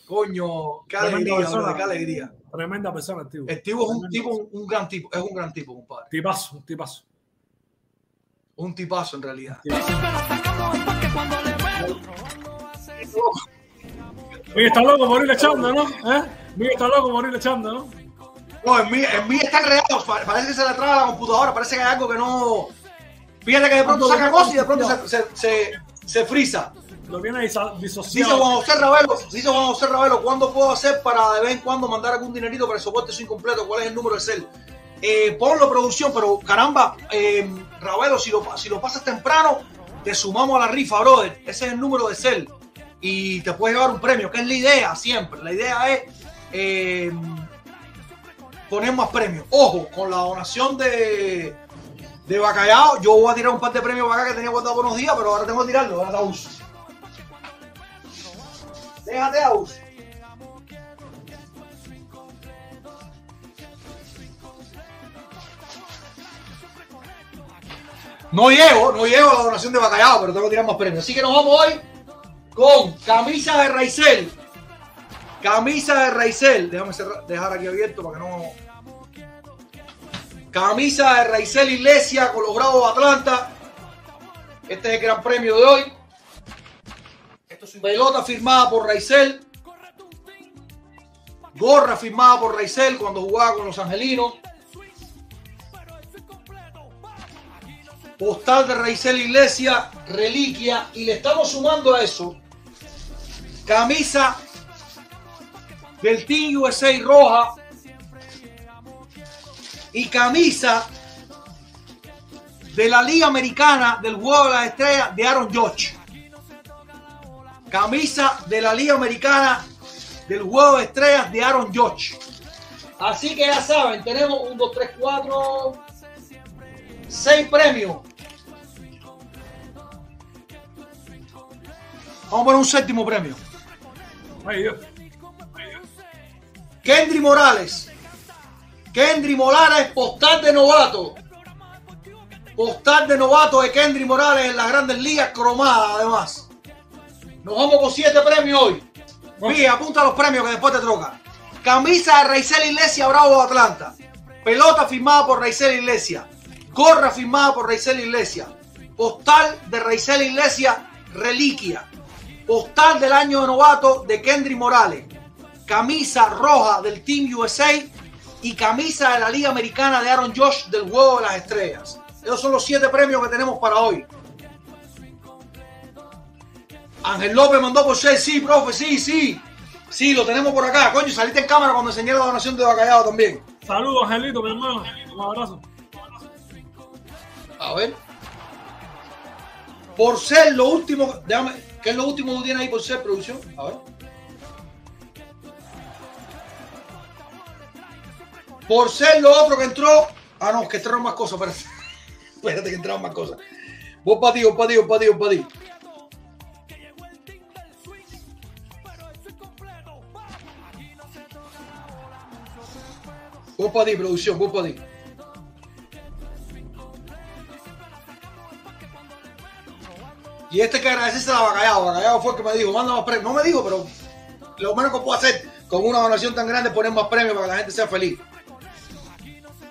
Coño, qué alegría, brother, qué alegría. Tremenda persona, el tipo. El tipo es un tipo, un, un gran tipo, es un gran tipo, compadre. Tipazo, un tipazo. Un tipazo en realidad. Miguel está loco por ir echando, ¿no? ¿Eh? Miguel está loco por ir echando, ¿no? No, en mí, en mí está enredado. Pa- Parece que se le traba la computadora. Parece que hay algo que no. Fíjate que de pronto saca cosas y de pronto se, se, se, se frisa. Lo viene disa- Dice disociado. Juan José Ravelo, dice Juan José Ravelo, ¿cuándo puedo hacer para de vez en cuando mandar algún dinerito para el soporte su incompleto? ¿Cuál es el número de cel? Eh, ponlo producción, pero caramba, eh, Ravelo, si lo, si lo pasas temprano, te sumamos a la rifa, brother. Ese es el número de cel. Y te puedes llevar un premio, que es la idea siempre. La idea es eh, poner más premios. Ojo, con la donación de, de Bacallao, yo voy a tirar un par de premios para acá que tenía guardado unos días, pero ahora tengo que tirarlo, ahora la uso. Déjate aus. No llego, no llego a la donación de bacallao, pero tengo que tirar más premios. Así que nos vamos hoy con camisa de Raizel. Camisa de Raizel. Déjame cerrar- dejar aquí abierto para que no. Camisa de Raizel Iglesia con los Bravos de Atlanta. Este es el gran premio de hoy. Pelota firmada por Raizel. Gorra firmada por Raizel cuando jugaba con los angelinos. Postal de Raizel Iglesia, reliquia. Y le estamos sumando a eso. Camisa del Team USA roja. Y camisa de la Liga Americana del Juego de las Estrellas de Aaron Judge camisa de la Liga Americana del Juego de Estrellas de Aaron Judge. Así que ya saben, tenemos un, dos, tres, cuatro, seis premios. Vamos a poner un séptimo premio. Kendry Morales. Kendry Morales, postal de novato. Postal de novato de Kendry Morales en las grandes ligas, cromada además. Nos vamos con siete premios hoy. Fíjate, apunta los premios que después te troca. Camisa de Raizel Iglesia Bravo de Atlanta. Pelota firmada por Raizel Iglesia. Gorra firmada por Raizel Iglesia. Postal de Raizel Iglesia Reliquia. Postal del año de novato de Kendry Morales. Camisa roja del Team USA y camisa de la Liga Americana de Aaron Josh del Juego de las Estrellas. Esos son los siete premios que tenemos para hoy. Ángel López mandó por ser, sí, profe, sí, sí. Sí, lo tenemos por acá. Coño, saliste en cámara cuando enseñé la donación de Bacallao también. Saludos, Angelito, mi hermano. Un abrazo. A ver. Por ser lo último, déjame, ¿qué es lo último que tú tienes ahí por ser producción? A ver. Por ser lo otro que entró. Ah, no, que entraron más cosas, espérate. Espérate que entraron más cosas. Vos para ti, vos para ti, vos para ti, vos para ti. Vos para ti, producción, vos para ti. Y este que agradecerse a Bacallao. Bacallao fue el que me dijo, manda más premios. No me dijo, pero lo menos que puedo hacer con una donación tan grande es poner más premios para que la gente sea feliz.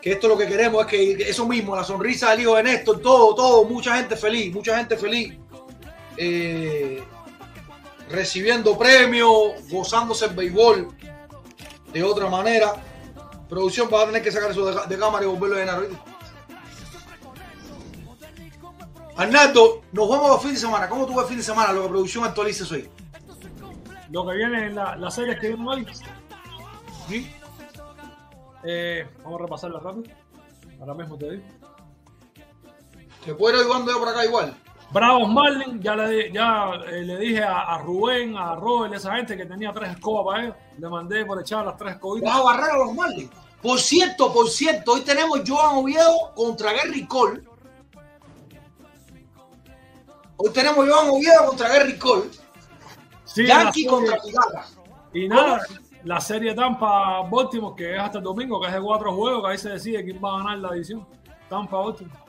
Que esto lo que queremos es que eso mismo, la sonrisa del hijo de Néstor, todo, todo, mucha gente feliz, mucha gente feliz. eh, recibiendo premios, gozándose el béisbol de otra manera. Producción va a tener que sacar eso de, de cámara y volverlo a llenar. Arnaldo, nos vamos a fin de semana. ¿Cómo tú el fin de semana? Lo que producción actualiza hoy. Lo que viene en la, la serie que vimos hoy. ¿Sí? Eh, vamos a repasarla rápido. Ahora mismo te digo. ¿Te puedo ir yo por acá igual? Bravos Marlin, ya le, ya, eh, le dije a, a Rubén, a Robert, esa gente que tenía tres escobas para ellos. Le mandé por echar las tres escobitas. Vas a barrer a los Marlins. Por cierto, por cierto, hoy tenemos Joan Oviedo contra Gary Cole. Hoy tenemos Joan Oviedo contra Gary Cole. Sí, Yankee contra Pigata. Y nada, la serie Tampa Baltimore, que es hasta el domingo, que es de cuatro juegos, que ahí se decide quién va a ganar la división. Tampa Baltimore.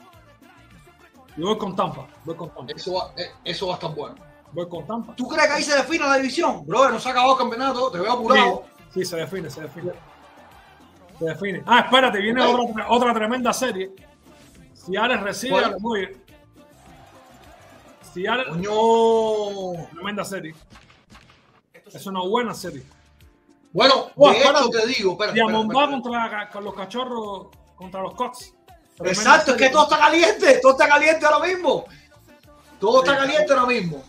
Y voy con Tampa, voy con Tampa, Eso va, eh, eso va a estar bueno. voy con Tampa. ¿Tú crees que ahí se define la división? Brother, no se ha acabado el campeonato, te veo apurado. Sí, sí, se define, se define. Se define. Ah, espérate, viene otra, otra tremenda serie. Si Alex recibe, ¿Cuál? Alex Coño. tremenda serie. Es una buena serie. Bueno, de te digo, espérate, Diamond va contra con los cachorros, contra los. Tremenda Exacto, es que todo está caliente, todo está caliente ahora mismo. Todo está caliente ahora mismo.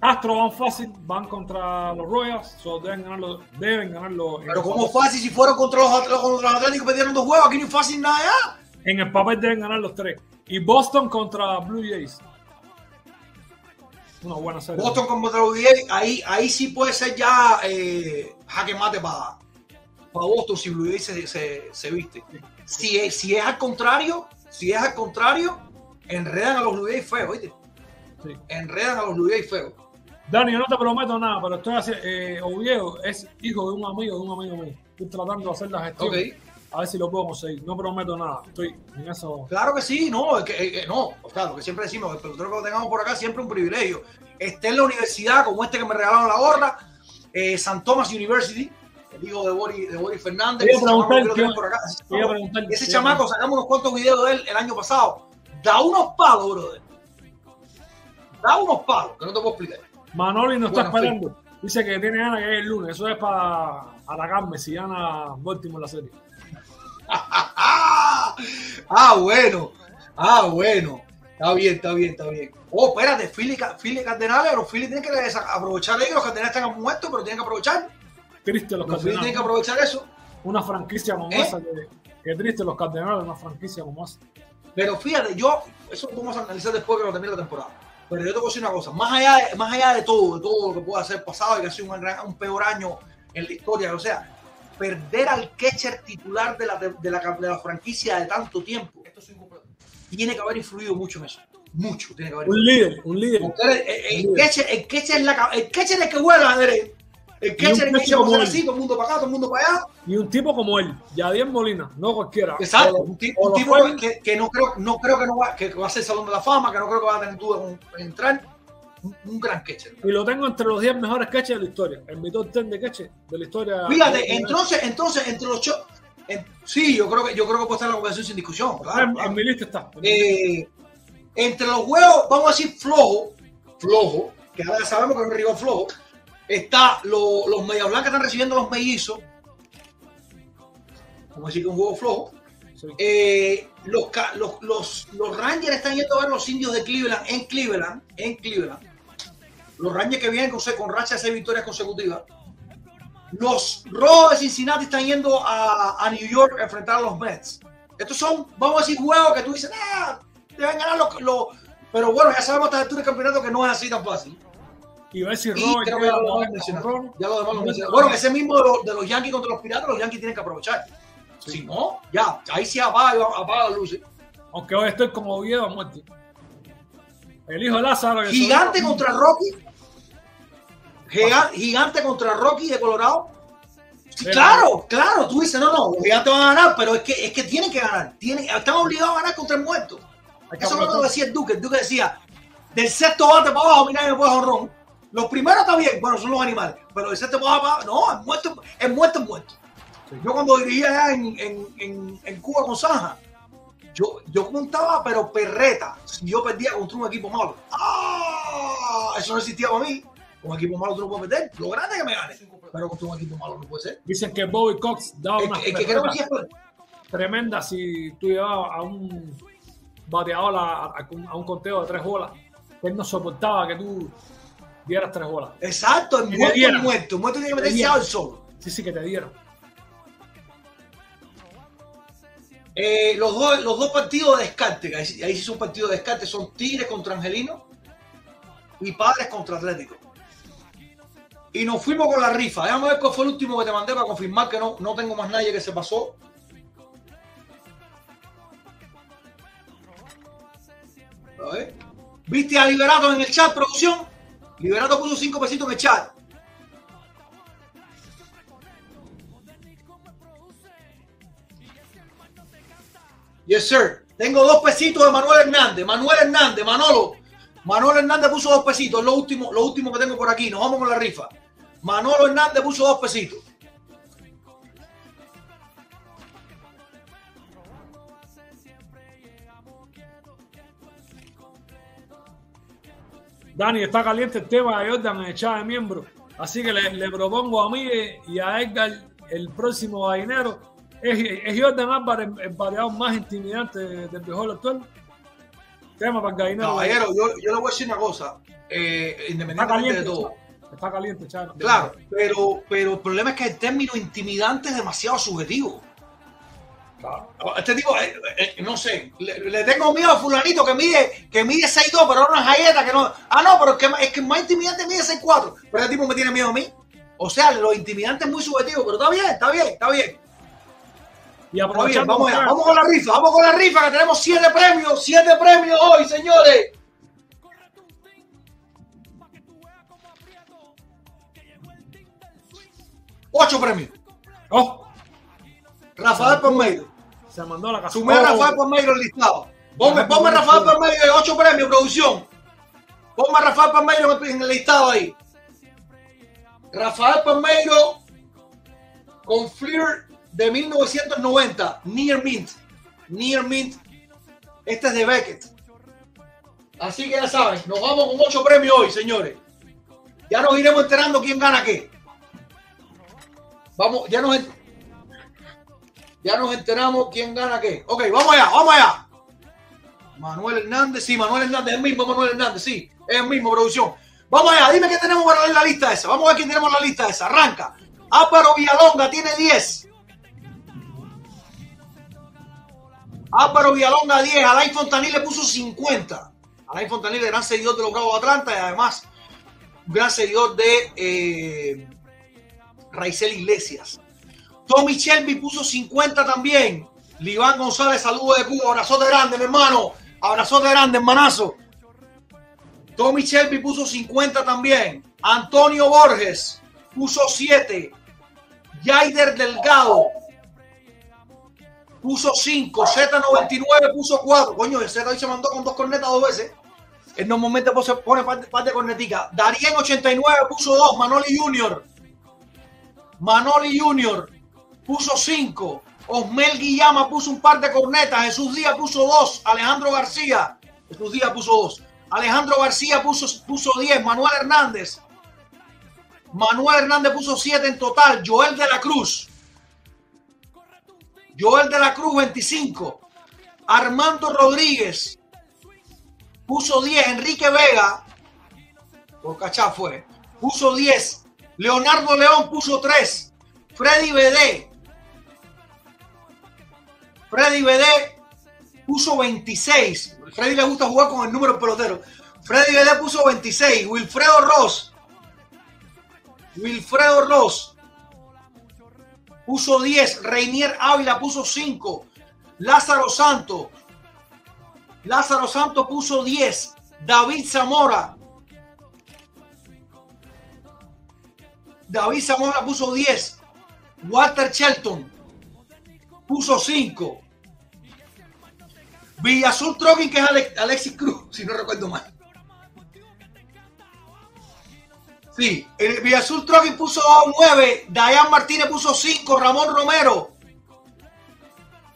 Astro van fácil, van contra los Royals, so deben ganarlo, deben ganarlo Pero como fácil si fueron contra los, contra los Atléticos perdieron dos juegos, aquí no es fácil nada ya. En el papel deben ganar los tres. Y Boston contra Blue Jays. Una buena serie. Boston contra los Jays, ahí, ahí sí puede ser ya eh, jaque mate para Boston si Blue Jays se, se, se viste. Si es, si es al contrario, si es al contrario, enredan a los Blue Jays feo, ¿viste? Sí. Enredan a los Blue Jays feo. Dani, yo no te prometo nada, pero estoy haciendo. Eh, Oviedo es hijo de un amigo de un amigo mío. Estoy tratando de hacer la gestión. Ok. A ver si lo puedo conseguir. No prometo nada. Estoy en eso. Claro que sí, no, es que, eh, no, o sea, lo que siempre decimos, el pelotero que lo tengamos por acá siempre un privilegio. Esté en la universidad, como este que me regalaron la gorra, eh, San Thomas University, el hijo de Boris, de Boris Fernández, ese chamaco que lo por acá. Ese chamaco, sacamos unos cuantos videos de él el año pasado, da unos palos, brother. Da unos palos, que no te puedo explicar. Manoli está Bueno, esperando. Dice que tiene ganas que llegue el lunes. Eso es para atacarme si gana Baltimore la serie. Ah, bueno. Ah, bueno. Está bien, está bien, está bien. Oh, espérate, Philly, Philly Cardenales, los Philly tienen que aprovechar ellos, los Cardenales están muertos, pero tienen que aprovechar. Triste los Los Philly tienen que aprovechar eso. Una franquicia como ¿Eh? esa. Que, que triste los Cardenales, una franquicia como esa. Pero fíjate, yo, eso lo vamos a analizar después que lo termine la temporada. Pero yo te voy a decir una cosa, más allá de, más allá de todo, de todo lo que pueda ser pasado y que ha sido un, gran- un peor año en la historia, o sea, perder al catcher titular de la, de la, de la franquicia de tanto tiempo, tiene que haber influido mucho en eso. Mucho tiene que haber Un influido. líder, un líder. Porque el, el- el catcher, el catcher es la el catcher es el que al ajedrez. El catcher es el que a como así, todo el mundo para acá, todo el mundo para allá. Y un tipo como él, Yadier Molina, no cualquiera. Exacto, un, tipo que, que no creo, no creo que no va, que va a ser Salón de la Fama, que no creo que va a tener duda en entrar. Un, un gran catcher. Y lo tengo entre los 10 mejores catchers de la historia. En mi top 10 de catchers de la historia. Fíjate, entonces, entonces, entre los en- sí, yo creo que yo creo que puede estar la conversación sin discusión. claro, en, claro. en mi lista está. Eh, entre los juegos, vamos a decir flojo, flojo, que ahora sabemos que es un rival flojo, está lo- los medias blancas están recibiendo los mellizos. Vamos a decir que un juego flojo. Sí. Eh, los, los, los, los Rangers están yendo a ver los indios de Cleveland en Cleveland, en Cleveland. Los Rangers que vienen con, con racha de seis victorias consecutivas. Los Rojos de Cincinnati están yendo a, a New York a enfrentar a los Mets. Estos son, vamos a decir, juegos que tú dices, ah, deben ganar los, los- Pero bueno, ya sabemos a esta altura del campeonato que no es así tan fácil. Y ver si Y Robert ya lo demás lo mencionado. Bueno, ese mismo de los, de los Yankees contra los Piratas, los Yankees tienen que aprovechar. Sí. Si no, ya, ahí sí apaga, apaga las luces. Aunque hoy estoy como Oviedo a muerte. El hijo de Lázaro. Gigante contra Rocky. Giga- Gigante contra Rocky de Colorado. Sí, claro, claro, tú dices, no, no, los gigantes van a ganar, pero es que, es que tienen que ganar. Tienen, están obligados a ganar contra el muerto. Eso es lo que decía el Duque. El Duque decía, del sexto bate para abajo, mira, me puede honrón. Los primeros está bien, bueno, son los animales, pero del sexto para abajo, no, es muerto, es muerto, es muerto. Yo cuando dirigía allá en, en, en, en Cuba con Zanja, yo, yo contaba, pero perreta, si yo perdía contra un equipo malo. ¡Ah! Eso no existía para mí. Un equipo malo tú no puedes perder. Lo grande es que me gane. Pero contra un equipo malo no puede ser. Dicen que Bobby Cox daba El, una que- el que creo que sí es tremenda si tú llevabas a un bateador a, a- a un conteo de tres bolas. Él no soportaba que tú dieras tres bolas. Exacto, el muerto es muerto. El muerto tiene que meterse al solo. Sí, sí, que te dieron. Eh, los, dos, los dos partidos de descarte, que ahí, sí- ahí sí son partidos de descarte, son Tigres contra Angelino y Padres contra Atlético. Y nos fuimos con la rifa. Déjame ver cuál fue el último que te mandé para confirmar que no, no tengo más nadie que se pasó. ¿Viste a Liberato en el chat, producción? Liberato puso cinco pesitos en el chat. Yes, sir. Tengo dos pesitos de Manuel Hernández. Manuel Hernández, Manolo. Manuel Hernández puso dos pesitos. Es lo último, lo último que tengo por aquí. Nos vamos con la rifa. Manolo Hernández puso dos pesitos. Dani, está caliente el tema de Jordan chat de miembros. Así que le, le propongo a mí y a Edgar el próximo dinero ¿Es, es Jordan Álvarez el bateador más intimidante del béisbol actual? Tema para el gallinero. Caballero, yo, yo le voy a decir una cosa, eh, independientemente de todo. Está caliente, Chano. Claro, pero, pero el problema es que el término intimidante es demasiado subjetivo. Claro. Este tipo, eh, eh, no sé, le, le tengo miedo a fulanito que mide, que mide 6'2, pero no es galleta, que no. Ah, no, pero es que, es que más intimidante mide 6'4. Pero este tipo me tiene miedo a mí. O sea, lo intimidante es muy subjetivo, pero está bien, está bien, está bien. Y Está bien, vamos allá, vamos con la rifa, vamos con la rifa, que tenemos siete premios, siete premios hoy, señores. Ocho premios. Oh, Rafael Palmeiro. se mandó a la casa. Sumé a Oh, Rafael Palmeiro el listado. Ponme, ponme a Rafael Palmeiro, eh, ocho premios, producción. Ponme a Rafael Palmeiro en el listado ahí. Rafael Palmeiro con Fleer de 1990, Near Mint. Near Mint. Este es de Beckett. Así que ya saben, nos vamos con ocho premios hoy, señores. Ya nos iremos enterando quién gana qué. Vamos, ya nos, ya nos enteramos quién gana qué. Ok, vamos allá, vamos allá. Manuel Hernández, sí, Manuel Hernández, es el mismo Manuel Hernández, sí, es el mismo producción. Vamos allá, dime qué tenemos para ver la lista esa. Vamos a ver quién tenemos en la lista esa. Arranca. Álvaro Villalonga tiene 10. Álvaro Villalonga 10. Alain Fontanil le puso 50. Alain Fontanil, gran seguidor de los Bravos de Atlanta y además gran seguidor de eh, Raizel Iglesias. Tommy Shelby puso 50 también. Liván González, saludo de Cuba. Abrazote grande, mi hermano. Abrazote grande, hermanazo. Tommy Shelby puso 50 también. Antonio Borges puso 7. Yaider Delgado puso 5. Z99 puso 4. Coño, el Z hoy se mandó con dos cornetas dos veces. En normalmente pone, pone par, par de cornetica. Darien 89 puso 2. Manoli Junior. Manoli Junior puso 5. Osmel Guillama puso un par de cornetas. Jesús Díaz puso 2. Alejandro García. Jesús Díaz puso 2. Alejandro García puso, puso 10. Manuel Hernández. Manuel Hernández puso 7 en total. Joel de la Cruz. Joel de la Cruz 25. Armando Rodríguez puso 10. Enrique Vega. Por cachá fue. Puso 10. Leonardo León puso 3. Freddy BD. Freddy BD puso 26. Freddy le gusta jugar con el número pelotero. Freddy BD puso 26. Wilfredo Ross. Wilfredo Ross puso 10. Reinier Ávila puso 5. Lázaro Santos. Lázaro Santos puso 10. David Zamora. David Zamora puso 10. Walter Shelton puso 5. Villazul Trokin, que es Ale- Alexis Cruz, si no recuerdo mal. Sí, Villazul Trokin puso 9. Dayan Martínez puso 5. Ramón Romero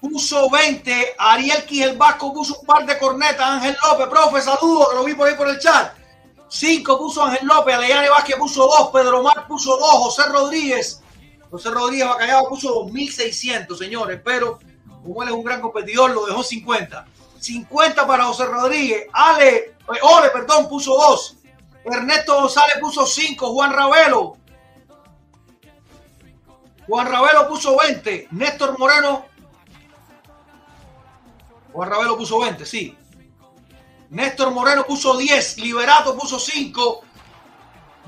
puso 20. Ariel Quijel Vasco puso un par de cornetas. Ángel López, profe, saludos, lo vi por ahí por el chat. 5 puso Ángel López. Alejandro Vázquez puso 2. Pedro Mar puso 2. José Rodríguez. José Rodríguez Bacallao puso 2.600, señores. Pero como él es un gran competidor, lo dejó 50. 50 para José Rodríguez. Ale, eh, Ole, perdón, puso 2. Ernesto González puso 5. Juan Ravelo. Juan Ravelo puso 20. Néstor Moreno. Juan Ravelo puso 20, sí. Néstor Moreno puso 10. Liberato puso 5.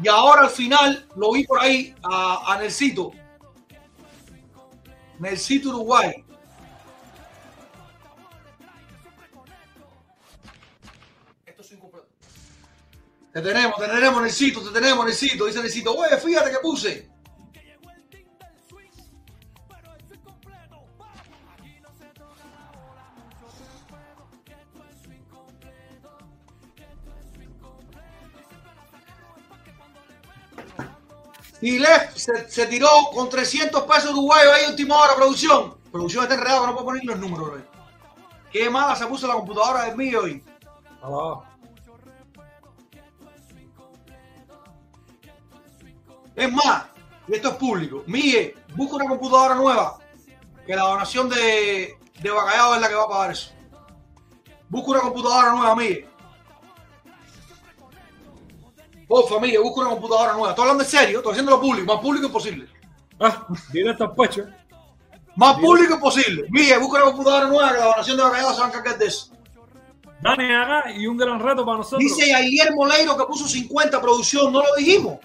Y ahora al final lo vi por ahí a, a Nelsito. Nelsito Uruguay. Te tenemos, te tenemos, Nelsito, te tenemos, Nelsito. Dice Nelsito, oye, fíjate que puse. Y Lef se, se tiró con 300 pesos uruguayos ahí última hora, producción. Producción está enredada, no puedo poner los números. bro. Qué mala se puso la computadora del mío hoy. Es más, y esto es público. Miguel, busca una computadora nueva. Que la donación de, de Bacallao es la que va a pagar eso. Busca una computadora nueva, Miguel. Por familia, busca una computadora nueva. Estoy hablando en serio, estoy haciendo lo público, más público imposible. Ah, directo al pecho. Más público imposible. Miguel, busca una computadora nueva que la donación de Bacallao se va a encargar de eso. Dani acá y un gran reto para nosotros. Dice Ailier Moleiro que puso 50 producción, no lo dijimos.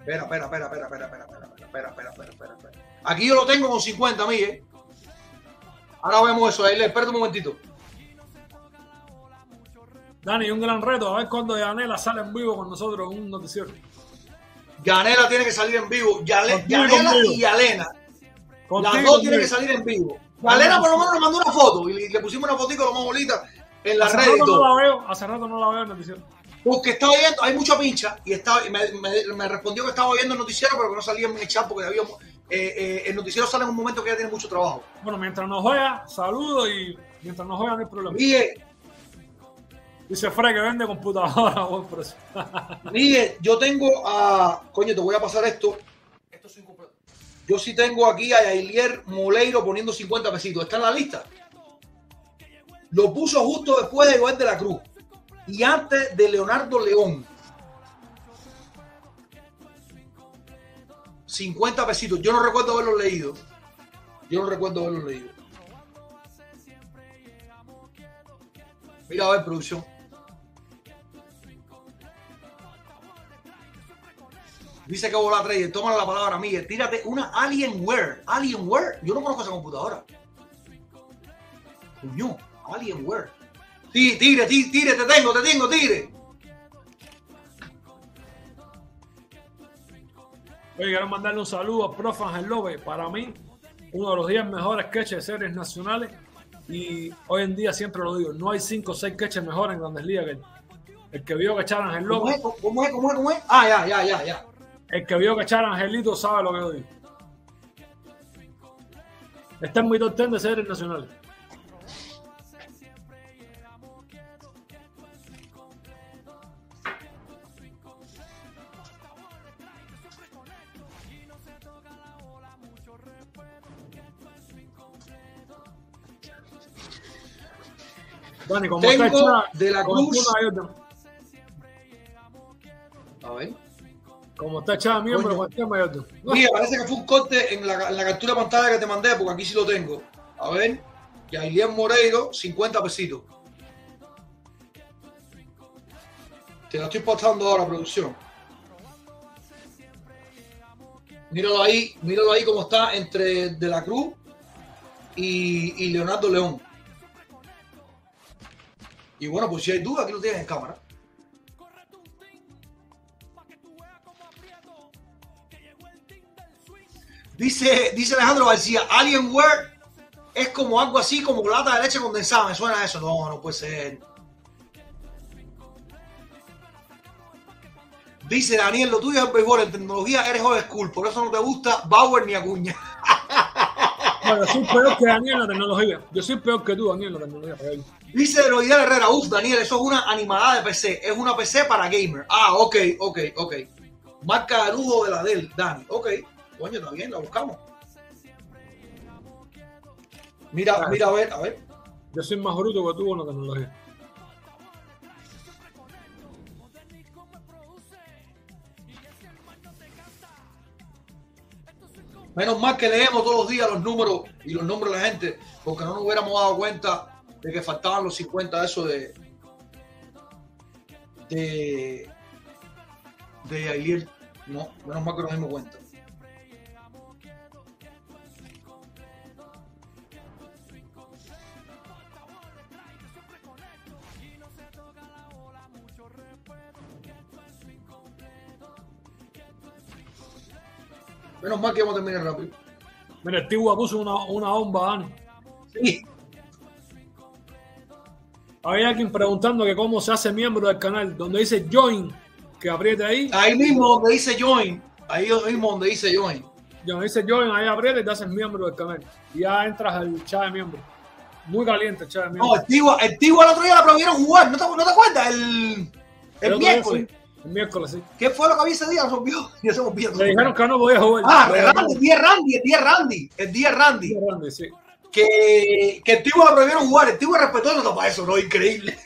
Espera, espera, espera, espera, espera, espera, espera, espera, espera, espera, espera, espera. Aquí yo lo tengo con 50, Miguel. Ahora vemos eso, Ailier, espérate un momentito. Dani, un gran reto. A ver cuándo Yanela sale en vivo con nosotros en un noticiero. Yanela tiene que salir en vivo. Yale- Yanela y Yalena. Las Contigo, dos tienen que salir en vivo. Yalena por lo menos nos mandó una foto y le, pusimos una fotico más bonita en la Hace red y rato no la veo, hace rato no la veo en el noticiero. Porque estaba viendo, hay mucha pincha y estaba, me, me- me respondió que estaba viendo el noticiero, pero que no salía en el chat porque había, eh, eh, el noticiero sale en un momento que ya tiene mucho trabajo. Bueno, mientras nos juega, saludo y mientras nos juega no hay problema. Miguel, Dice Fred que vende computadora a buen precio. Miguel, yo tengo a. Coño, te voy a pasar esto. Esto es incompleto. Yo sí tengo aquí a Yailier Moleiro poniendo 50 pesitos. ¿Está en la lista? Lo puso justo después de Joel de la Cruz y antes de Leonardo León. 50 pesitos. Yo no recuerdo haberlo leído. Yo no recuerdo haberlo leído. Mira a ver, producción. Dice que vola trader. Toma la palabra, Miguel. Tírate una Alienware. Alienware. Yo no conozco esa computadora. Coño, Alienware. Tire, tire, tire, te tengo, te tengo, tire. Oye, quiero mandarle un saludo a Prof. Ángel López. Para mí, uno de los 10 mejores sketches de series nacionales. Y hoy en día siempre lo digo, no hay 5 o 6 sketches mejores en Grandes Ligas que. El que vio que echar a Ángel ¿Cómo es? López, ¿Cómo es? ¿Cómo es? ¿Cómo es? Ah, ya, ya, ya, ya. El que vio cachar a Angelito sabe lo que yo digo. Están muy contentos de ser el nacional. Dani, ¿cómo Tengo está el de la Cruz. A ver como está echada miembro, cualquier mayor. Mira, parece que fue un corte en la, en la captura de pantalla que te mandé, porque aquí sí lo tengo. A ver. Yailier Moreiro, 50 pesitos. Te la estoy postando ahora, producción. Míralo ahí, míralo ahí cómo está entre De la Cruz y, y Leonardo León. Y bueno, pues si hay duda, aquí lo tienes en cámara. Dice, dice Alejandro García, Alienware es como algo así como lata de leche condensada. Me suena a eso. No, no puede ser. Dice Daniel, lo tuyo es el béisbol, en tecnología eres old school, por eso no te gusta Bauer ni Acuña. Bueno, yo soy peor que Daniel en la tecnología. Yo soy peor que tú, Daniel, en la tecnología. Dice Heroidal Herrera, uff, Daniel, eso es una animalada de PC, es una PC para gamer. Ah, ok, ok, ok. Marca de lujo de la del, Dani. Ok, coño, está bien, la buscamos. Mira, mira, a ver, a ver. Yo soy más bruto que tú en la tecnología. Menos mal que leemos todos los días los números y los nombres de la gente, porque no nos hubiéramos dado cuenta de que faltaban los 50 eso de de de Ailier. No, menos mal que nos dimos cuenta. Menos mal que vamos a terminar rápido. Mira, el Tigua puso una, una bomba, Dani. Sí. Había alguien preguntando que cómo se hace miembro del canal, donde dice join, que apriete ahí. Ahí mismo donde dice join, ahí mismo donde dice join. Donde dice join, ahí apriete y te haces miembro del canal. Y ya entras al chat de miembro. Muy caliente el chat de No, miembro. el Tigua, el Tigua el otro día la prohibieron jugar, ¿no te, no te acuerdas? El, el El otro día miércoles. El miércoles, sí. ¿Qué fue lo que había ese día? Se olvidó. Ya se me olvidó. Le dijeron que no podía jugar. Ah, el Randy, el día Randy, el día Randy, el día Randy. Randy, sí. que, que el Tibo le prohibieron jugar. El Tibo respetó el para eso, ¿no? Increíble.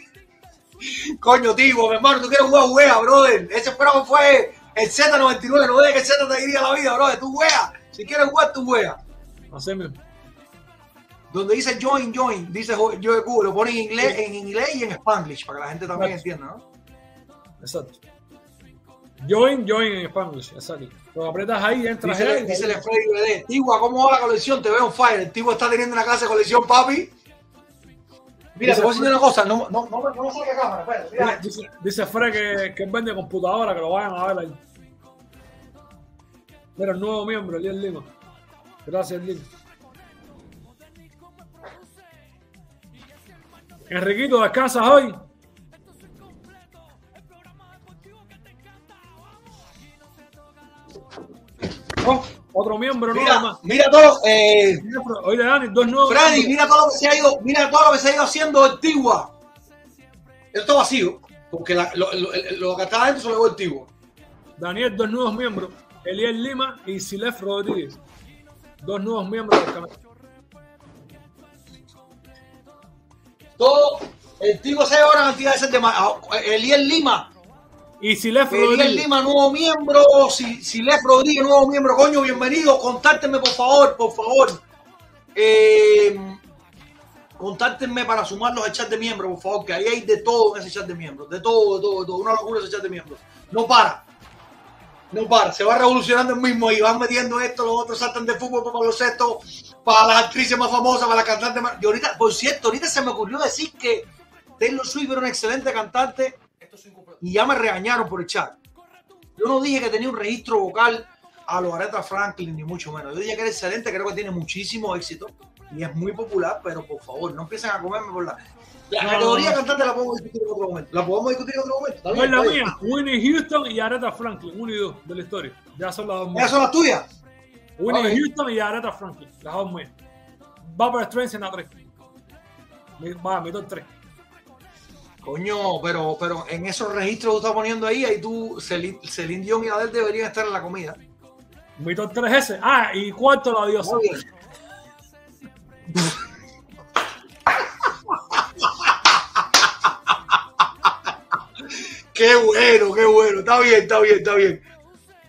Coño, Tibo, mi hermano, tú quieres jugar, juega, brother. Ese programa fue el Z99, no dejes que el Z te diría la vida, brother. Tú juegas. Si quieres jugar, tú juegas. Así mismo. Donde dice join, join, dice yo de Cuba, lo pone en inglés, en inglés y en spanglish, para que la gente también entienda, ¿no? Exacto. Join, join en Spanish. Exacto. Lo apretas ahí, entras Dice, ahí. dice Freddy BD, Tigua, ¿cómo va la colección? Te veo en fire. El Tigua está teniendo una clase de colección, papi. Mira, te voy a decir una cosa, no, no, no, no saque cámara, espérate, mira. Dice, dice Fred que, que vende computadora, que lo vayan a ver ahí. Mira, el nuevo miembro, Eliel Lima. Gracias, Eliel. Enriquito, ¿descansas hoy? Otro miembro nuevo Mira, más. mira todo, eh, Oye, Dani, dos nuevos. Freddy, miembros. mira todo lo que se ha ido, mira todo lo que se ha ido haciendo el Tigua. Esto vacío, porque la- lo, lo- lo que está adentro se lo el Tigua. Daniel, dos nuevos miembros. Eliel Lima y Silef Rodríguez. Dos nuevos miembros del canal. Todo, el Tigua se una cantidad de. Ah, Eliel Lima, Y Silef Rodríguez. Lima, nuevo miembro. Si, si Les Rodríguez, nuevo miembro, coño, bienvenido. Contáctenme, por favor, por favor. Eh, contáctenme para sumarlos al chat de miembros, por favor, que ahí hay de todo en ese chat de miembros. De todo, de todo, de todo. Una locura ese chat de miembros. No para. No para. Se va revolucionando el mismo y van metiendo esto, los otros saltan de fútbol para baloncesto, para las actrices más famosas, para las cantantes más. Y ahorita, por cierto, ahorita se me ocurrió decir que Taylor Swift era una excelente cantante y ya me regañaron por el chat. Yo no dije que tenía un registro vocal a lo Aretha Franklin, ni mucho menos. Yo dije que era excelente, creo que tiene muchísimo éxito y es muy popular, pero por favor, no empiecen a comerme por la. La No, categoría no. cantante la podemos discutir en otro momento. La podemos discutir en otro momento. ¿Está bien? la Está bien. mía. Winnie Houston y Aretha Franklin. Uno y dos de la historia. Ya son las dos ¿Esas mías. son las tuyas? Winnie Ok. Houston y Aretha Franklin. Las dos mías. Barbara Streisand en la Va, mi top tres. Coño, pero, pero en esos registros que tú estás poniendo ahí, ahí tú, Celine, Celine Dion y Adele deberían estar en la comida. Tres ese. Ah, y cuarto la diosa. Qué bueno, qué bueno. Está bien, está bien, está bien.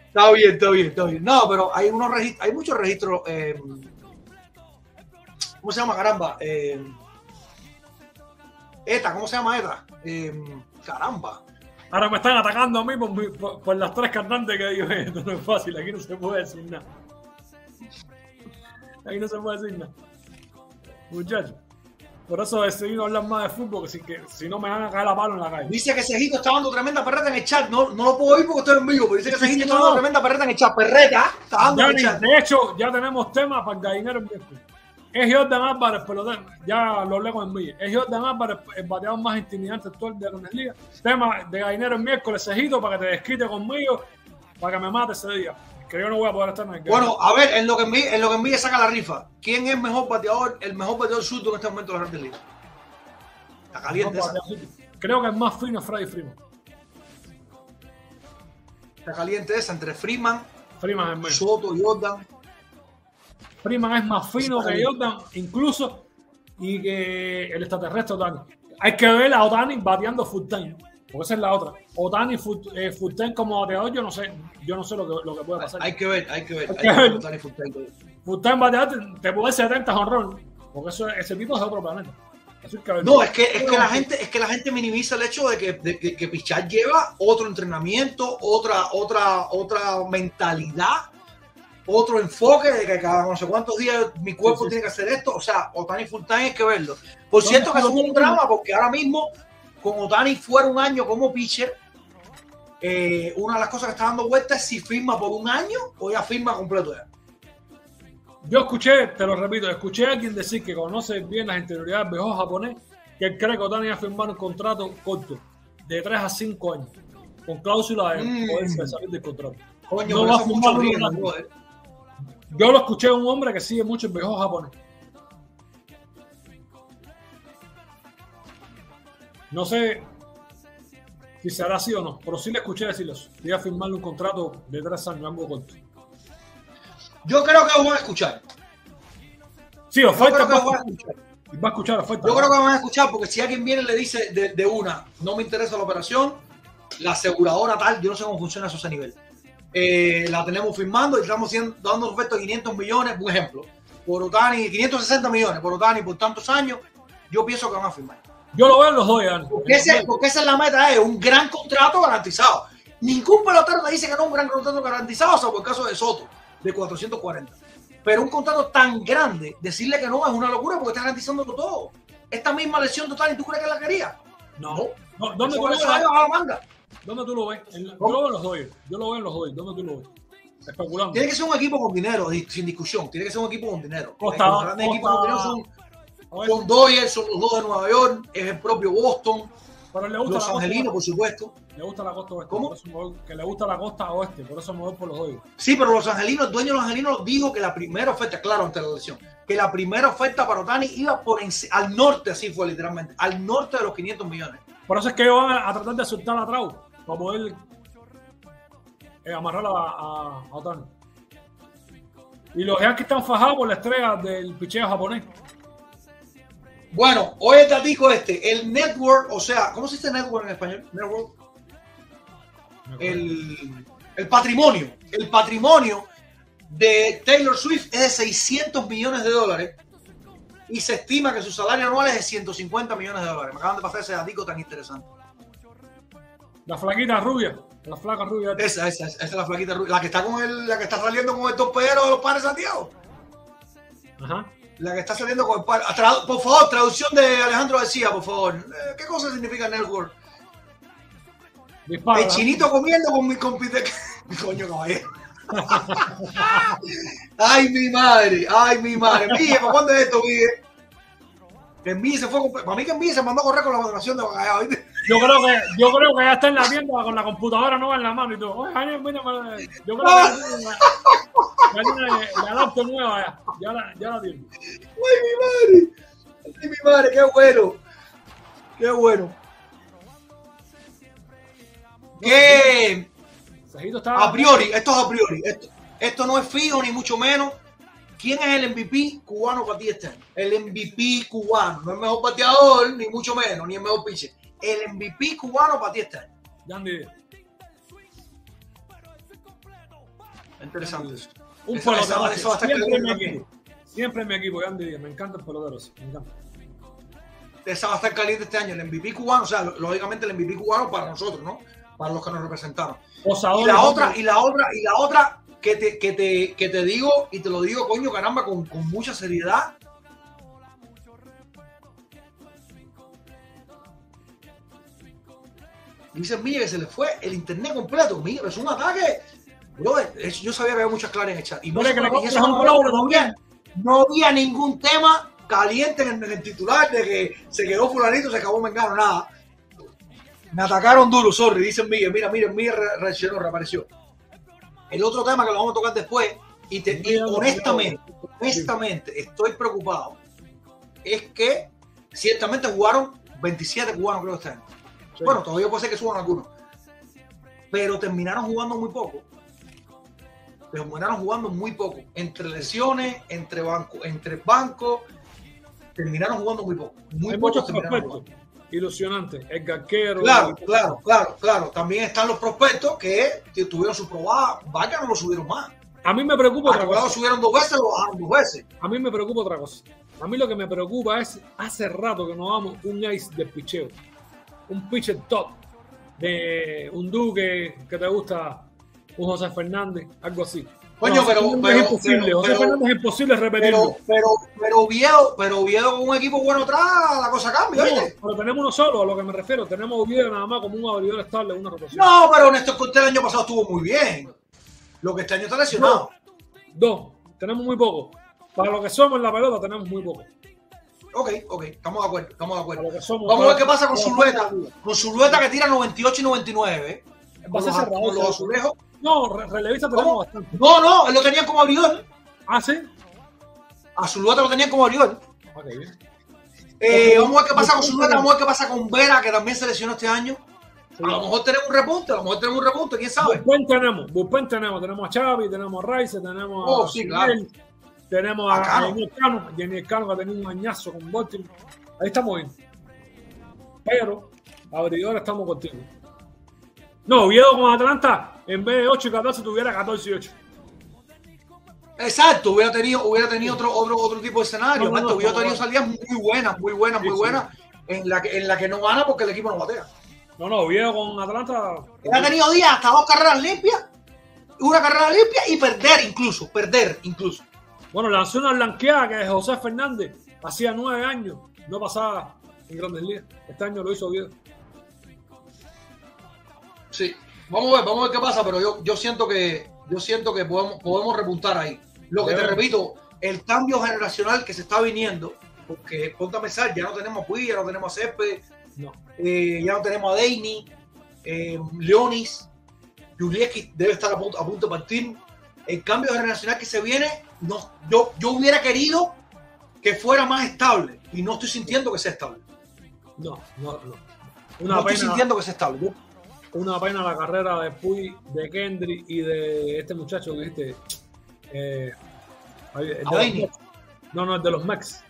Está bien, está bien, está bien. No, pero hay unos registros, hay muchos registros. eh, ¿Cómo se llama, caramba? Eh, ETA, ¿cómo se llama ETA? Eh, caramba. Ahora me están atacando a mí por, mi- por- por las tres cantantes que digo. Esto no es fácil. Aquí no se puede decir nada. Aquí no se puede decir nada. Muchachos. Por eso decidí no hablar más de fútbol, que si, que si no me van a caer la palo en la calle. Dice que Cejito está dando tremenda perreta en el chat. No, no lo puedo oír porque estoy en vivo, pero dice que Cejito está dando tremenda perreta en el chat. Perreta, está dando en el Dani, chat. de hecho, ya tenemos tema para el gallinero el miércoles. Es Jordan Álvarez, pelotero. Ya lo hablé con el. Es Jordan Álvarez, el bateador más intimidante actual de la Grandes Ligas. Tema de gallinero el miércoles, Cejito, para que te desquite conmigo, para que me mate ese día. Que yo no voy a poder estar en el Bueno, a ver, en lo que envíe, en lo que envíe saca la rifa. ¿Quién es el mejor bateador, el mejor bateador surdo en este momento de la Grandes Ligas? Está caliente esa. Creo que el más fino es Freddy Freeman. Está caliente esa entre Freeman, Freeman es. Soto, Jordan. Freeman es más fino que. Jordan, incluso, y que el extraterrestre Otani. Hay que ver a Otani bateando full time, porque esa es la otra. Otani full, eh, full time como bateador, yo no sé, yo no sé lo que, lo que puede pasar. Hay que ver, hay que ver. Hay que ver. ver. Tony Fulton. Full time bateador te, te puede 70 honrón, porque eso, ese tipo es de otro planeta. No, es que, es que la gente, es que la gente minimiza el hecho de que, de que, que Pichar lleva otro entrenamiento, otra, otra, otra mentalidad, otro enfoque de que cada no sé cuántos días mi cuerpo Sí, sí. tiene que hacer esto. O sea, Otani Fulton hay que verlo. Por No, cierto, que eso es un drama porque ahora mismo, con Otani fuera un año como pitcher, eh, una de las cosas que está dando vuelta es si firma por un año o ya firma completo ya. Yo escuché, te lo repito, escuché a alguien decir que conoce bien las interioridades del japonés, que él cree que Otani va a firmar un contrato corto, de 3 a 5 años, con cláusula de Mm. poderse salir del contrato. Coño, No va a firmar mucho riesgo. Yo lo escuché a un hombre que sigue mucho el viejo japonés. No sé, si será así o no. Pero sí le escuché decirlo. Voy a firmarle un contrato de tres años, algo corto. Yo creo que lo van a escuchar. Sí, oferta va, van a escuchar. va a escuchar oferta. Yo creo que van a escuchar porque si alguien viene y le dice de, de una, no me interesa la operación, la aseguradora tal, yo no sé cómo funciona eso a ese nivel. Eh, la tenemos firmando y estamos dando oferta de 500 millones, por ejemplo, por Otani, 560 millones por Otani por tantos años, yo pienso que van a firmar. Yo lo veo en los dos. Porque, ese- porque esa es la meta, es un gran contrato garantizado. Ningún pelotero te dice que no es un gran contrato garantizado, salvo el caso de Soto, de 440. Pero un contrato tan grande, decirle que no es una locura porque está garantizándolo todo. Esta misma lesión total, ¿y tú crees que la quería? No. no ¿Dónde, ves? la a la manga. ¿Dónde tú lo ves? Yo lo veo en los Dodgers. Yo lo veo en los Dodgers. ¿Dónde tú lo ves? Especulando. Tiene que ser un equipo con dinero, di- sin discusión. Tiene que ser un equipo con dinero. Costa- los grandes Costa- equipos con dinero son, son Dodgers, son los dos de Nueva York, es el propio Boston, pero le gusta los la costa angelinos, oeste. por supuesto. Le gusta la costa oeste. ¿Cómo? voy- que le gusta la costa oeste. Por eso me voy por los Dodgers. Sí, pero los angelinos, el dueño de los angelinos dijo que la primera oferta, claro, ante la lesión, que la primera oferta para Otani iba por al norte, así fue literalmente, al norte de los 500 millones. Por eso es que ellos van a, a tratar de soltar a Trau para poder eh, amarrar a, a, a Otani. Y los Yankees están fajados por la estrella del picheo japonés. Bueno, hoy el datico este, el network, o sea, ¿cómo se dice network en español? Network. El, el patrimonio, el patrimonio de Taylor Swift es de 600 millones de dólares y se estima que su salario anual es de 150 millones de dólares. Me acaban de pasar ese datico tan interesante. La flaquita rubia. La flaca rubia. Esa, esa, esa es la flaquita rubia, la que está con el, la que está saliendo con el torpedero de los padres Santiago. Ajá. La que está saliendo con el por favor, traducción de Alejandro García, por favor. Eh, ¿Qué cosa significa network? Dispara. El chinito comiendo con mi compite. Coño, caballero. ay, mi madre, ay, mi madre. Miguel, ¿para cuándo es esto, Miguel? Que Miguel se fue. Para mí que Miguel se mandó a correr con la donación de Bacallao. Yo creo que yo creo que ya está en la tienda con la computadora nueva en la mano y todo. Oye, Jaime, mira, yo creo que ya tiene la, laptop nueva ya. Ya la, ya la tiene. Ay, mi madre. Ay, mi madre, qué bueno. Qué bueno. Que a priori, esto es a priori, esto, esto no es fijo ni mucho menos. ¿Quién es el MVP cubano para ti este año? El MVP cubano, no el mejor bateador, ni mucho menos, ni el mejor pitcher. El MVP cubano para ti este año. Yandy, Interesante eso. un Eso- eso- pelotero. eso va a estar Siempre en mi caliente. equipo. Siempre en mi equipo, Yandy. Díaz. Me encanta el pelotero. Me encanta. Esa va a estar caliente este año. El MVP cubano, o sea, lógicamente el MVP cubano para nosotros, ¿no? Para los que nos representaron. Y la otra, y la otra, y la otra que te, que te, que te digo, y te lo digo, coño, caramba, con, con mucha seriedad. Dice Milla que se le fue el internet completo. Milla, es un ataque. Yo sabía que había muchas claras en el chat. Y no, que eso no, no había, no había ningún tema caliente en, en el titular de que se quedó fulanito, se acabó Mengano, nada. Me atacaron duro, sorry, dicen Miguel. Mira, mira, Miguel re- reaccionó, reapareció. El otro tema que lo vamos a tocar después, y, te, y honestamente, honestamente, estoy preocupado, es que ciertamente jugaron 27 cubanos, creo, año. Sí. Bueno, todavía puede ser que suban algunos. Pero terminaron jugando muy poco. Terminaron jugando muy poco. Entre lesiones, entre bancos, entre bancos, terminaron jugando muy poco. Muy Hay muchos terminaron jugando. Ilusionante. El Garquero. Claro, claro, claro, claro. También están los prospectos que tuvieron su probada. Vaya, no lo subieron más. A mí me preocupa A otra cosa. subieron dos veces, lo bajaron dos veces. A mí me preocupa otra cosa. A mí lo que me preocupa es hace rato que no vamos un ace de picheo. Un pitcher top de un Duque que te gusta, un José Fernández, algo así. Coño, pero- pero- es imposible. pero- es imposible repetirlo. Pero, pero, pero Oviedo, pero Oviedo con un equipo bueno atrás, la cosa cambia, No, pero tenemos uno solo, a lo que me refiero. Tenemos Oviedo nada más como un abridor estable, una rotación. No, pero Néstor Cortés el año pasado estuvo muy bien. Lo que este año está lesionado. Dos, tenemos muy poco. Para lo que somos en la pelota, tenemos muy poco. Ok, ok, estamos de acuerdo, estamos de acuerdo. somos. Vamos a ver qué pasa con Zulueta. Con Zulueta que tira 98 y 99. Va a ser los, azulejos. No, re- relevista tenemos ¿Cómo? bastante. No, no, él lo tenía como abridor. Ah, sí. A Zulueta lo tenían como abridor. Qué bien. Eh, vamos a ver qué pasa con Zulueta, vamos a ver qué pasa con Vera, que también se lesionó este año. A lo mejor tenemos un repunte, a lo mejor tenemos un repunte, quién sabe. Bullpen tenemos, bullpen tenemos, tenemos a Xavi, tenemos a Rice, tenemos a Oh, sí, claro. Tenemos A a, a Jenny Cano, Jenny Cano que ha tenido un añazo con Baltimore. Ahí estamos bien. Pero, abridores estamos contigo. No, Oviedo con Atlanta, en vez de 8 y 14, tuviera 14 y 8. Exacto, hubiera tenido, hubiera tenido otro, otro, otro tipo de escenario. No, no, Maestro, no, hubiera tenido salidas muy buenas, muy buenas, muy Sí, sí. buenas, en la, que, en la que no gana porque el equipo no batea. No, no, Oviedo con Atlanta. Ha tenido días hasta dos carreras limpias, una carrera limpia y perder incluso, perder incluso. Bueno, lanzó una blanqueada que José Fernández hacía nueve años, no pasaba en Grandes Ligas. Este año lo hizo Oviedo. Sí, vamos a ver, vamos a ver qué pasa, pero yo, yo siento que yo siento que podemos, podemos repuntar ahí. Lo que te repito, el cambio generacional que se está viniendo, porque ponte a pensar, ya no tenemos a Puig, ya no tenemos a Césped, No. eh, ya no tenemos a Deini, eh, Leonis, Julieski debe estar a punto, a punto de partir. El cambio generacional que se viene, no, yo, yo hubiera querido que fuera más estable y no estoy sintiendo que sea estable. No, no, no. No Una estoy pena, sintiendo que sea estable. Una pena la carrera de Puy, de Kendry y de este muchacho que dijiste. Eh, de no, no, el de los Mex.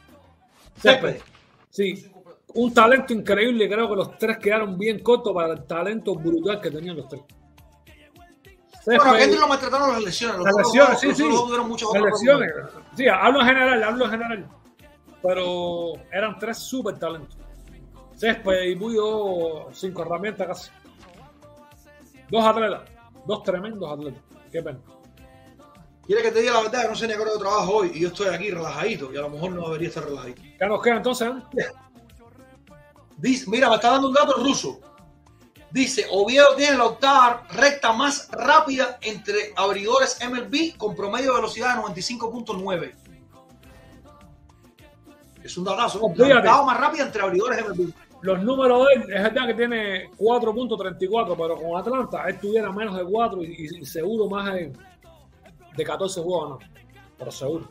Césped. Sí, un talento increíble. Creo que los tres quedaron bien cortos para el talento brutal que tenían los tres. Bueno, Césped- Kendrick lo maltrataron las lesiones. Los Las lesiones, sí, sí. Las lesiones. Sí, hablo en general, hablo en general. Pero eran tres súper talentos. Césped y Puyo, cinco herramientas casi. Dos atletas, dos tremendos atletas. Qué pena. Quiere que te diga la verdad que no sé ni a qué hora de trabajo hoy y yo estoy aquí relajadito y a lo mejor no debería estar relajadito. ¿Qué nos queda entonces? eh? Dice, mira, me está dando un dato ruso. Dice, Oviedo tiene la octava recta más rápida entre abridores MLB con promedio de velocidad de 95.9. Es un datazo. La octava más rápida entre abridores MLB. Los números de él, es verdad que tiene 4.34, pero con Atlanta él tuviera menos de 4 y, y seguro más de, de 14 juegos, no. Pero seguro.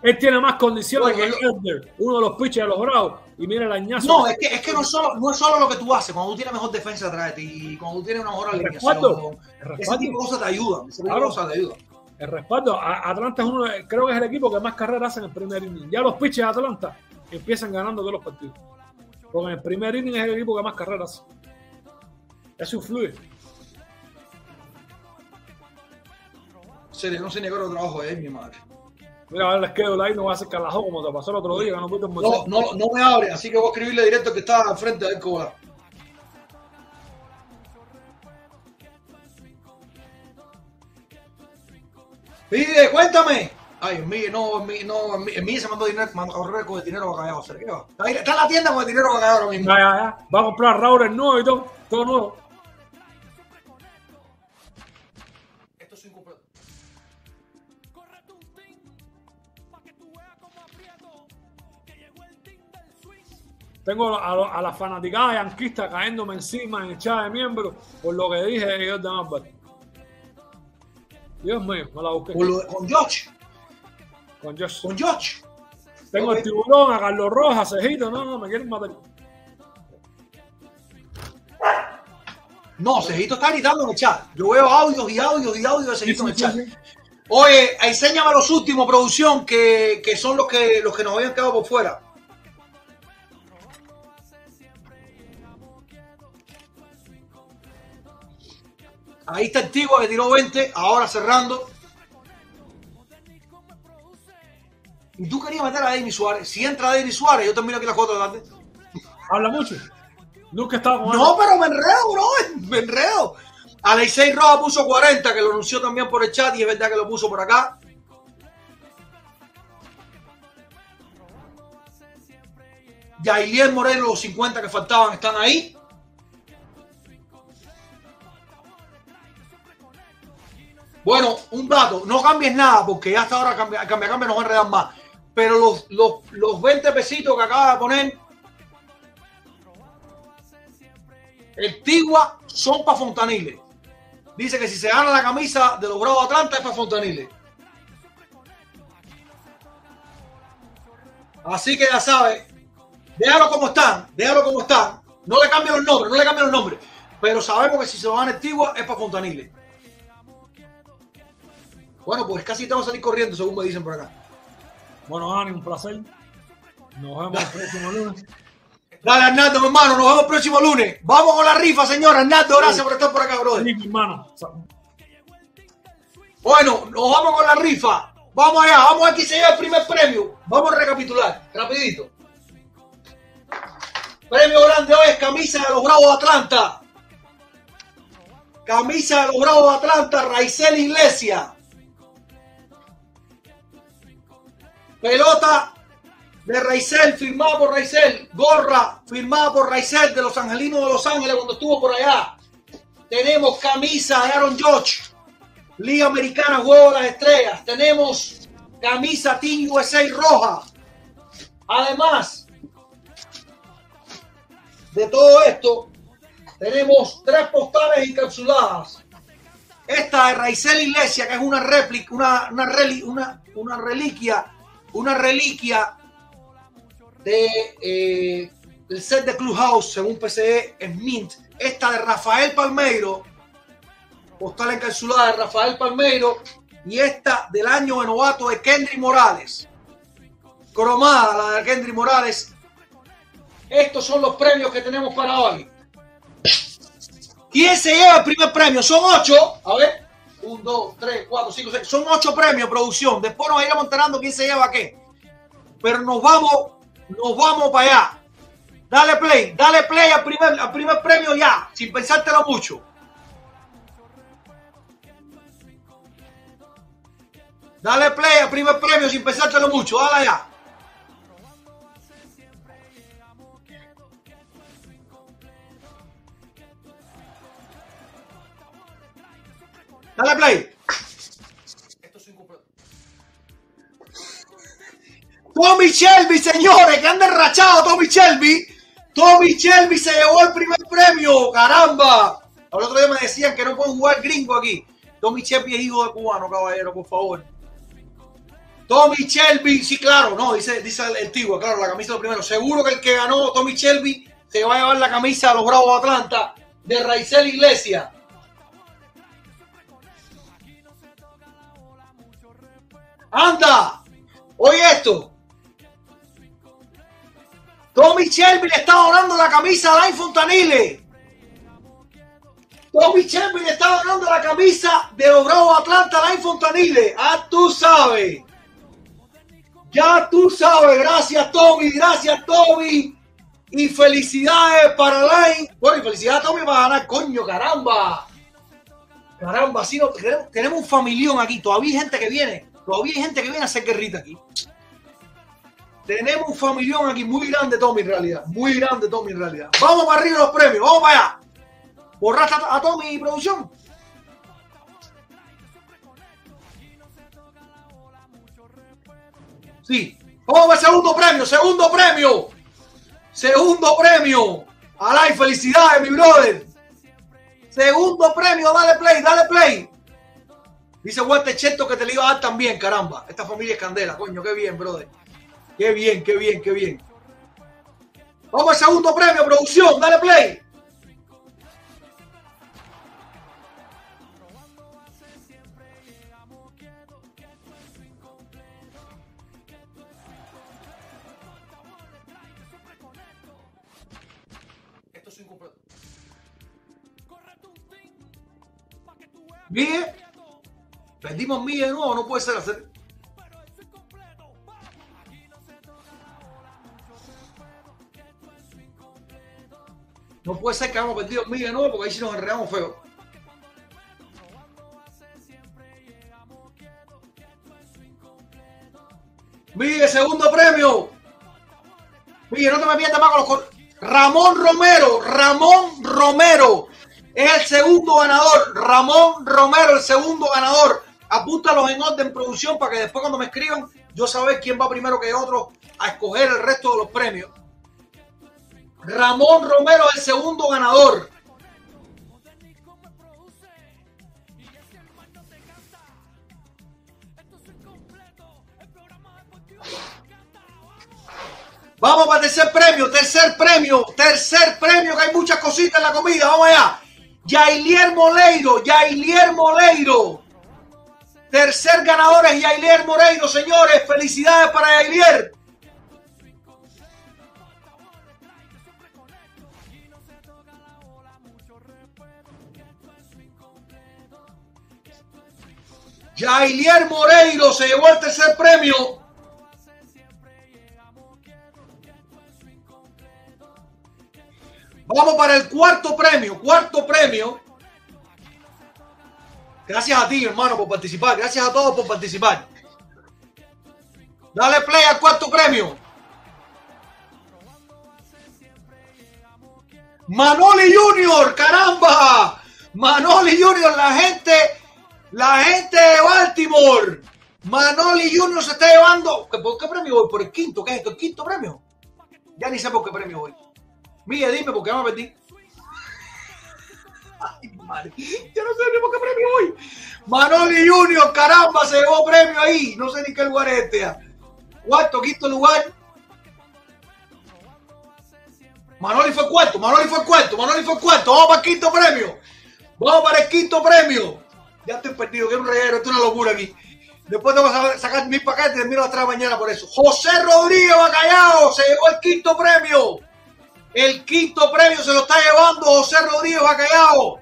Él tiene más condiciones Bueno, que Elder, uno de los pitchers de los Bravos. Y mira el añazo. No, es que, es que no, es solo, no es solo lo que tú haces, cuando tú tienes mejor defensa atrás de ti, cuando tú tienes una mejor alineación, ese tipo de cosas te ayudan, ese tipo de cosas te ayudan. El respaldo. Atlanta es uno, de- creo que es el equipo que más carreras hace en el primer inning. Ya los pitchers de Atlanta empiezan ganando todos los partidos. Porque en el primer inning es el equipo que más carreras. Eso influye. En serio, no qué hora de trabajo es, mi madre. Mira, a ver, les quedo ahí, no va a hacer calajo como te pasó el otro día, que no pudiste No, no, no me abre, así que voy a escribirle directo que está al frente del cola. Pide, cuéntame. Ay, en mí, no, en mí, no, en mí, en mí se mandó dinero, mandó con el dinero. ¿Qué va? Está en la tienda con el dinero callado ahora mismo. Ya, ya, ya. Va a comprar Raúl nuevo y todo, todo nuevo. Esto es incompleto. El. Tengo a, lo- a la fanaticada yanquista cayéndome encima en el chat de miembros por lo que dije de Jordan Albert. Dios mío, me la busqué. Con, lo con Josh, Con Josh. con Josh. Tengo el tiburón, a Carlos Rojas, Cejito. No, no, me quieren matar. No, Cejito está gritando en el chat. Yo veo audios y audios y audios de Cejito en el chat. Oye, enséñame los últimos, producción, que, que son los que, los que nos habían quedado por fuera. Ahí está el Tigua que tiró 20, ahora cerrando. Y tú querías meter a Denis Suárez. Si entra Denis Suárez, yo termino aquí las 4 de la tarde. Habla mucho. Nunca con él. No, pero me enredo, bro. Me enredo. Alexei Roja puso 40, que lo anunció también por el chat y es verdad que lo puso por acá. Yailier Moreno, los 50 que faltaban están ahí. Bueno, un dato, no cambies nada porque ya hasta ahora cambia, cambia, cambia, nos va a enredar más. Pero los, los, los 20 pesitos que acaba de poner el Tigua son para Fontanile. Dice que si se gana la camisa de los Bravos Atlanta es para Fontanile. Así que ya sabes, déjalo como están, déjalo como están. No le cambian los nombres, no le cambian los nombres. Pero sabemos que si se van a Antigua es para Fontanile. Bueno, pues casi te vamos a salir corriendo, según me dicen por acá. Bueno, Dani, un placer. Nos vemos el próximo lunes. Dale, Arnaldo, mi hermano, nos vemos el próximo lunes. Vamos con la rifa, señor. Arnaldo, gracias por estar por acá, brother. Sí, mi hermano. Bueno, nos vamos con la rifa. Vamos allá, vamos a ver quién se lleva el primer premio. Vamos a recapitular, rapidito. Premio grande hoy es camisa de los Bravos de Atlanta. Camisa de los Bravos de Atlanta, Raizel Iglesia. Pelota de Raizel, firmada por Raizel. Gorra, firmada por Raizel de los Angelinos de Los Ángeles cuando estuvo por allá. Tenemos camisa de Aaron George. Liga Americana, Juego de las Estrellas. Tenemos camisa Team USA roja. Además de todo esto, tenemos tres postales encapsuladas. Esta de Raizel Iglesia, que es una réplica, una, una, una, una reliquia, una reliquia de eh, el set de Clubhouse, según PCE, es Mint. Esta de Rafael Palmeiro, postal encapsulada de Rafael Palmeiro, y esta del año de novato de Kendry Morales. Cromada, la de Kendry Morales. Estos son los premios que tenemos para hoy. ¿Quién se lleva el primer premio? Son ocho. A ver. Un, dos, tres, cuatro, cinco, seis. Son ocho premios, producción. Después nos iremos enterando quién se lleva qué. Pero nos vamos, nos vamos para allá. Dale play, dale play al primer, al primer premio ya, sin pensártelo mucho. Dale play al primer premio sin pensártelo mucho, dale allá. Dale play. Tommy Shelby, señores, que han derrachado Tommy Shelby. Tommy Shelby se llevó el primer premio, caramba. Al otro día me decían que no pueden jugar gringo aquí. Tommy Shelby es hijo de cubano, caballero, por favor. Tommy Shelby, sí, claro, no, dice, dice el, el claro, la camisa de lo primero. Seguro que el que ganó Tommy Shelby se va a llevar la camisa a los Bravos de Atlanta de Raizel Iglesia. Anda, oye esto. Tommy Shelby le está donando la camisa a Alain Fontanile. Tommy Shelby le está donando la camisa de los Bravos Atlanta a Alain Fontanile. Ah, tú sabes. Ya tú sabes. Gracias, Tommy. Gracias, Tommy. Y felicidades para Alain. Bueno, y felicidades a Tommy para ganar. Coño, caramba. Caramba, sí, no, tenemos un familión aquí. Todavía hay gente que viene. Todavía hay gente que viene a hacer guerrita aquí. Tenemos un familión aquí muy grande, Tommy, en realidad. Muy grande, Tommy, en realidad. Vamos para arriba los premios. Vamos para allá. ¿Borraste a, Tommy y producción? Sí. Vamos para el segundo premio. Segundo premio. Segundo premio. Alay, felicidades, mi brother. Segundo premio. Dale play, dale play. Dice Walter Cheto que te lo iba a dar también, caramba. Esta familia es candela, coño, qué bien, brother. Qué bien, qué bien, qué bien. Vamos al segundo premio, producción, dale play. Bien. Perdimos mil de nuevo, no puede ser hacer. No puede ser que hayamos perdido mil de nuevo porque ahí sí nos enredamos feo. Miguel, segundo premio. Miguel, no te me pierdas más con los... Ramón Romero, Ramón Romero es el segundo ganador. Ramón Romero, el segundo ganador. Apúntalos en orden producción para que después cuando me escriban yo saber quién va primero que otro a escoger el resto de los premios. Ramón Romero, el segundo ganador. Vamos para tercer premio, tercer premio, tercer premio, que hay muchas cositas en la comida. Vamos allá. Yailier Moleiro, Yailier Moleiro. Tercer ganador es Yailier Moleiro, señores. Felicidades para Yailier. Yailier Moreiro se llevó el tercer premio. Vamos para el cuarto premio, cuarto premio. Gracias a ti, hermano, por participar. Gracias a todos por participar. Dale play al cuarto premio. Manoli Junior, caramba. Manoli Junior, la gente, la gente de Baltimore. Manoli Junior se está llevando. ¿Por qué premio voy? Por el quinto, ¿qué es esto? ¿El quinto premio? Ya ni sé por qué premio voy. Miguel, dime por qué me perdí. Ay, madre. Yo no sé ni por qué premio voy. Manoli Junior, caramba, se llevó premio ahí. No sé ni qué lugar es este. Cuarto, quinto lugar. Manoli fue cuarto, Manoli fue cuarto, Manoli fue cuarto. Vamos para el quinto premio. Vamos para el quinto premio. Ya estoy perdido, que es un reguero, esto es una locura aquí. Después tengo que sacar mis paquetes y miro atrás mañana por eso. José Rodríguez Bacallao se llevó el quinto premio. El quinto premio se lo está llevando José Rodríguez Bacallao.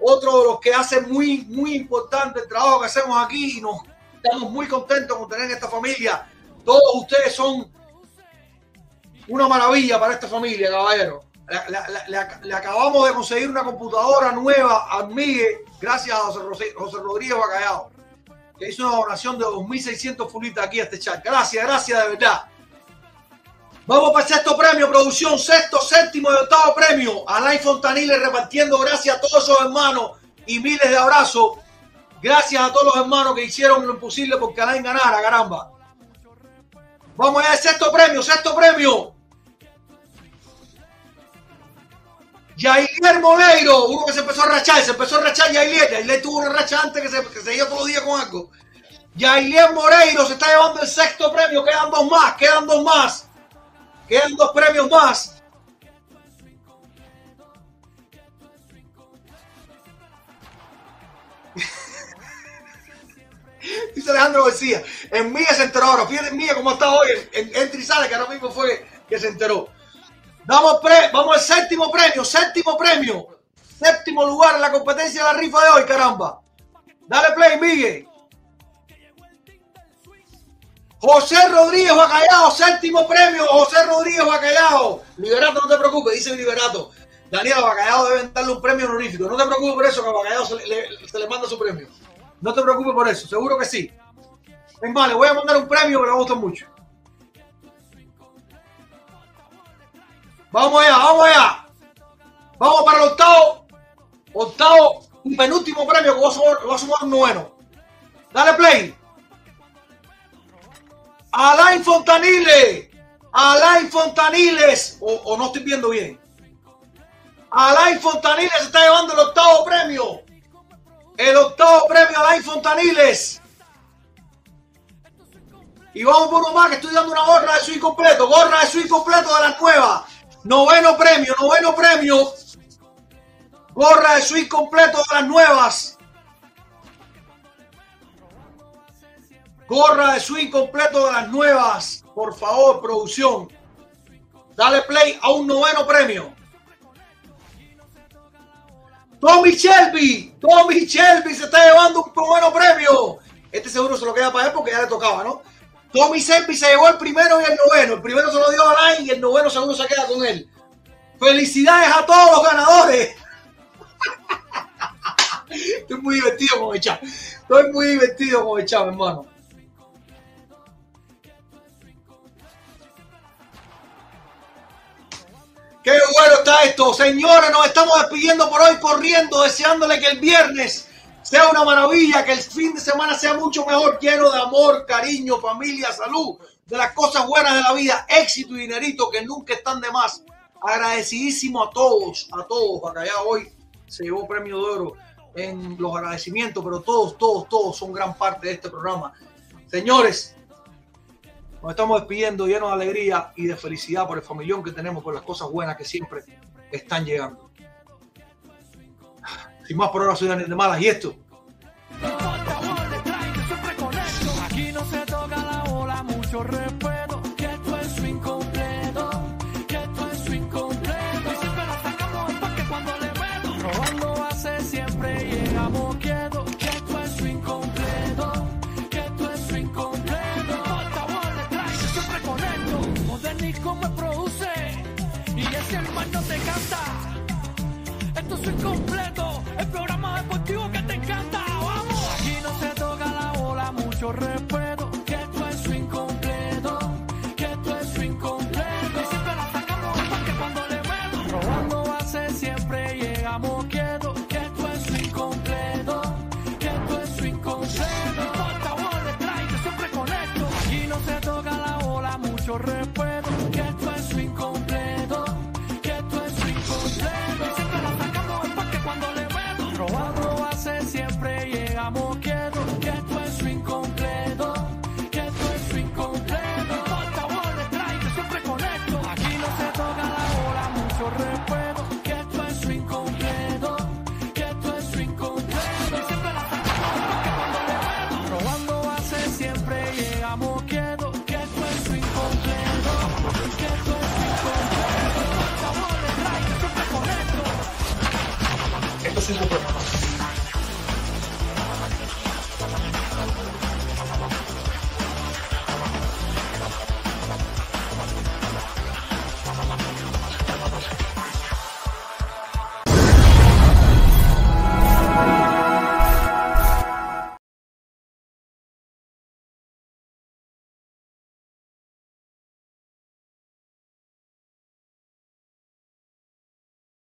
Otro de los que hace muy, muy importante el trabajo que hacemos aquí y nos estamos muy contentos con tener esta familia. Todos ustedes son una maravilla para esta familia, caballero. Le, acabamos de conseguir una computadora nueva a Miguel, gracias a José Rodríguez Bacallao, que hizo una donación de 2.600 fulitas aquí a este chat. Gracias, gracias de verdad. Vamos para el sexto premio, producción, sexto, séptimo y octavo premio. Alain Fontanile repartiendo gracias a todos esos hermanos y miles de abrazos. Gracias a todos los hermanos que hicieron lo imposible porque Alain ganara, caramba. Vamos allá al sexto premio, sexto premio. Yailier Moleiro, uno que se empezó a rachar, se empezó a rachar Yailier. Yailier tuvo una racha antes que se, que se iba todos los días con algo. Yailier Moreiro se está llevando el sexto premio, quedan dos más, quedan dos más. Quedan dos premios más. Dice Alejandro García. En Mía se enteró ahora. Fíjate en Mía cómo está hoy. En, en, sale, que ahora mismo fue que se enteró. Vamos, pre- vamos al séptimo premio. Séptimo premio. Séptimo lugar en la competencia de la rifa de hoy, caramba. Dale play, Miguel. José Rodríguez Bacallao, séptimo premio, José Rodríguez Bacallao. Liberato, no te preocupes, dice Liberato. Daniel Bacallao deben darle un premio honorífico. No te preocupes por eso, que a Bacallao se le, manda su premio. No te preocupes por eso, seguro que sí. Es más, le voy a mandar un premio que me gusta mucho. Vamos allá, vamos allá. Vamos para el octavo, octavo y penúltimo premio que va a sumar, va a sumar un noveno. Dale play. Alain Fontanile. Alain Fontaniles. O, no estoy viendo bien. Alain Fontaniles está llevando el octavo premio. El octavo premio Alain Fontaniles. Y vamos por más que estoy dando una gorra de su completo. Gorra de su completo de la nueva. Noveno premio, noveno premio. Gorra de suite completo de las nuevas. Gorra de swing completo de las nuevas. Por favor, producción. Dale play a un noveno premio. Tommy Shelby. Tommy Shelby se está llevando un noveno premio. Este seguro se lo queda para él porque ya le tocaba, ¿no? Tommy Shelby se llevó el primero y el noveno. El primero se lo dio a Alain y el noveno seguro se queda con él. Felicidades a todos los ganadores. Estoy muy divertido con el chat. Estoy muy divertido con el chat, hermano. Qué bueno está esto. Señores, nos estamos despidiendo por hoy corriendo, deseándole que el viernes sea una maravilla, que el fin de semana sea mucho mejor, lleno de amor, cariño, familia, salud, de las cosas buenas de la vida, éxito y dinerito que nunca están de más. Agradecidísimo a todos, a todos. Acá ya hoy se llevó premio de oro en los agradecimientos, pero todos, todos, todos son gran parte de este programa. Señores, nos estamos despidiendo llenos de alegría y de felicidad por el familión que tenemos, por las cosas buenas que siempre están llegando. Sin más por ahora soy Daniel de Malas y esto. Aquí no se toca la bola, mucho respeto. se complète